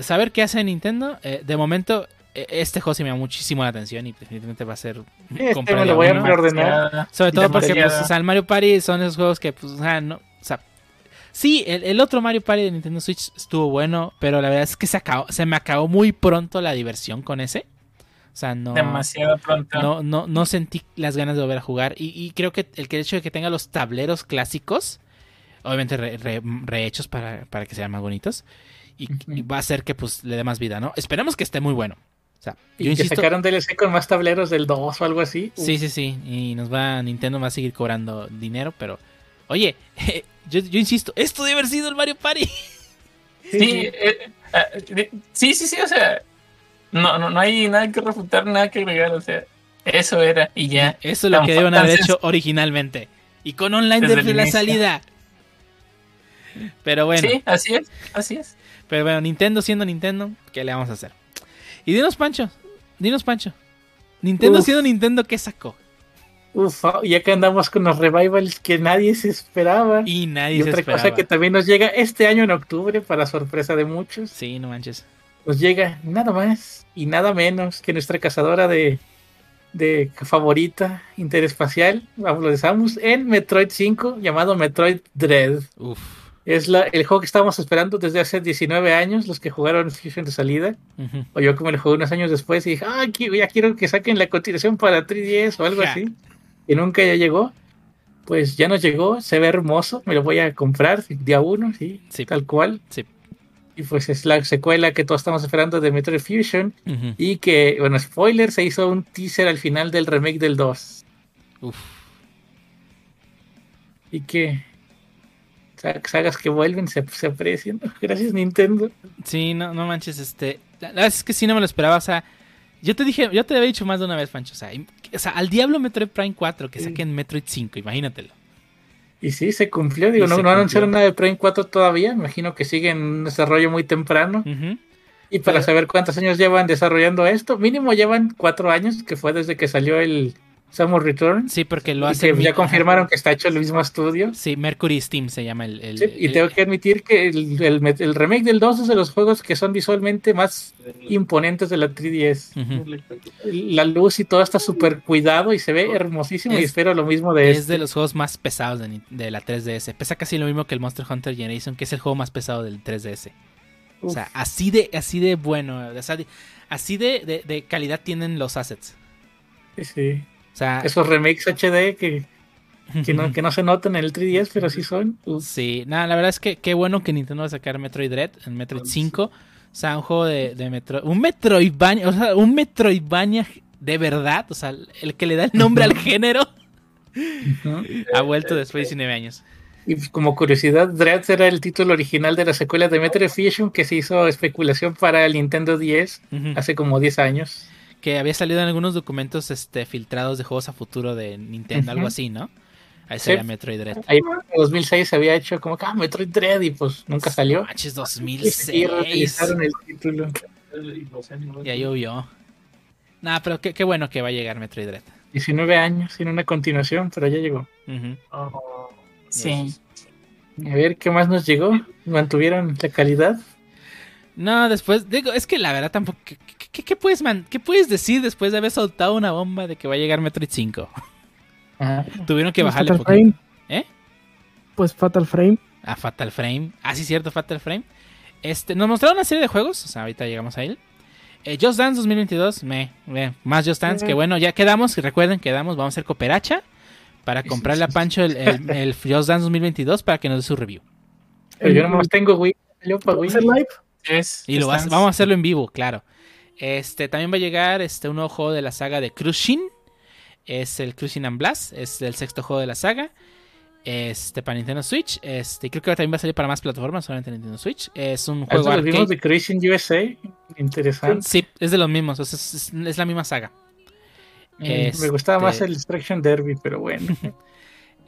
Saber qué hace Nintendo. eh, de momento, eh, este juego sí me llama muchísimo la atención y definitivamente va a ser. Este me lo voy a preordenar. Sobre todo porque, pues, o sea, el Mario Party son esos juegos que, pues, o sea, no. O sea, sí, el, el otro Mario Party de Nintendo Switch estuvo bueno, pero la verdad es que se, acabó, se me acabó muy pronto la diversión con ese. O sea, no. demasiado pronto. No, no, no sentí las ganas de volver a jugar. Y, y creo que el, hecho de que tenga los tableros clásicos, obviamente re- re- rehechos para, para que sean más bonitos, y, va a hacer que pues le dé más vida, ¿no? Esperemos que esté muy bueno. O sea, Y yo que insisto. sacaron DLC con más tableros del 2 o algo así. Sí, sí, sí. Y nos va, Nintendo va a seguir cobrando dinero, pero. Oye, yo, yo insisto, esto debe haber sido el Mario Party. Sí, Sí, sí. eh, eh, sí, sí, sí, o sea, no, no, no hay nada que refutar, nada que agregar, o sea, eso era y ya. Eso es lo que deben haber hecho originalmente. Y con online Desde la inicio. salida. Pero bueno. Sí, así es, así es. Pero bueno, Nintendo siendo Nintendo, ¿qué le vamos a hacer? Y dinos, Pancho, dinos, Pancho. Nintendo Uf. siendo Nintendo, ¿qué sacó? Uf, ya que andamos con los revivals que nadie se esperaba. Y, Y nadie se otra esperaba. cosa que también nos llega este año en octubre, para sorpresa de muchos, Sí, no manches. Nos llega nada más y nada menos que nuestra cazadora de, de favorita interespacial, Samus, en Metroid 5, llamado Metroid Dread. Uf. Es la, el juego que estábamos esperando desde hace 19 años, los que jugaron Fusion de salida. O yo como lo jugué unos años después y dije, ah, ya quiero que saquen la continuación para 3DS o algo así. Y nunca ya llegó. Pues ya nos llegó, se ve hermoso, me lo voy a comprar día uno, sí, Sí. tal cual. Sí. Y pues es la secuela que todos estamos esperando de Metroid Fusion. Y que, bueno, spoiler, se hizo un teaser al final del remake del 2. Uf. Y que sa- sagas que vuelven se, se aprecian. Gracias Nintendo. Sí, no, no manches, este. La verdad es que sí no me lo esperaba, o sea. Yo te dije, yo te había dicho más de una vez, Pancho. O sea, im- o sea al diablo Metroid Prime 4 que Sí. saquen Metroid 5, imagínatelo. Y sí, se cumplió. Digo, no, anunciaron nada de Prime 4 todavía. Imagino que siguen en un desarrollo muy temprano. Ujú. Y para Pero- saber cuántos años llevan desarrollando esto, mínimo llevan cuatro años, que fue desde que salió el Samus Returns. Sí, porque lo que ya confirmaron que está hecho el mismo estudio. Sí, Mercury Steam se llama el. el- Sí, y el- tengo que admitir que el, el- remake del 2 es de los juegos que son visualmente más imponentes de la 3DS. Ujú. La luz y todo está súper cuidado y se ve hermosísimo y Es- espero lo mismo de Es este. de los juegos más pesados de, de la 3DS. Pesa casi lo mismo que el Monster Hunter Generation, que es el juego más pesado del 3DS. O sea, así de, así de bueno, o sea, de- así de, de- de calidad tienen los assets. sí, sí. O sea, Esos remakes HD que, que, no, que no se notan en el 3DS, pero sí son. Uf. Sí, nada, la verdad es que qué bueno que Nintendo va a sacar Metroid Dread en Metroid 5. O sea, un juego de, de Metroid. Un Metroidvania, o sea, un Metroidvania de verdad. O sea, el que le da el nombre al género. Ha vuelto después de 19 años. Y como curiosidad, Dread era el título original de la secuela de Metro Fusion que se hizo especulación para el Nintendo 10 Ujú. hace como 10 años. Que había salido en algunos documentos este, filtrados de juegos a futuro de Nintendo, algo así, ¿no? Ahí Sí. sería Metroid Dread. Ahí en 2006 se había hecho como que ah, Metroid Dread y pues nunca salió. Manches, Y 2006. reutilizaron el título. Ya llovió. Nah, pero qué, qué bueno que va a llegar Metroid Dread. 19 años sin una continuación, pero ya llegó. Ujú. Sí. A ver qué más nos llegó. Mantuvieron la calidad. No, después, digo, es que la verdad tampoco. ¿Qué, puedes, man- qué puedes decir después de haber soltado una bomba de que va a llegar Metroid 5? Ajá. Tuvieron que Pues bajarle Fatal. Frame. ¿Eh? Pues Fatal Frame. A Fatal Frame. Ah, sí, cierto, Fatal Frame. Este, nos mostraron una serie de juegos. O sea, ahorita llegamos a él. Eh, Just Dance 2022. Me, me, más Just Dance. Que bueno, ya quedamos. Recuerden, quedamos. Vamos a hacer cooperacha. Para comprarle a Pancho el, el, el Just Dance 2022 para que nos dé su review. Pero yo nomás tengo Wii. Para Wii. ¿Hacer live? Es, Y lo vas- vamos a hacerlo en vivo, claro. Este también va a llegar este un nuevo juego de la saga de Cruising. Es el Cruising and Blast. Es el sexto juego de la saga. Este para Nintendo Switch. Este creo que también va a salir para más plataformas, solamente Nintendo Switch. Es un juego Eso lo vimos arcade. de Cruising USA. Interesante. Sí, es de los mismos. o sea, es, es- es la misma saga. Mm, Me Este- gustaba más el Destruction Derby, pero bueno.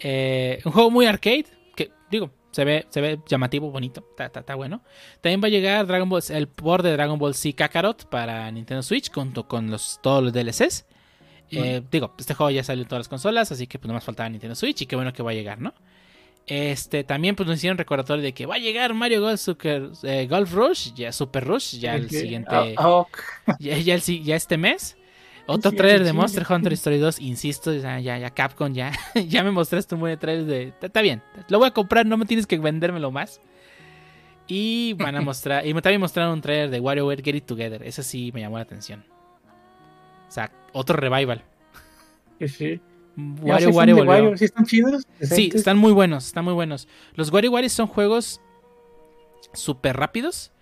Eh, un juego muy arcade. Que digo, se ve, se ve llamativo, bonito. Está, está- está bueno. También va a llegar Dragon Ball, el port de Dragon Ball Z Kakarot para Nintendo Switch junto con los, todos los DLCs. Eh, Digo, este juego ya salió en todas las consolas, así que pues nomás faltaba Nintendo Switch y qué bueno que va a llegar, ¿no? Este, también pues nos hicieron recordatorio de que va a llegar Mario Golf, Super- eh, Golf Rush, ya Super Rush, ya el siguiente, Ah, ya, ya el si- ya este mes. Otro trailer de. Monster Hunter Story 2, insisto, ya, ya, ya Capcom, ya, ya me mostraste un buen trailer de... Está bien, lo voy a comprar, no me tienes que vendérmelo más. Y van a mostrar, y también mostraron un trailer de WarioWare Get It Together, ese sí me llamó la atención. O sea, otro revival. Sí, Wario son Wario. Wario, ¿Sí están chidos? Sí, están muy buenos, están muy buenos. Los WarioWare son juegos súper rápidos.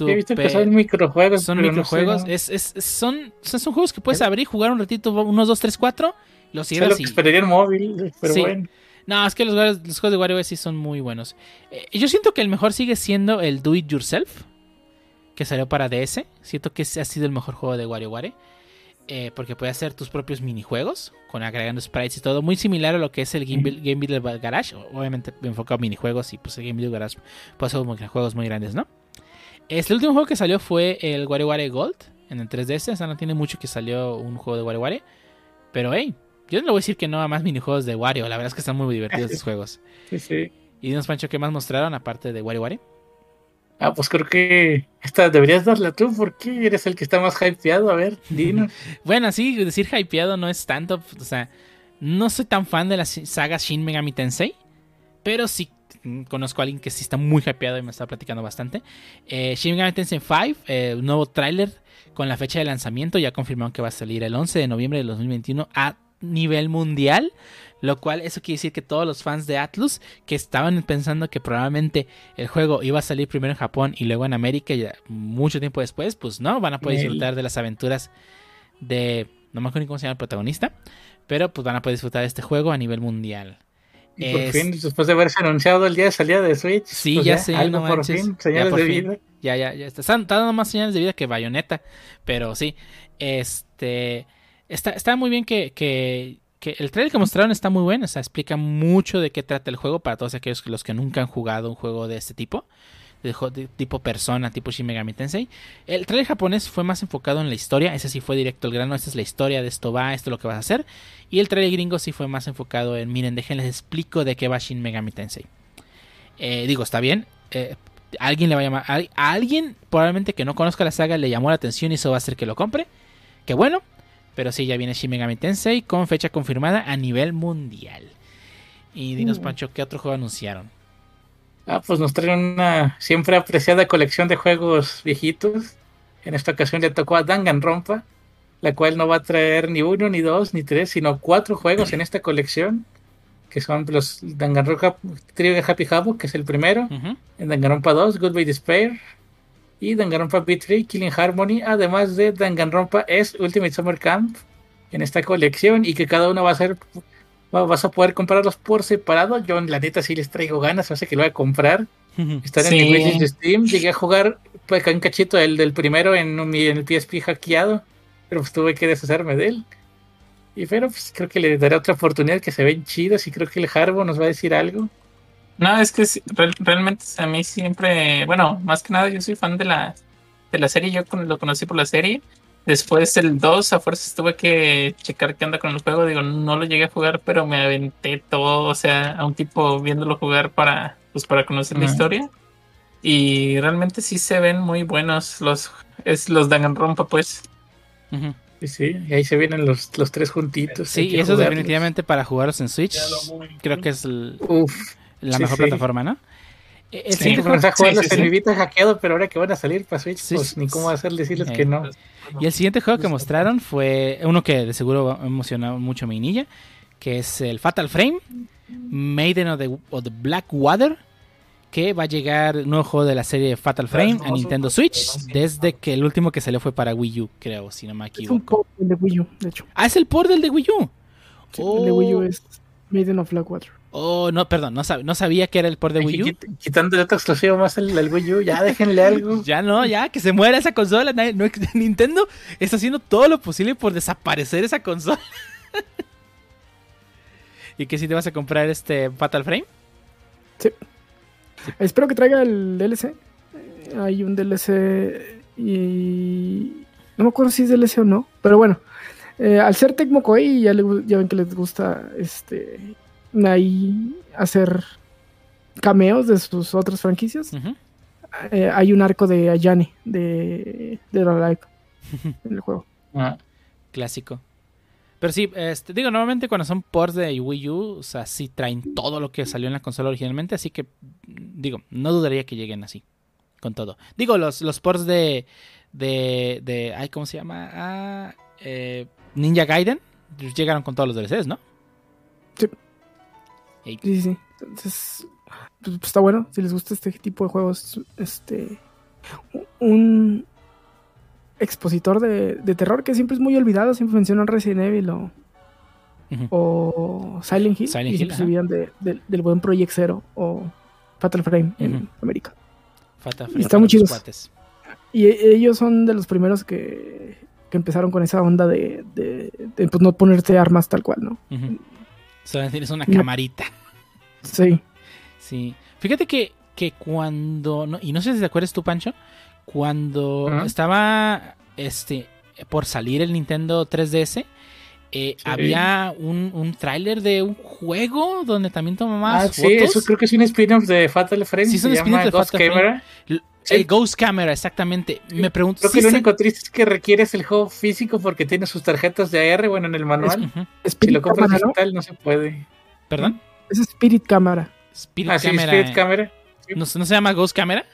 He visto que son microjuegos. son pero no sé, microjuegos. es, es- son, son, son juegos que puedes abrir, jugar un ratito, unos 2, 3, 4, los Sé lo cierras que y... esperaría en móvil, pero Sí. bueno. No, es que los, juegos de WarioWare sí son muy buenos. Eh, yo siento que el mejor sigue siendo el Do It Yourself, que salió para DS. Siento que ese ha sido el mejor juego de WarioWare. eh, porque puedes hacer tus propios minijuegos, con agregando sprites y todo. Muy similar a lo que es el Game, Build- Game Builder Garage. Obviamente enfocado a minijuegos y pues el Game Builder Garage puede hacer juegos muy grandes, ¿no? Este último juego que salió fue el WarioWare Gold en el 3DS. O sea, no tiene mucho que salió un juego de WarioWare. Pero hey, yo no le voy a decir que no a más minijuegos de Wario. La verdad es que están muy divertidos estos juegos. Sí, sí. Y dinos, Pancho, ¿qué más mostraron aparte de WarioWare? Ah, pues creo que esta deberías darla tú, porque eres el que está más hypeado. A ver, dinos. Bueno, sí, decir hypeado no es tanto. O sea, no soy tan fan de la saga Shin Megami Tensei. Pero sí conozco a alguien que sí está muy hypeado y me está platicando bastante. Eh, Shin Megami Tensei 5, eh, un nuevo tráiler con la fecha de lanzamiento. Ya confirmaron que va a salir el 11 de noviembre de 2021 a nivel mundial. Lo cual, eso quiere decir que todos los fans de Atlus que estaban pensando que probablemente el juego iba a salir primero en Japón y luego en América ya mucho tiempo después, pues no, van a poder disfrutar de las aventuras de... No me acuerdo ni cómo se llama el protagonista, pero pues van a poder disfrutar de este juego a nivel mundial. Y por Es- fin, después de haberse anunciado el día de salida de Switch. Sí, pues ya sé, Algo no por fin, Ya señales por de fin. vida. Ya, ya, ya está. Están, está dando más señales de vida que Bayonetta. Pero sí. Este. Está, está muy bien que, que, que el trailer que mostraron está muy bueno. O sea, explica mucho de qué trata el juego para todos aquellos que los que nunca han jugado un juego de este tipo. De, tipo persona, tipo Shin Megami Tensei. El trailer japonés fue más enfocado en la historia. Ese sí fue directo al grano. Esta es la historia de esto va, esto es lo que vas a hacer. Y el trailer gringo sí fue más enfocado en, miren, déjenles explico de qué va Shin Megami Tensei. Eh, digo, está bien. Eh, alguien le va a llamar. A, a alguien probablemente que no conozca la saga le llamó la atención y eso va a hacer que lo compre. Que bueno. Pero sí, ya viene Shin Megami Tensei con fecha confirmada a nivel mundial. Y dinos, Mm. Pancho, ¿qué otro juego anunciaron? Ah, pues nos traen una siempre apreciada colección de juegos viejitos. En esta ocasión le tocó a Danganronpa, la cual no va a traer ni uno, ni dos, ni tres, sino cuatro juegos en esta colección, que son los Danganronpa Trio de Happy Havoc, que es el primero, Ujú. en Danganronpa 2, Goodbye Despair, y Danganronpa B3, Killing Harmony, además de Danganronpa S Ultimate Summer Camp en esta colección, y que cada uno va a ser vas a poder comprarlos por separado. Yo, la neta, sí les traigo ganas, hace que lo voy a comprar. Están Sí. en mi wishlist de Steam. Llegué a jugar pues, un cachito del, del primero en, un- en el PSP hackeado, pero pues tuve que deshacerme de él. Y pero pues creo que le daré otra oportunidad que se ven chidos y creo que el Harbo nos va a decir algo. No, es que sí, real- realmente a mí siempre, bueno, más que nada yo soy fan de la, de la serie, yo con- lo conocí por la serie. Después el 2 a fuerzas tuve que checar qué onda con el juego, digo, no lo llegué a jugar, pero me aventé todo, o sea, a un tipo viéndolo jugar para, pues para conocer la historia. Y realmente sí se ven muy buenos los, es los Danganronpa pues. Ujú. Sí, sí, y ahí se vienen los, los tres juntitos. Sí, y eso jugarlos. definitivamente para jugarlos en Switch, creo que es el- Uf, la Sí, mejor sí. plataforma, ¿no? Eh, El Sí, siguiente comencé a sí, sí, sí. hackeado, pero ahora que van a salir para Switch, Sí, pues sí. ni cómo hacer decirles Eh, que no. Y el siguiente juego que mostraron fue uno que de seguro emocionó mucho a mi niña, que es el Fatal Frame, Maiden of the, of the Black Water, que va a llegar un nuevo juego de la serie Fatal Frame a Nintendo Switch, desde que el último que salió fue para Wii U, creo, si no me Es un equivoco. poco el de Wii U, de hecho. Ah, es el port del de Wii U. Sí, El de Wii U Oh. es Maiden of Blackwater. Oh, no, perdón, no, sab- no sabía que era el port de Wii U. Quit- Quitándole otro exclusivo más al Wii U, ya déjenle algo. Ya no, ya, que se muera esa consola. nadie- no- Nintendo está haciendo todo lo posible por desaparecer esa consola. ¿Y que si te vas a comprar este Fatal Frame? Espero que traiga el DLC. Hay un DLC y... No me acuerdo si es DLC o no, pero bueno. eh, al ser Tecmo Koei, ya, le gu- ya ven que les gusta este ahí hacer cameos de sus otras franquicias. Eh, hay un arco de Ayane de de Alive en el juego. Ah, Clásico. Pero sí, este, digo, normalmente cuando son ports de Wii U, o sea, sí traen todo lo que salió en la consola originalmente, así que, digo, no dudaría que lleguen así, con todo. Digo, los, los ports de, de, de, ay, ¿cómo se llama? Ah, eh, Ninja Gaiden, llegaron con todos los DLCs, ¿no? Sí, sí, sí. Entonces, pues, pues, está bueno. Si les gusta este tipo de juegos, este. Un expositor de, de terror que siempre es muy olvidado. Siempre mencionan Resident Evil o, o Silent Hill. Silent y Hill, se ajá. olvidan de- de- del buen Project Zero o Fatal Frame en. América. Fatal Está para muy los chidos. cuates. Y e- ellos son de los primeros que, que empezaron con esa onda de, de- de, pues, no ponerte armas tal cual, ¿no? Ujú. Solo tienes una camarita. Sí. Sí. Fíjate que, que cuando. no- y no sé si te acuerdas tú, Pancho. Cuando estaba este por salir el Nintendo 3DS. Eh, Sí. Había un, un tráiler de un juego donde también tomabas Ah, fotos. sí, eso creo que es un spin-off de Fatal Frame. Sí, es un spin-off de Ghost Fatal. Camera. Sí. el Ghost Camera, exactamente. Me pregunto. Creo que ¿sí lo único triste es que requieres el juego físico porque tiene sus tarjetas de AR, bueno, en el manual. Ujú. Si lo compras digital no se puede. ¿Perdón? Es Spirit Camera. Spirit Ah, sí, Camera. Spirit Camera. ¿No, no se llama Ghost Camera?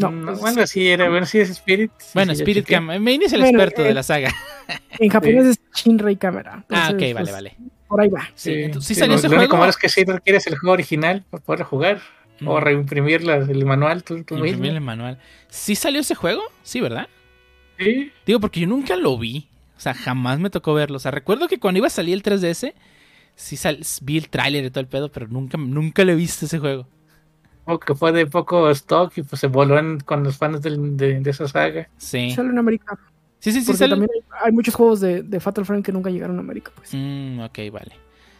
No, No, es- bueno, sí, era, bueno, sí es Spirit. sí, Bueno, sí, Spirit. Camera. Me es el Bueno, experto de la saga. En japonés es Shinrei Camera. Ah, ok, vale, pues, vale. Por ahí va. Sí, Sí, entonces, ¿sí sí, salió lo- ese lo único juego? malo es que sí requieres el juego original para poder jugar. O Mm. reimprimir la- el manual tú, tú Imprimir mismo. el manual. ¿Sí salió ese juego? Sí, ¿verdad? Sí, Digo, porque yo nunca lo vi. O sea, jamás me tocó verlo. O sea, recuerdo que cuando iba a salir el 3DS, sí sal- vi el tráiler y todo el pedo, pero nunca, nunca le he visto ese juego. Que fue de poco stock y pues se voló en- con los fans de, de esa saga. Sí. Sale en América. Sí, sí, sí, porque sale. también hay, hay muchos juegos de, de Fatal Frame que nunca llegaron a América, pues. Mm, ok, vale.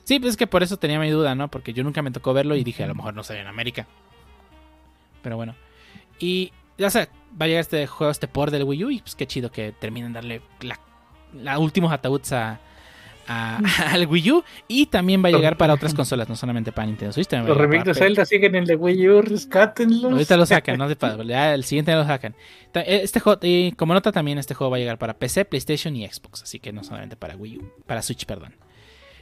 Sí, pues es que por eso tenía mi duda, ¿no? Porque yo nunca me tocó verlo y dije, a lo mejor no salió en América. Pero bueno. Y ya sé, va a llegar este juego, este port del Wii U y pues qué chido que terminen de darle la, la últimos ataúdes a, a- al Wii U. Y también va a llegar para otras consolas, no solamente para Nintendo Switch. Los remakes de Zelda siguen en el Wii U, rescátenlos. Ahorita lo sacan, no ya el siguiente lo sacan. Ta- Este juego, y como nota también este juego va a llegar para PC, PlayStation y Xbox, así que no solamente para Wii U, para Switch, perdón.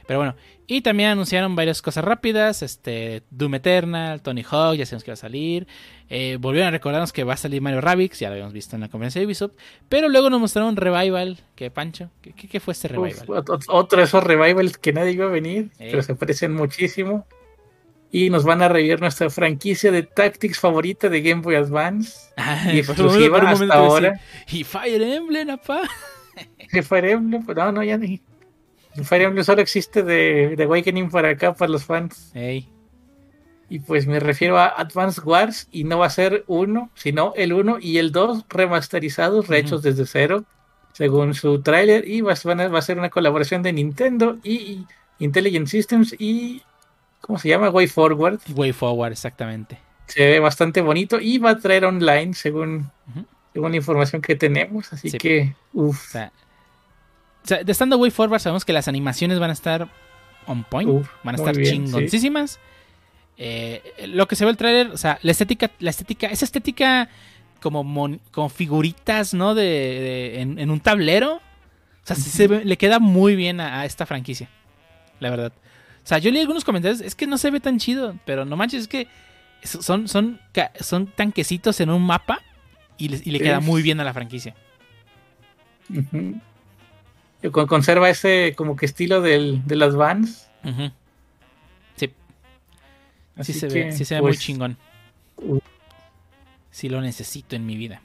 Pero bueno, y también anunciaron varias cosas rápidas, este Doom Eternal, Tony Hawk, ya sabemos que va a salir. Eh, volvieron a recordarnos que va a salir Mario Rabbids, ya lo habíamos visto en la conferencia de Ubisoft, pero luego nos mostraron un revival, que Pancho, ¿qué, qué- fue este revival? Uf, otro de esos revivals que nadie iba a venir, Eh. pero se aprecian muchísimo. Y nos van a revivir nuestra franquicia de Tactics favorita de Game Boy Advance. Ay, Y exclusiva hasta ahora. Y Fire Emblem, apá. Fire Emblem, pues no, no, ya ni. Fire Emblem solo existe de, de Awakening para acá, para los fans. Ey. Y pues me refiero a Advance Wars y no va a ser uno, sino el 1 y el 2 remasterizados, rehechos desde cero, según su tráiler. Y va, a- van a- va a ser una colaboración de Nintendo y Intelligent Systems y... ¿Cómo se llama? Way Forward. Way Forward, exactamente. Se ve bastante bonito y va a traer online, según, según la información que tenemos. Así Sí. que, uff, sea, o sea, de estando Way Forward sabemos que las animaciones van a estar on point, Uf, van a estar bien, chingoncísimas. Eh, lo que se ve el trailer, o sea, la estética, la estética, esa estética como, mon- como figuritas, ¿no? De, de- en, en un tablero. O sea, sí se ve- le queda muy bien a, a esta franquicia. La verdad. O sea, yo leí algunos comentarios, es que no se ve tan chido, pero no manches, es que son, son, son tanquecitos en un mapa y le, y le queda muy bien a la franquicia. Con- Conserva ese como que estilo del, de las Vans. Sí, Así sí se que, ve, sí se ve muy pues, chingón. uh. Sí lo necesito en mi vida.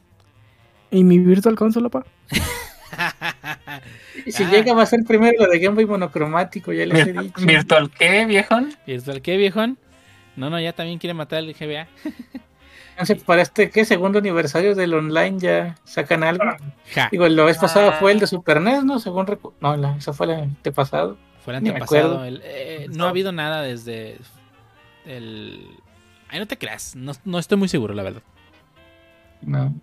¿Y mi Virtual Console, pa? Si Ah. llega va a ser primero la de Game Boy monocromático, ya les he dicho. ¿Virtual qué, viejón? ¿Virtual qué, viejón? No, no, ya también quiere matar el GBA. Entonces, para este ¿qué? segundo aniversario del online ya sacan algo. Ja, Digo, la vez pasada Ah. fue el de Super NES, ¿no? Según recu- No, la, esa fue la de pasado. fue el antepasado. acuerdo. el- eh, no ha habido nada desde el... Ay, no te creas. No, no estoy muy seguro, la verdad. No.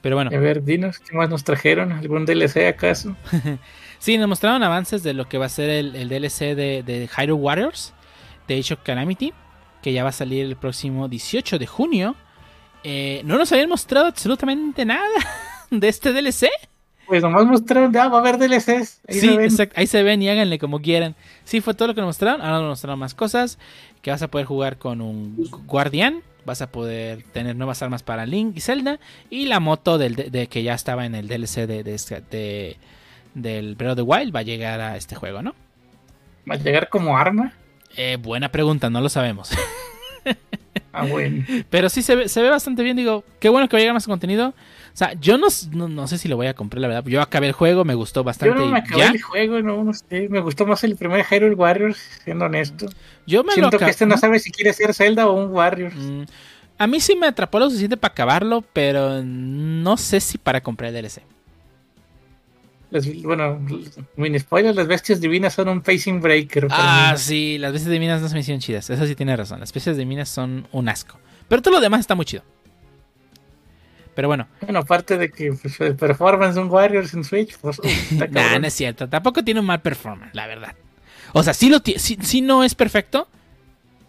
Pero bueno. A ver, dinos, ¿qué más nos trajeron? ¿Algún DLC acaso? Sí, nos mostraron avances de lo que va a ser el, el DLC de, de Hyrule Warriors, de Age of Calamity, que ya va a salir el próximo 18 de junio. Eh, no nos habían mostrado absolutamente nada de este DLC. Pues nomás mostraron, ah, va a haber DLCs. Ahí sí, se ven. exacto, ahí se ven y háganle como quieran. Sí, fue todo lo que nos mostraron. Ahora nos mostraron más cosas. Que vas a poder jugar con un guardián. Vas a poder tener nuevas armas para Link y Zelda. Y la moto del, de, de que ya estaba en el DLC de, de, este- de- del Breath of the Wild va a llegar a este juego, ¿no? ¿Va a llegar como arma? Eh, buena pregunta, no lo sabemos. Ah, bueno. Pero sí se ve, se ve bastante bien. Digo, qué bueno que va a llegar más contenido. O sea, yo no, s- no, no sé si lo voy a comprar, la verdad. Yo acabé el juego, me gustó Yo bastante. no me acabé ya. el juego, no, no sé. Me gustó más el primer Hyrule Warriors, siendo honesto. Yo me lo Siento que este no sabe si quiere ser Zelda o un Warriors. Mm, A mí sí me atrapó lo suficiente para acabarlo, pero no sé si para comprar el DLC. Bueno, mini spoiler, las bestias divinas son un pacing breaker. Ah, mí. sí, las bestias de minas no se me hicieron chidas. Eso sí tiene razón. Las bestias de minas son un asco. Pero todo lo demás está muy chido. Pero bueno, Bueno, aparte de que pues, el performance de un Warriors en Switch, pues está nah, no es cierto. Tampoco tiene un mal performance, la verdad. O sea, sí, lo sí, sí no es perfecto.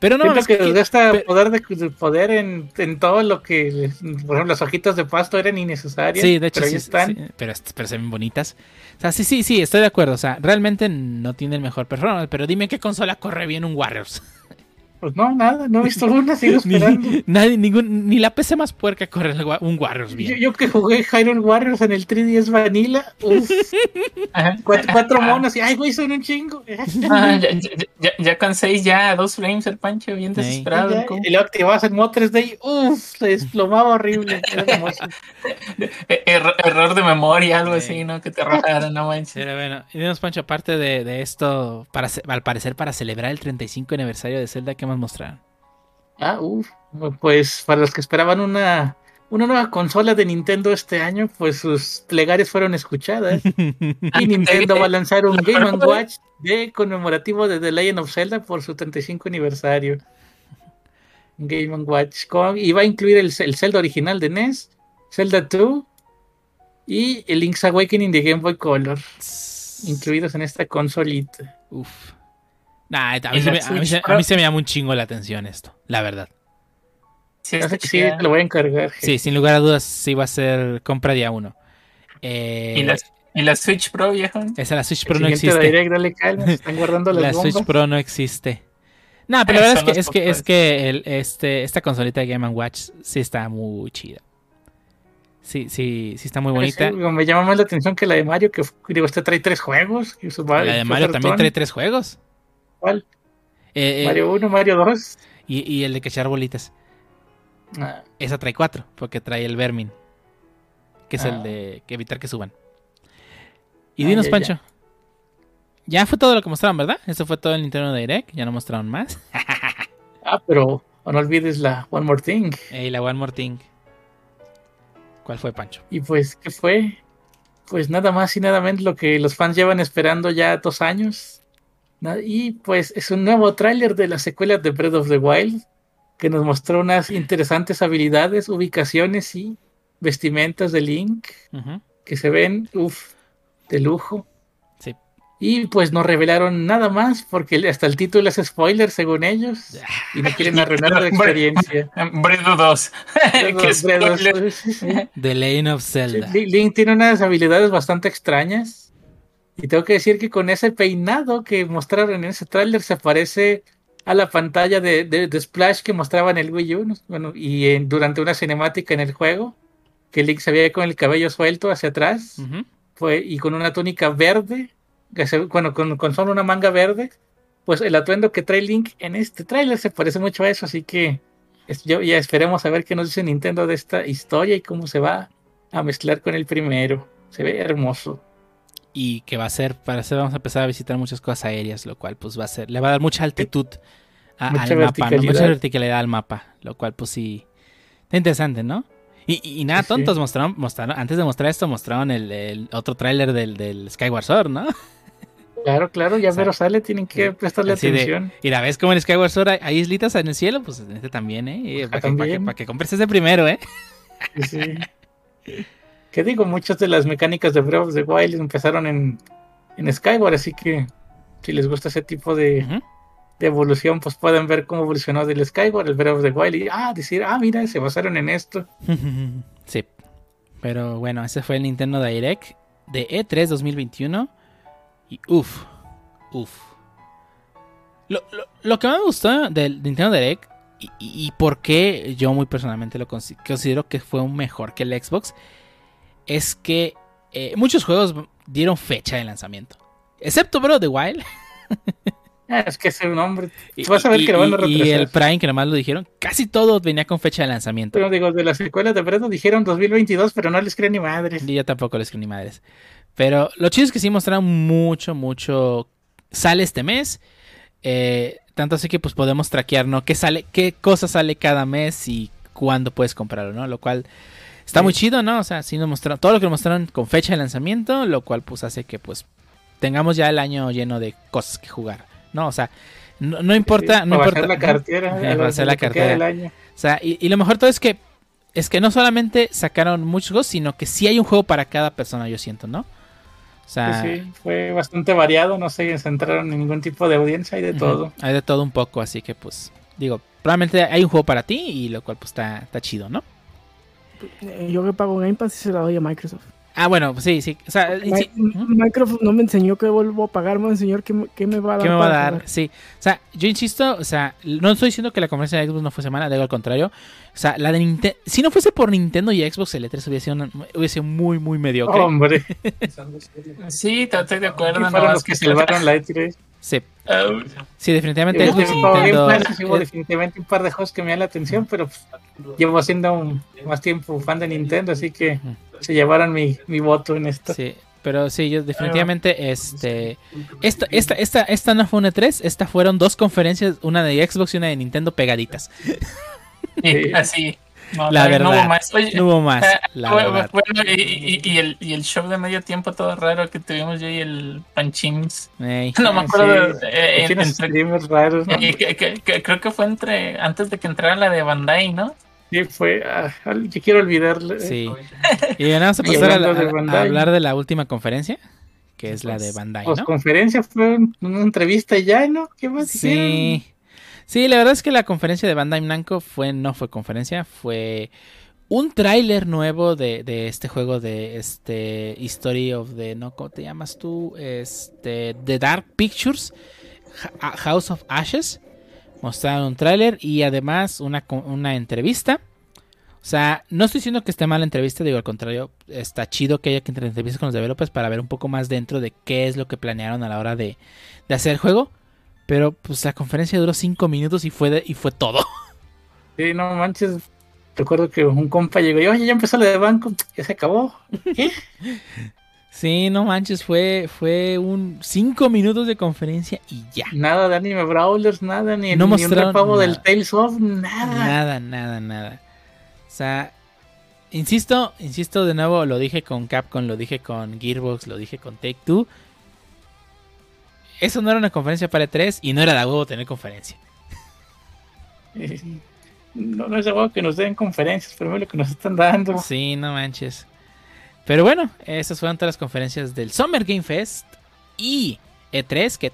Pero no mames, que que- gasta pe- poder de, de poder en, en todo lo que, por ejemplo, las hojitas de pasto eran innecesarias. Sí, de hecho, pero ahí sí, están. sí, pero, pero se ven bonitas. O sea, sí, sí, sí, estoy de acuerdo. O sea, realmente no tiene el mejor performance. Pero dime qué consola corre bien un Warriors. Pues no, nada, no he visto una, sigo ni, esperando. nadie, ningún, ni la PC más puerca corre un Warriors bien. Yo, yo que jugué Hyrule Warriors en el 3DS Vanilla, uf, cuatro, cuatro monos y ay, güey, son un chingo. Ah, ya, ya- ya- ya con seis, ya dos frames el pancho, bien Sí. desesperado. Y luego activabas el modo 3D y uff, se desplomaba horrible. Erro- error de memoria, algo Sí. así, ¿no? Que te arrojaron, no manches. Pero bueno, y dinos, Pancho, aparte de, de esto, para, al parecer para celebrar el 35 aniversario de Zelda, ¿qué más mostraron? Ah, uff, pues para los que esperaban una, una nueva consola de Nintendo este año, pues sus plegarias fueron escuchadas. Y Nintendo va a lanzar un Game Watch de conmemorativo de The Legend of Zelda por su 35 aniversario. Game Watch con, y va a incluir el, el Zelda original de NES, Zelda 2 y el Link's Awakening de Game Boy Color, incluidos en esta consolita. Uf. Nah, a mí, ¿Y se me, a, mí Switch se, a Pro? mí se me llama un chingo la atención esto, la verdad. Sí, sí, te lo voy a encargar. Sí, sin lugar a dudas, sí va a ser compra día uno. Eh, ¿Y la, y la Switch Pro, viejo? esa la Switch El Pro no existe. Direct, dale calma, se están guardando las La bombas. Switch Pro no existe. No, pero la verdad es que, no es que, es que el- este, esta consolita de Game Watch sí está muy chida. Sí, sí, sí está muy bonita. Sí, me llama más la atención que la de Mario, que digo, este trae tres juegos. y su- La de Mario también trae tres juegos. ¿Cuál? Eh, eh, Mario 1, Mario 2. y, y el de cachar bolitas. Ah, Esa trae cuatro, porque trae el Vermin. Que es Ah. el de que evitar que suban. Y Ah, dinos, ya, Pancho. ya fue todo lo que mostraron, ¿verdad? Eso fue todo el Nintendo Direct, ya no mostraron más. ah, pero no olvides la One More Thing. Y la One More Thing. ¿Cuál fue, Pancho? Y pues, ¿qué fue? Pues nada más y nada menos lo que los fans llevan esperando ya dos años. Y pues es un nuevo tráiler de la secuela de Breath of the Wild que nos mostró unas interesantes habilidades, ubicaciones y vestimentas de Link que se ven, uff, de lujo. Sí. Y pues no revelaron nada más porque hasta el título es spoiler según ellos y no quieren arruinar la experiencia. Breath of 2. The Lane of Zelda. Link tiene unas habilidades bastante extrañas y tengo que decir que con ese peinado que mostraron en ese tráiler se parece a la pantalla de, de, Splash que mostraba en el Wii U, bueno, y durante una cinemática en el juego, que Link se veía con el cabello suelto hacia atrás, fue, y con una túnica verde, que bueno, con, con, solo una manga verde, pues el atuendo que trae Link en este tráiler se parece mucho a eso, así que yo, ya esperemos a ver qué nos dice Nintendo de esta historia y cómo se va a mezclar con el primero. Se ve hermoso y que va a ser, para eso vamos a empezar a visitar muchas cosas aéreas, lo cual pues va a ser, le va a dar mucha altitud al mapa, mucha verticalidad al mapa, lo cual pues sí, está interesante, ¿no? Y, nada, tontos, mostraron, mostraron, antes de mostrar esto, mostraron el, otro tráiler del, del, Skyward Sword, ¿no? Claro, claro, ya pero sale, tienen que prestarle atención. y la vez como en Skyward Sword hay, islitas en el cielo, pues en este también, ¿eh? Para, que, para, que, compres ese primero, ¿eh? Sí. Que digo, muchas de las mecánicas de Breath of the Wild empezaron en, en Skyward, así que si les gusta ese tipo de, evolución, pues pueden ver cómo evolucionó del Skyward, el Breath of the Wild, y ah, decir, ah, mira, se basaron en esto. sí. Pero bueno, ese fue el Nintendo Direct de E3 2021. Y uff, uff. Lo, que más me gustó del Nintendo Direct y, y, por qué yo muy personalmente lo considero que fue un mejor que el Xbox es que eh, muchos juegos dieron fecha de lanzamiento. Excepto Bro The Wild. Ah, es que es un nombre. Y, vas a ver que lo van a y el Prime, que nomás lo dijeron, casi todo venía con fecha de lanzamiento. Pero digo, de las secuelas de Breath dijeron 2022, pero no les creen ni madres. Y yo tampoco les creo ni madres. Pero lo chido es que sí mostraron mucho, mucho. Sale este mes. Eh, tanto así que pues podemos traquear, ¿no? ¿Qué sale, qué cosa sale cada mes y cuándo puedes comprarlo, ¿no? Lo cual Está muy chido, ¿no? O sea, sí nos mostraron todo lo que nos mostraron con fecha de lanzamiento, lo cual pues hace que pues tengamos ya el año lleno de cosas que jugar, ¿no? O sea, no, importa, no importa. la cartera, la cartera. O sea, y, lo mejor todo es que es que no solamente sacaron muchos juegos, sino que sí hay un juego para cada persona, yo siento, ¿no? O sea, sí, fue bastante variado, no se centraron en ningún tipo de audiencia, hay de todo. Hay de todo un poco, así que pues digo, probablemente hay un juego para ti y lo cual pues está, está chido, ¿no? Yo que pago Game Pass y se la doy a Microsoft. Ah, bueno, sí, sí. O sea, Microsoft no me enseñó que vuelvo a pagar, me enseñó que, me va a dar. ¿Qué me va a dar? Sí. O sea, yo insisto, o sea, no estoy diciendo que la conferencia de Xbox no fuese mala, digo al contrario. O sea, la de Nintendo. Si no fuese por Nintendo y Xbox, el E3 hubiese sido, hubiese sido muy, muy mediocre. Hombre. sí, estoy de acuerdo. No, los que salvaron la E3. Sí. Sí, definitivamente Xbox Nintendo. definitivamente un par de juegos que me dan la atención, pero pues, llevo haciendo más tiempo fan de Nintendo, así que se llevaron mi, voto en esto. Sí, pero sí, yo definitivamente, este, esta, esta, esta, esta no fue una 3, esta fueron dos conferencias, una de Xbox y una de Nintendo pegaditas. Sí, así. La verdad, no hubo más. no hubo más la bueno, y, y, el, y el show de medio tiempo todo raro que tuvimos yo y el Panchims. No me acuerdo. Sí. Eh, entre, raros, ¿no? creo que fue entre antes de que entrara la de Bandai, ¿no? Sí, fue. Ah, yo quiero olvidarle. Sí. Y vamos a pasar a, hablar de la última conferencia, que es la de pues, Bandai. Pues, ¿no? conferencia fue una entrevista ya, ¿no? ¿Qué más Sí. Sí, la verdad es que la conferencia de Bandai Namco fue, no fue conferencia, fue un tráiler nuevo de, de, este juego de este History of the, ¿no? ¿Cómo te llamas tú? Este, The Dark Pictures, House of Ashes mostraron un tráiler y además una, una entrevista. O sea, no estoy diciendo que esté mal la entrevista, digo al contrario, está chido que haya que entrevistas con los developers para ver un poco más dentro de qué es lo que planearon a la hora de, hacer el juego. Pero pues la conferencia duró 5 minutos y fue, y fue todo. Sí, no manches. Recuerdo que un compa llegó y oye, ya empezó lo de banco, ya se acabó. Sí, no manches, fue, fue un 5 minutos de conferencia y ya. Nada de anime brawlers, nada, ni, No ni un repago del. Tales of, nada. Nada, nada, nada. O sea, insisto, insisto de nuevo, lo dije con Capcom, lo dije con Gearbox, lo dije con Take Two. Eso no era una conferencia para E3 y no era de huevo tener conferencia. No, no es algo que nos den conferencias, pero lo que nos están dando. Sí, no manches. Pero bueno, esas fueron todas las conferencias del Summer Game Fest y E3, que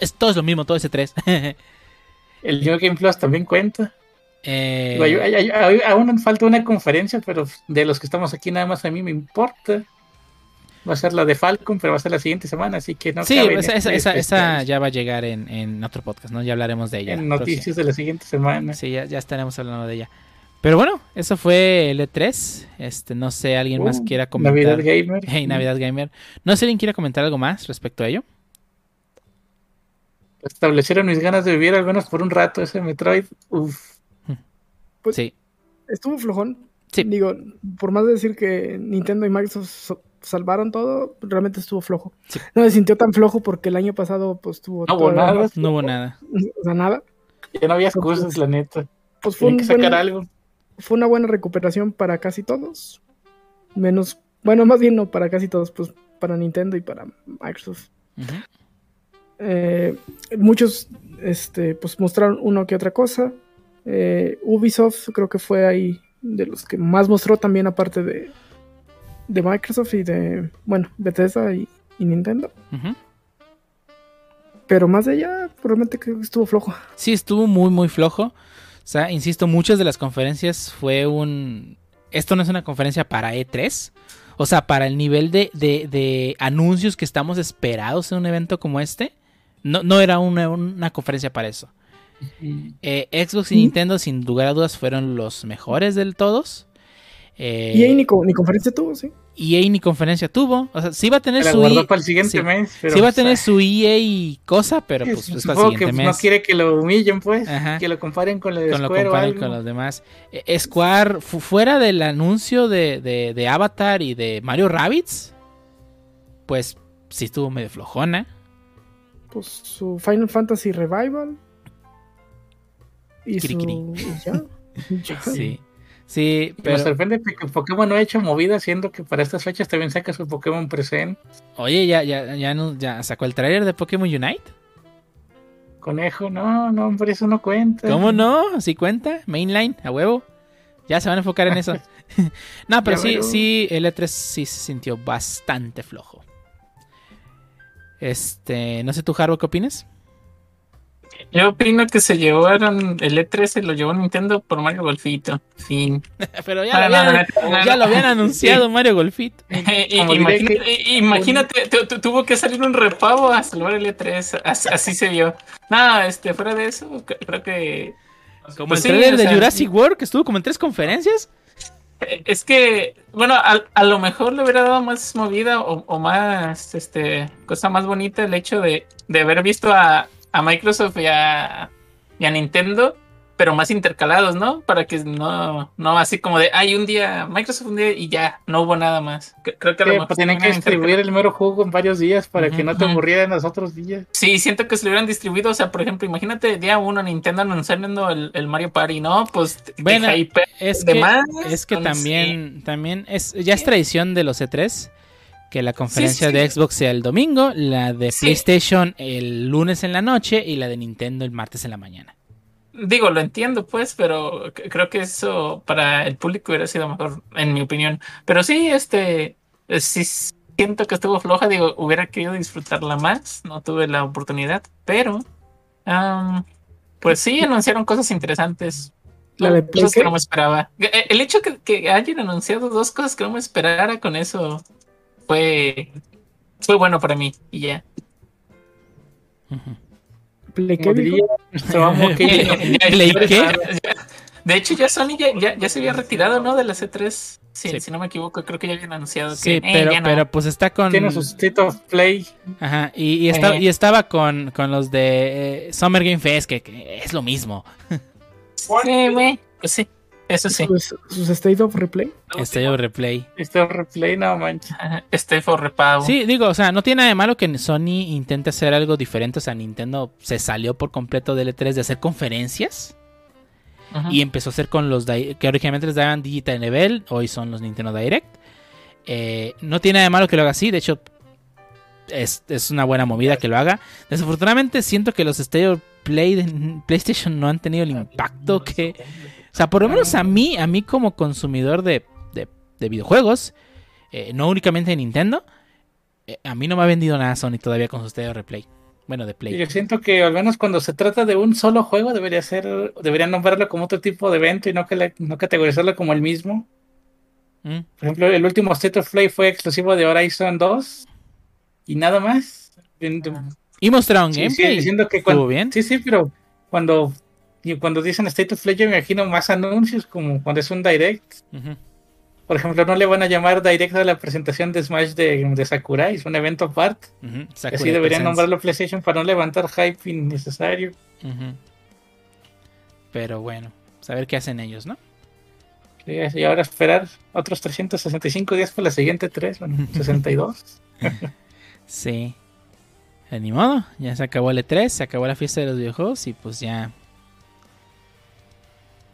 es, todo es lo mismo, todo es E3. El New Game Plus también cuenta. Eh, aún falta una conferencia, pero de los que estamos aquí nada más a mí me importa. Va a ser la de Falcon, pero va a ser la siguiente semana, así que no sí, en esa, esa- este esa- esa ya va a llegar en, en otro podcast, ¿no? Ya hablaremos de ella. en noticias de la siguiente semana. Sí, ya, ya estaremos hablando de ella. Pero bueno, eso fue el E3. Este, no sé, alguien más Uh, quiera comentar. Navidad Gamer. Hey, Navidad Gamer. No sé, alguien quiera comentar algo más respecto a ello. Establecieron mis ganas de vivir al menos por un rato ese Metroid. Uf. Pues- sí. Estuvo flojón. Sí. Digo, por más de decir que Nintendo y Microsoft so- salvaron todo, realmente estuvo flojo. Sí. No me sintió tan flojo porque el año pasado pues tuvo No hubo nada. No hubo nada. O sea, nada. Ya no había excusas, la neta. Pues fue, un que sacar buen- algo. fue una buena recuperación para casi todos. Menos, bueno, más bien no para casi todos, pues para Nintendo y para Microsoft. Eh, muchos este, pues mostraron uno que otra cosa. Eh, Ubisoft creo que fue ahí de los que más mostró también aparte de, de Microsoft y de, bueno, Bethesda y, y Nintendo. Pero más de allá, realmente creo que estuvo flojo. Sí, estuvo muy, muy flojo. O sea, insisto, muchas de las conferencias fue un... Esto no es una conferencia para E3. O sea, para el nivel de, de- de anuncios que estamos esperados en un evento como este. No, no era una, una conferencia para eso. Eh, Xbox y. Nintendo, sin lugar a dudas, fueron los mejores del todos. Eh, y ahí ni, co- ni conferencia tuvo, sí. EA ni conferencia tuvo. O sea, sí va a tener La su EA para el siguiente sí. mes. Pero, sí va a tener ah, su EA cosa, pero pues es para el supongo que siguiente pues, mes. no quiere que lo humillen, pues. Ajá. Que lo comparen con la de con lo Square o comparen algo. con los demás. Eh, Square, fu- fuera del anuncio de, de- de Avatar y de Mario Rabbids, pues sí estuvo medio flojona. Pues su Final Fantasy Revival. Y su. Y ya. Ya. Sí, sí, Me pero sorprende que Pokémon no ha hecho movida, siendo que para estas fechas también saca su Pokémon presente. oye, ya, ya, ya, no- ya sacó el trailer de Pokémon Unite. Conejo, no, no, por eso no cuenta. ¿Cómo no? ¿Sí cuenta? Mainline, a huevo. Ya se van a enfocar en eso. no, pero Ya sí, sí, el E3 sí se sintió bastante flojo. Este, no sé tú, Harbo, ¿qué opinas? Yo opino que se llevaron el E3, se lo llevó Nintendo por Mario Golfito. Fin. Pero ya, No, lo, no, habían, no, no, ya no. lo habían anunciado Mario Golfito. Imagínate, que- i- imagínate, tu- tu- tuvo que salir un repavo a salvar el E3. Así, así se vio. Nada, este, fuera de eso, creo que. Como Pues el sí, trailer o de sea, Jurassic World, que estuvo como en tres conferencias. eh, Es que, bueno, a, a lo mejor le hubiera dado más movida o, o más, este, cosa más bonita el hecho de, de haber visto a, a Microsoft y a, y a Nintendo, pero más intercalados, ¿no? Para que no, no así como de, hay un día Microsoft un día y ya, no hubo nada más. Creo que a lo Que, mejor pues, tienen que distribuir el mero juego en varios días para que no te aburrieran los otros días. Sí, siento que se lo hubieran distribuido. O sea, por ejemplo, imagínate día uno Nintendo anunciando el, el Mario Party, ¿no? Pues Bueno, Es de que, más, es que también, también es, ya es tradición de los E3 que la conferencia sí. de Xbox sea el domingo, la de Sí. PlayStation el lunes en la noche y la de Nintendo el martes en la mañana. Digo, lo entiendo, pues, pero creo que eso para el público hubiera sido mejor, en mi opinión. Pero sí, este, eh, sí siento que estuvo floja. Digo, hubiera querido disfrutarla más. No tuve la oportunidad, pero, pues sí, anunciaron cosas interesantes. ¿La de cosas que no me esperaba. Eh, El hecho que, que hayan anunciado dos cosas que no me esperara con eso fue, fue bueno para mí. Y ya. Eh, ya- De hecho, ya Sony ya, ya, ya se había retirado, ¿no? De la C3. Si, Sí. si no me equivoco, creo que ya habían anunciado Sí, que. eh, pero, ya no. pero pues está con... tiene su State of Play. Ajá, y, y, está- Eh. y estaba con, con los de eh, Summer Game Fest, que, que es lo mismo. Sí, güey, pues sí. Eso sí. Sus, sus State of Replay. State of Replay. Este replay, no manches. Este for repago. Sí, digo, o sea, no tiene nada de malo que Sony intente hacer algo diferente. O sea, Nintendo se salió por completo del E3 de hacer conferencias Ajá. y empezó a hacer con los que originalmente les daban Digital Level, hoy son los Nintendo Direct. Eh, no tiene nada de malo que lo haga así, de hecho, es, es una buena movida que lo haga. Desafortunadamente, siento que los State of Play de PlayStation no han tenido el impacto que. O sea, por lo menos a mí, a mí como consumidor de, de- de videojuegos, eh, no únicamente de Nintendo, eh, a mí no me ha vendido nada Sony todavía con su State of Replay. Bueno, de Play. Yo siento que al menos cuando se trata de un solo juego debería ser, deberían nombrarlo como otro tipo de evento y no, que le- no categorizarlo como el mismo. Mm, Por ejemplo, el último State of Play fue exclusivo de Horizon 2 y nada más. Y mostraron Sí, sí, gameplay. diciendo que cuando, bien. Sí, sí, pero cuando, y cuando dicen State of Play, yo me imagino más anuncios, como cuando es un direct. Por ejemplo, no le van a llamar direct a la presentación de Smash de, de Sakurai, es un evento aparte. Así deberían nombrarlo PlayStation para no levantar hype innecesario. Pero bueno, saber qué hacen ellos, ¿no? Sí, Y ahora esperar otros 365 días para la siguiente 3, bueno, 62. Sí. Ni modo, ya se acabó el E3, se acabó la fiesta de los videojuegos y pues ya.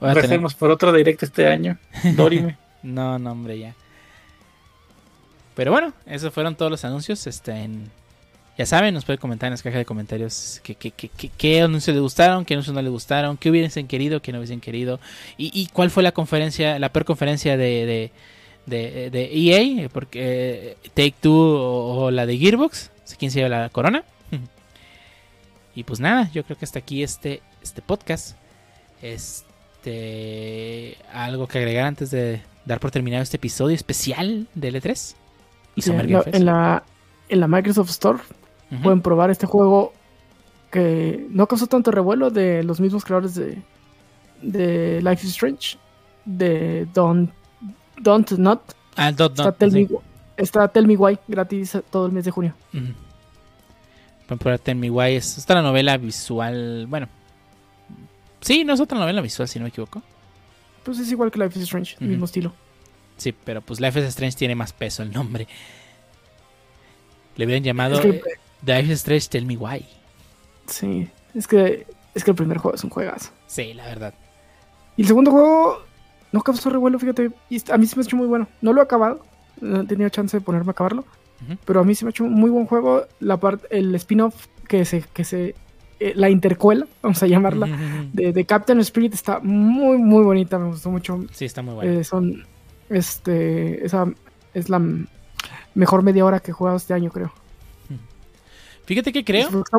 Voy tener- por otro direct este año. Dorime. No, no, hombre, ya. Pero bueno, esos fueron todos los anuncios. Este, en- Ya saben, nos pueden comentar en las cajas de comentarios qué, qué, qué, qué- anuncios les gustaron, qué anuncios no les gustaron, qué hubiesen querido, qué no hubiesen querido. Y, y cuál fue la conferencia, la peor conferencia de, de, de, de EA, eh, porque eh, Take Two o, o la de Gearbox, quién se lleva la corona. y pues nada, yo creo que hasta aquí este, este podcast. Este, algo que agregar antes de dar por terminado este episodio especial del E3 y Sí, Summer en, Game la, Fest. en la- en la Microsoft Store pueden probar este juego que no causó tanto revuelo de los mismos creadores de, de Life is Strange, de Don't, Don't Not. Ah, Dot Está, Tell sí. Me, está Tell Me Why gratis todo el mes de junio. Ujú. Pueden probar Tell Me Why. Es esta la novela visual. Bueno, sí, no es otra novela visual, si no me equivoco. Pues es igual que Life is Strange, el mismo estilo. Sí, pero pues Life is Strange tiene más peso el nombre. Le hubieran llamado Es que, The Life is Strange Tell Me Why. sí, es que, es que el primer juego es un juegazo. Sí, la verdad. Y el segundo juego no causó revuelo, fíjate. Y a mí se me ha hecho muy bueno. No lo he acabado. No he tenido chance de ponerme a acabarlo. Pero a mí se me ha hecho un muy buen juego. La parte, el spin-off que se, que se, eh, la intercuela, vamos a llamarla, de, de Captain Spirit está muy, muy bonita. Me gustó mucho. Sí, está muy. Eh, son, este, esa es la mejor media hora que he jugado este año, creo. Fíjate que creo, Está,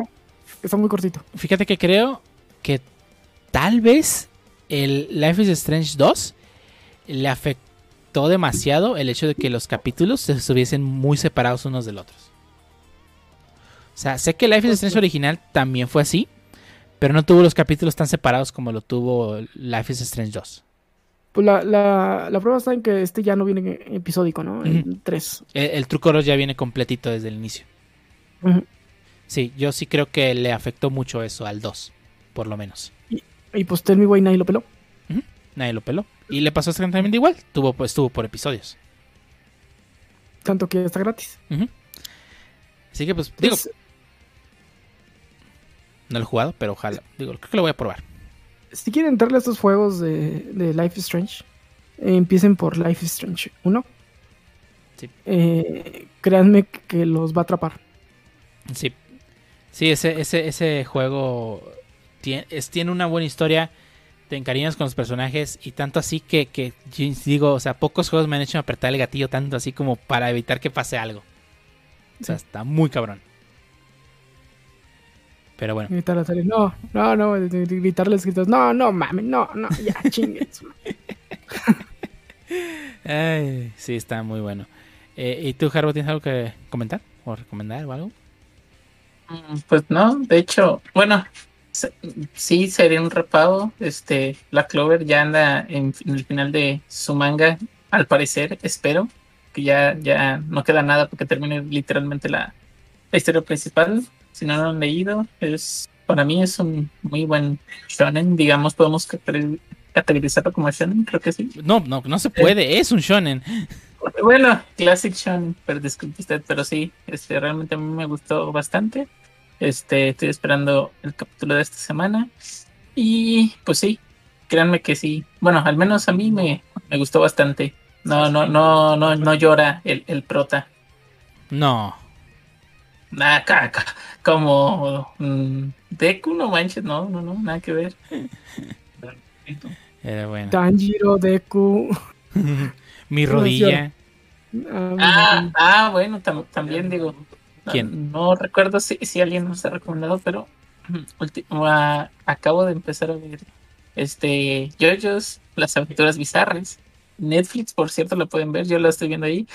está muy cortito. fíjate que creo que tal vez el Life is Strange 2 le afectó demasiado el hecho de que los capítulos se estuviesen muy separados unos del otros. O sea, sé que Life is Strange original también fue así, pero no tuvo los capítulos tan separados como lo tuvo Life is Strange 2. Pues la, la, la prueba está en que este ya no viene episódico, ¿no? En Ujú. 3. El, el truco ya viene completito desde el inicio. Sí, yo sí creo que le afectó mucho eso al 2, por lo menos. Y pues Tell Me Why nadie lo peló. Nadie lo peló. Y le pasó exactamente igual. Tuvo, pues, estuvo por episodios. Tanto que está gratis. Así que, pues, digo, Pues, no lo he jugado, pero ojalá. Digo, creo que lo voy a probar. si quieren entrarle a estos juegos de, de Life is Strange, eh, empiecen por Life is Strange 1. Sí. Eh, créanme que los va a atrapar. Sí. Sí, ese, ese, ese juego tiene, es, tiene una buena historia. Te encariñas con los personajes. Y tanto así que, que digo, o sea, pocos juegos me han hecho apretar el gatillo tanto así como para evitar que pase algo. O sea, Sí. está muy cabrón. Pero bueno. Gritar a no, no, no, de gritarles gritos, no, no, mames, no, no, ya, chingues. Ay, sí, está muy bueno. Eh, ¿Y tú, Harbo, tienes algo que comentar? ¿O recomendar o algo? Mm, Pues no, de hecho, bueno, sí sería un repago. Este, la Clover ya anda en, en el final de su manga, al parecer, espero que ya, ya no queda nada porque termine literalmente la, la historia principal. Si no lo han leído, es para mí es un muy buen shonen. Digamos, podemos cate- categorizarlo como shonen, creo que sí. No, no, no se puede, es un shonen. Bueno, Classic Shonen, pero disculpe usted, pero sí, este, realmente a mí me gustó bastante. Este, estoy esperando el capítulo de esta semana. Y pues sí, créanme que sí. Bueno, al menos a mí me, me gustó bastante. No, no, no, no, no llora el, el prota. No. Nada, caca, como mm, Deku, no manches, no, no, no, nada que ver. Era bueno. Tanjiro, Deku. Mi rodilla. ah, Ah, ah bueno, tam- también digo. no- ¿Quién? No, recuerdo si, si alguien nos ha recomendado, pero ah, acabo de empezar a ver este JoJo's Las Aventuras Bizarras. Netflix, por cierto, lo pueden ver, yo lo estoy viendo ahí.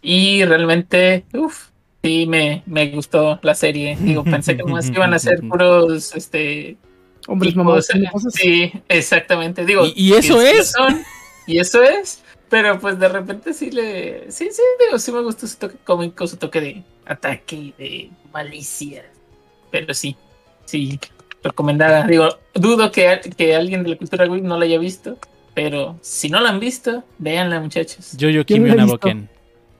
Y realmente, uff, sí, me, me gustó la serie. Digo, pensé que más iban a ser puros, este, Hombres mamados. eh. Sí, exactamente. Digo, ¿Y- y eso es? son, y eso es. Pero pues de repente sí le. Sí, sí, digo, sí me gustó su toque cómico, su toque de ataque y de malicia. Pero sí, sí, recomendada. Digo, dudo que, que alguien de la cultura geek no la haya visto. Pero si no la han visto, véanla, muchachos. Yo-Yo ¿Quién Kimi la ha visto? Naboken.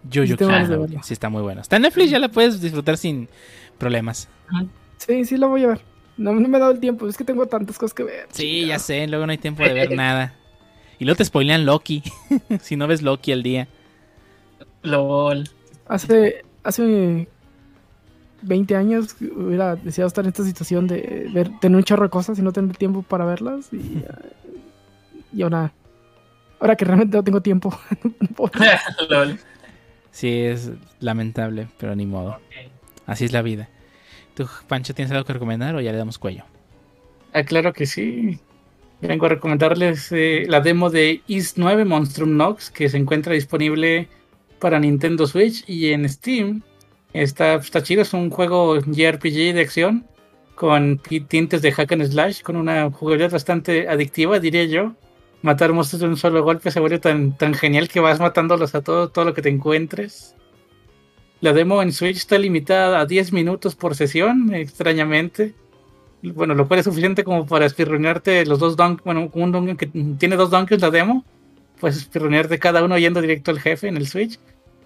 Naboken. verla. Sí, está muy bueno. Está en Netflix, ya la puedes disfrutar sin problemas. Sí, sí, la voy a ver. No, no me he dado el tiempo, es que tengo tantas cosas que ver. Sí, ya sé, luego no hay tiempo de ver nada. Y luego te spoilean Loki. si no ves Loki al día. LOL. Hace, hace 20 años hubiera deseado estar en esta situación de ver, tener un chorro de cosas y no tener tiempo para verlas. Y, y ahora, ahora que realmente no tengo tiempo. no puedo. LOL. Sí, es lamentable, pero ni modo. Así es la vida. ¿Tú, Pancho, tienes algo que recomendar o ya le damos cuello? Ah, claro que sí. Vengo a recomendarles eh, la demo de Is 9 Monstrum Nox que se encuentra disponible para Nintendo Switch y en Steam. Está, está chido, es un juego JRPG de acción con tintes de hack and slash, con una jugabilidad bastante adictiva, diría yo. Matar monstruos de un solo golpe se vuelve tan, tan genial que vas matándolos a todo, todo lo que te encuentres. La demo en Switch está limitada a 10 minutos por sesión, extrañamente bueno, lo cual es suficiente como para espirronearte los dos dungeons, bueno, un dungeon que tiene dos dungeons la demo, pues espirronearte cada uno yendo directo al jefe en el Switch.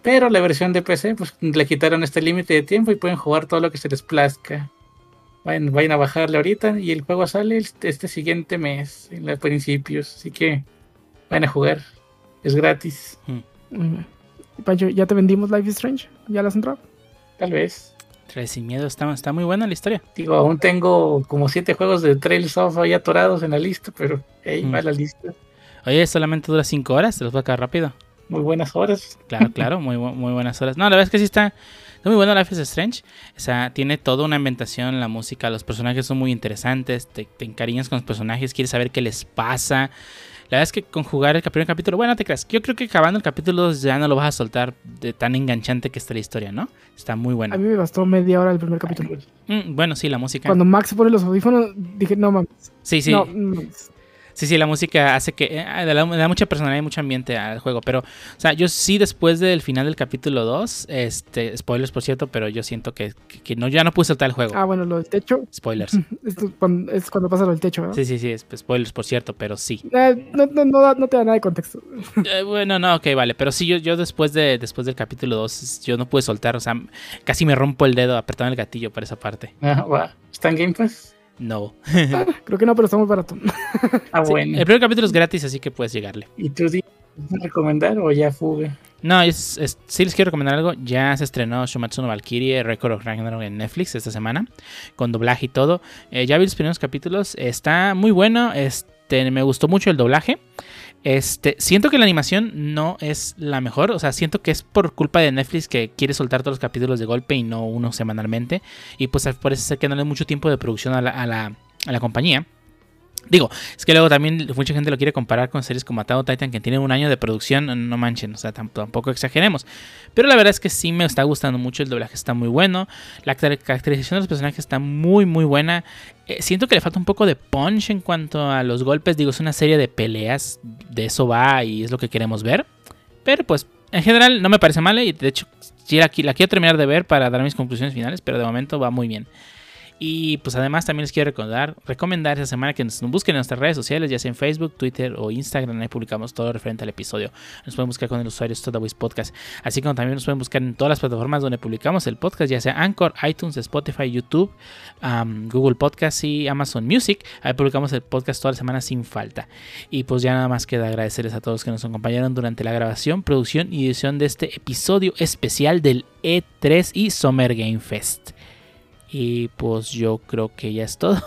Pero la versión de PC, pues le quitaron este límite de tiempo y pueden jugar todo lo que se les plazca. Vayan, vayan a bajarle ahorita y el juego sale este siguiente mes, en los principios. Así que vayan a jugar. Es gratis, Y Pancho, ¿ya te vendimos Life is Strange? ¿Ya la has entrado? tal vez. Trae sin miedo, está, está muy buena la historia. Digo, aún tengo como siete juegos de Trails of ahí atorados en la lista, pero ahí Mm. va la lista. Oye, solamente dura 5 horas, te los voy a acabar rápido. Muy buenas horas. Claro, claro, muy, bu- muy buenas horas. No, la verdad es que sí está, está muy bueno Life is Strange. O sea, tiene toda una ambientación, la música, los personajes son muy interesantes, te, te encariñas con los personajes, quieres saber qué les pasa. La verdad es que con jugar el primer capítulo, bueno, no te creas, yo creo que acabando el capítulo 2 ya no lo vas a soltar de tan enganchante que está la historia, ¿no? Está muy A bueno. mí me bastó media hora el primer capítulo. Mm, bueno, sí, la música. Cuando Max pone los audífonos, dije, no mames. Sí, sí. No, no mames. Sí, sí, la música hace que eh, le da, le da mucha personalidad y mucho ambiente al juego. Pero, o sea, yo sí después del final del capítulo 2, este, spoilers por cierto, pero yo siento que, que- que no, ya no pude soltar el juego. Ah, bueno, lo del techo. Spoilers. Es cuando, es cuando pasa lo del techo, ¿verdad? Sí, sí, sí, es- spoilers por cierto, pero sí. Eh, no, no, no, te da nada de contexto. Eh, bueno, no, ok, vale. Pero sí, yo, yo después, de, después del capítulo 2, yo no pude soltar, o sea, casi me rompo el dedo apretando el gatillo por esa parte. Ah, va. ¿Está en Game Pass? No. Creo que no, pero está muy barato. Ah, Sí, bueno. el primer capítulo es gratis, así que puedes llegarle. ¿Y tú a recomendar o ya fuga? No, es, es- sí les quiero recomendar algo. Ya se estrenó Shumatsu no Valkyrie Record of Ragnarok en Netflix esta semana, con doblaje y todo. Eh, ya vi los primeros capítulos, está muy bueno. Este, me gustó mucho el doblaje. Este, siento que la animación no es la mejor, o sea, siento que es por culpa de Netflix que quiere soltar todos los capítulos de golpe y no uno semanalmente. Y pues parece ser que no le mucho tiempo de producción a la, a la- a la compañía. Digo, es que luego también mucha gente lo quiere comparar con series como Attack on Titan que tienen un año de producción, no manchen, o sea, tam- tampoco exageremos. Pero la verdad es que sí me está gustando mucho, el doblaje está muy bueno, la car- caracterización de los personajes está muy muy buena. Eh, siento que le falta un poco de punch en cuanto a los golpes, digo, es una serie de peleas, de eso va y es lo que queremos ver. Pero pues, en general no me parece mal y de hecho la quiero terminar de ver para dar mis conclusiones finales, pero de momento va muy bien. Y pues además también les quiero recordar, recomendar esta semana que nos busquen en nuestras redes sociales, ya sea en Facebook, Twitter o Instagram. Ahí publicamos todo referente al episodio. Nos pueden buscar con el usuario Stotawis Podcast. Así como también nos pueden buscar en todas las plataformas donde publicamos el podcast, ya sea Anchor, iTunes, Spotify, YouTube, Google Podcast y Amazon Music. Ahí publicamos el podcast toda la semana sin falta. Y pues ya nada más queda agradecerles a todos que nos acompañaron durante la grabación, producción y edición de este episodio especial del E3 y Summer Game Fest. Y pues yo creo que ya es todo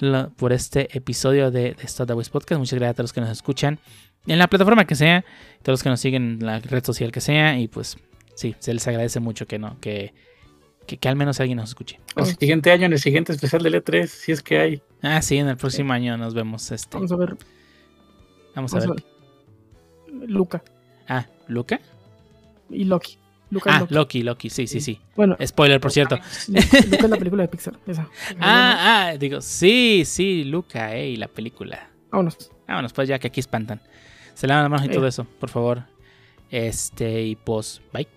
por este episodio de, de Stotawis Podcast. Muchas gracias a todos los que nos escuchan en la plataforma que sea, todos los que nos siguen en la red social que sea. Y pues sí, se les agradece mucho que no, que, que, que al menos alguien nos escuche. El siguiente año, en el siguiente especial del E3, si es que hay. Ah, sí, en el próximo año nos vemos. Este. Vamos a ver. Vamos a ver. Luca Ah, ¿Luca? y Loki. Luca Ah, Loki. Loki, Loki, sí, sí, sí. Bueno, Spoiler, por cierto. Luca es la película de Pixar. Esa. Ah, ah, digo, sí, sí, Luca, ey, la película. Vámonos. Vámonos, pues ya que aquí espantan. Se lavan las manos y Eh. todo eso, por favor. Este, y pues, bye.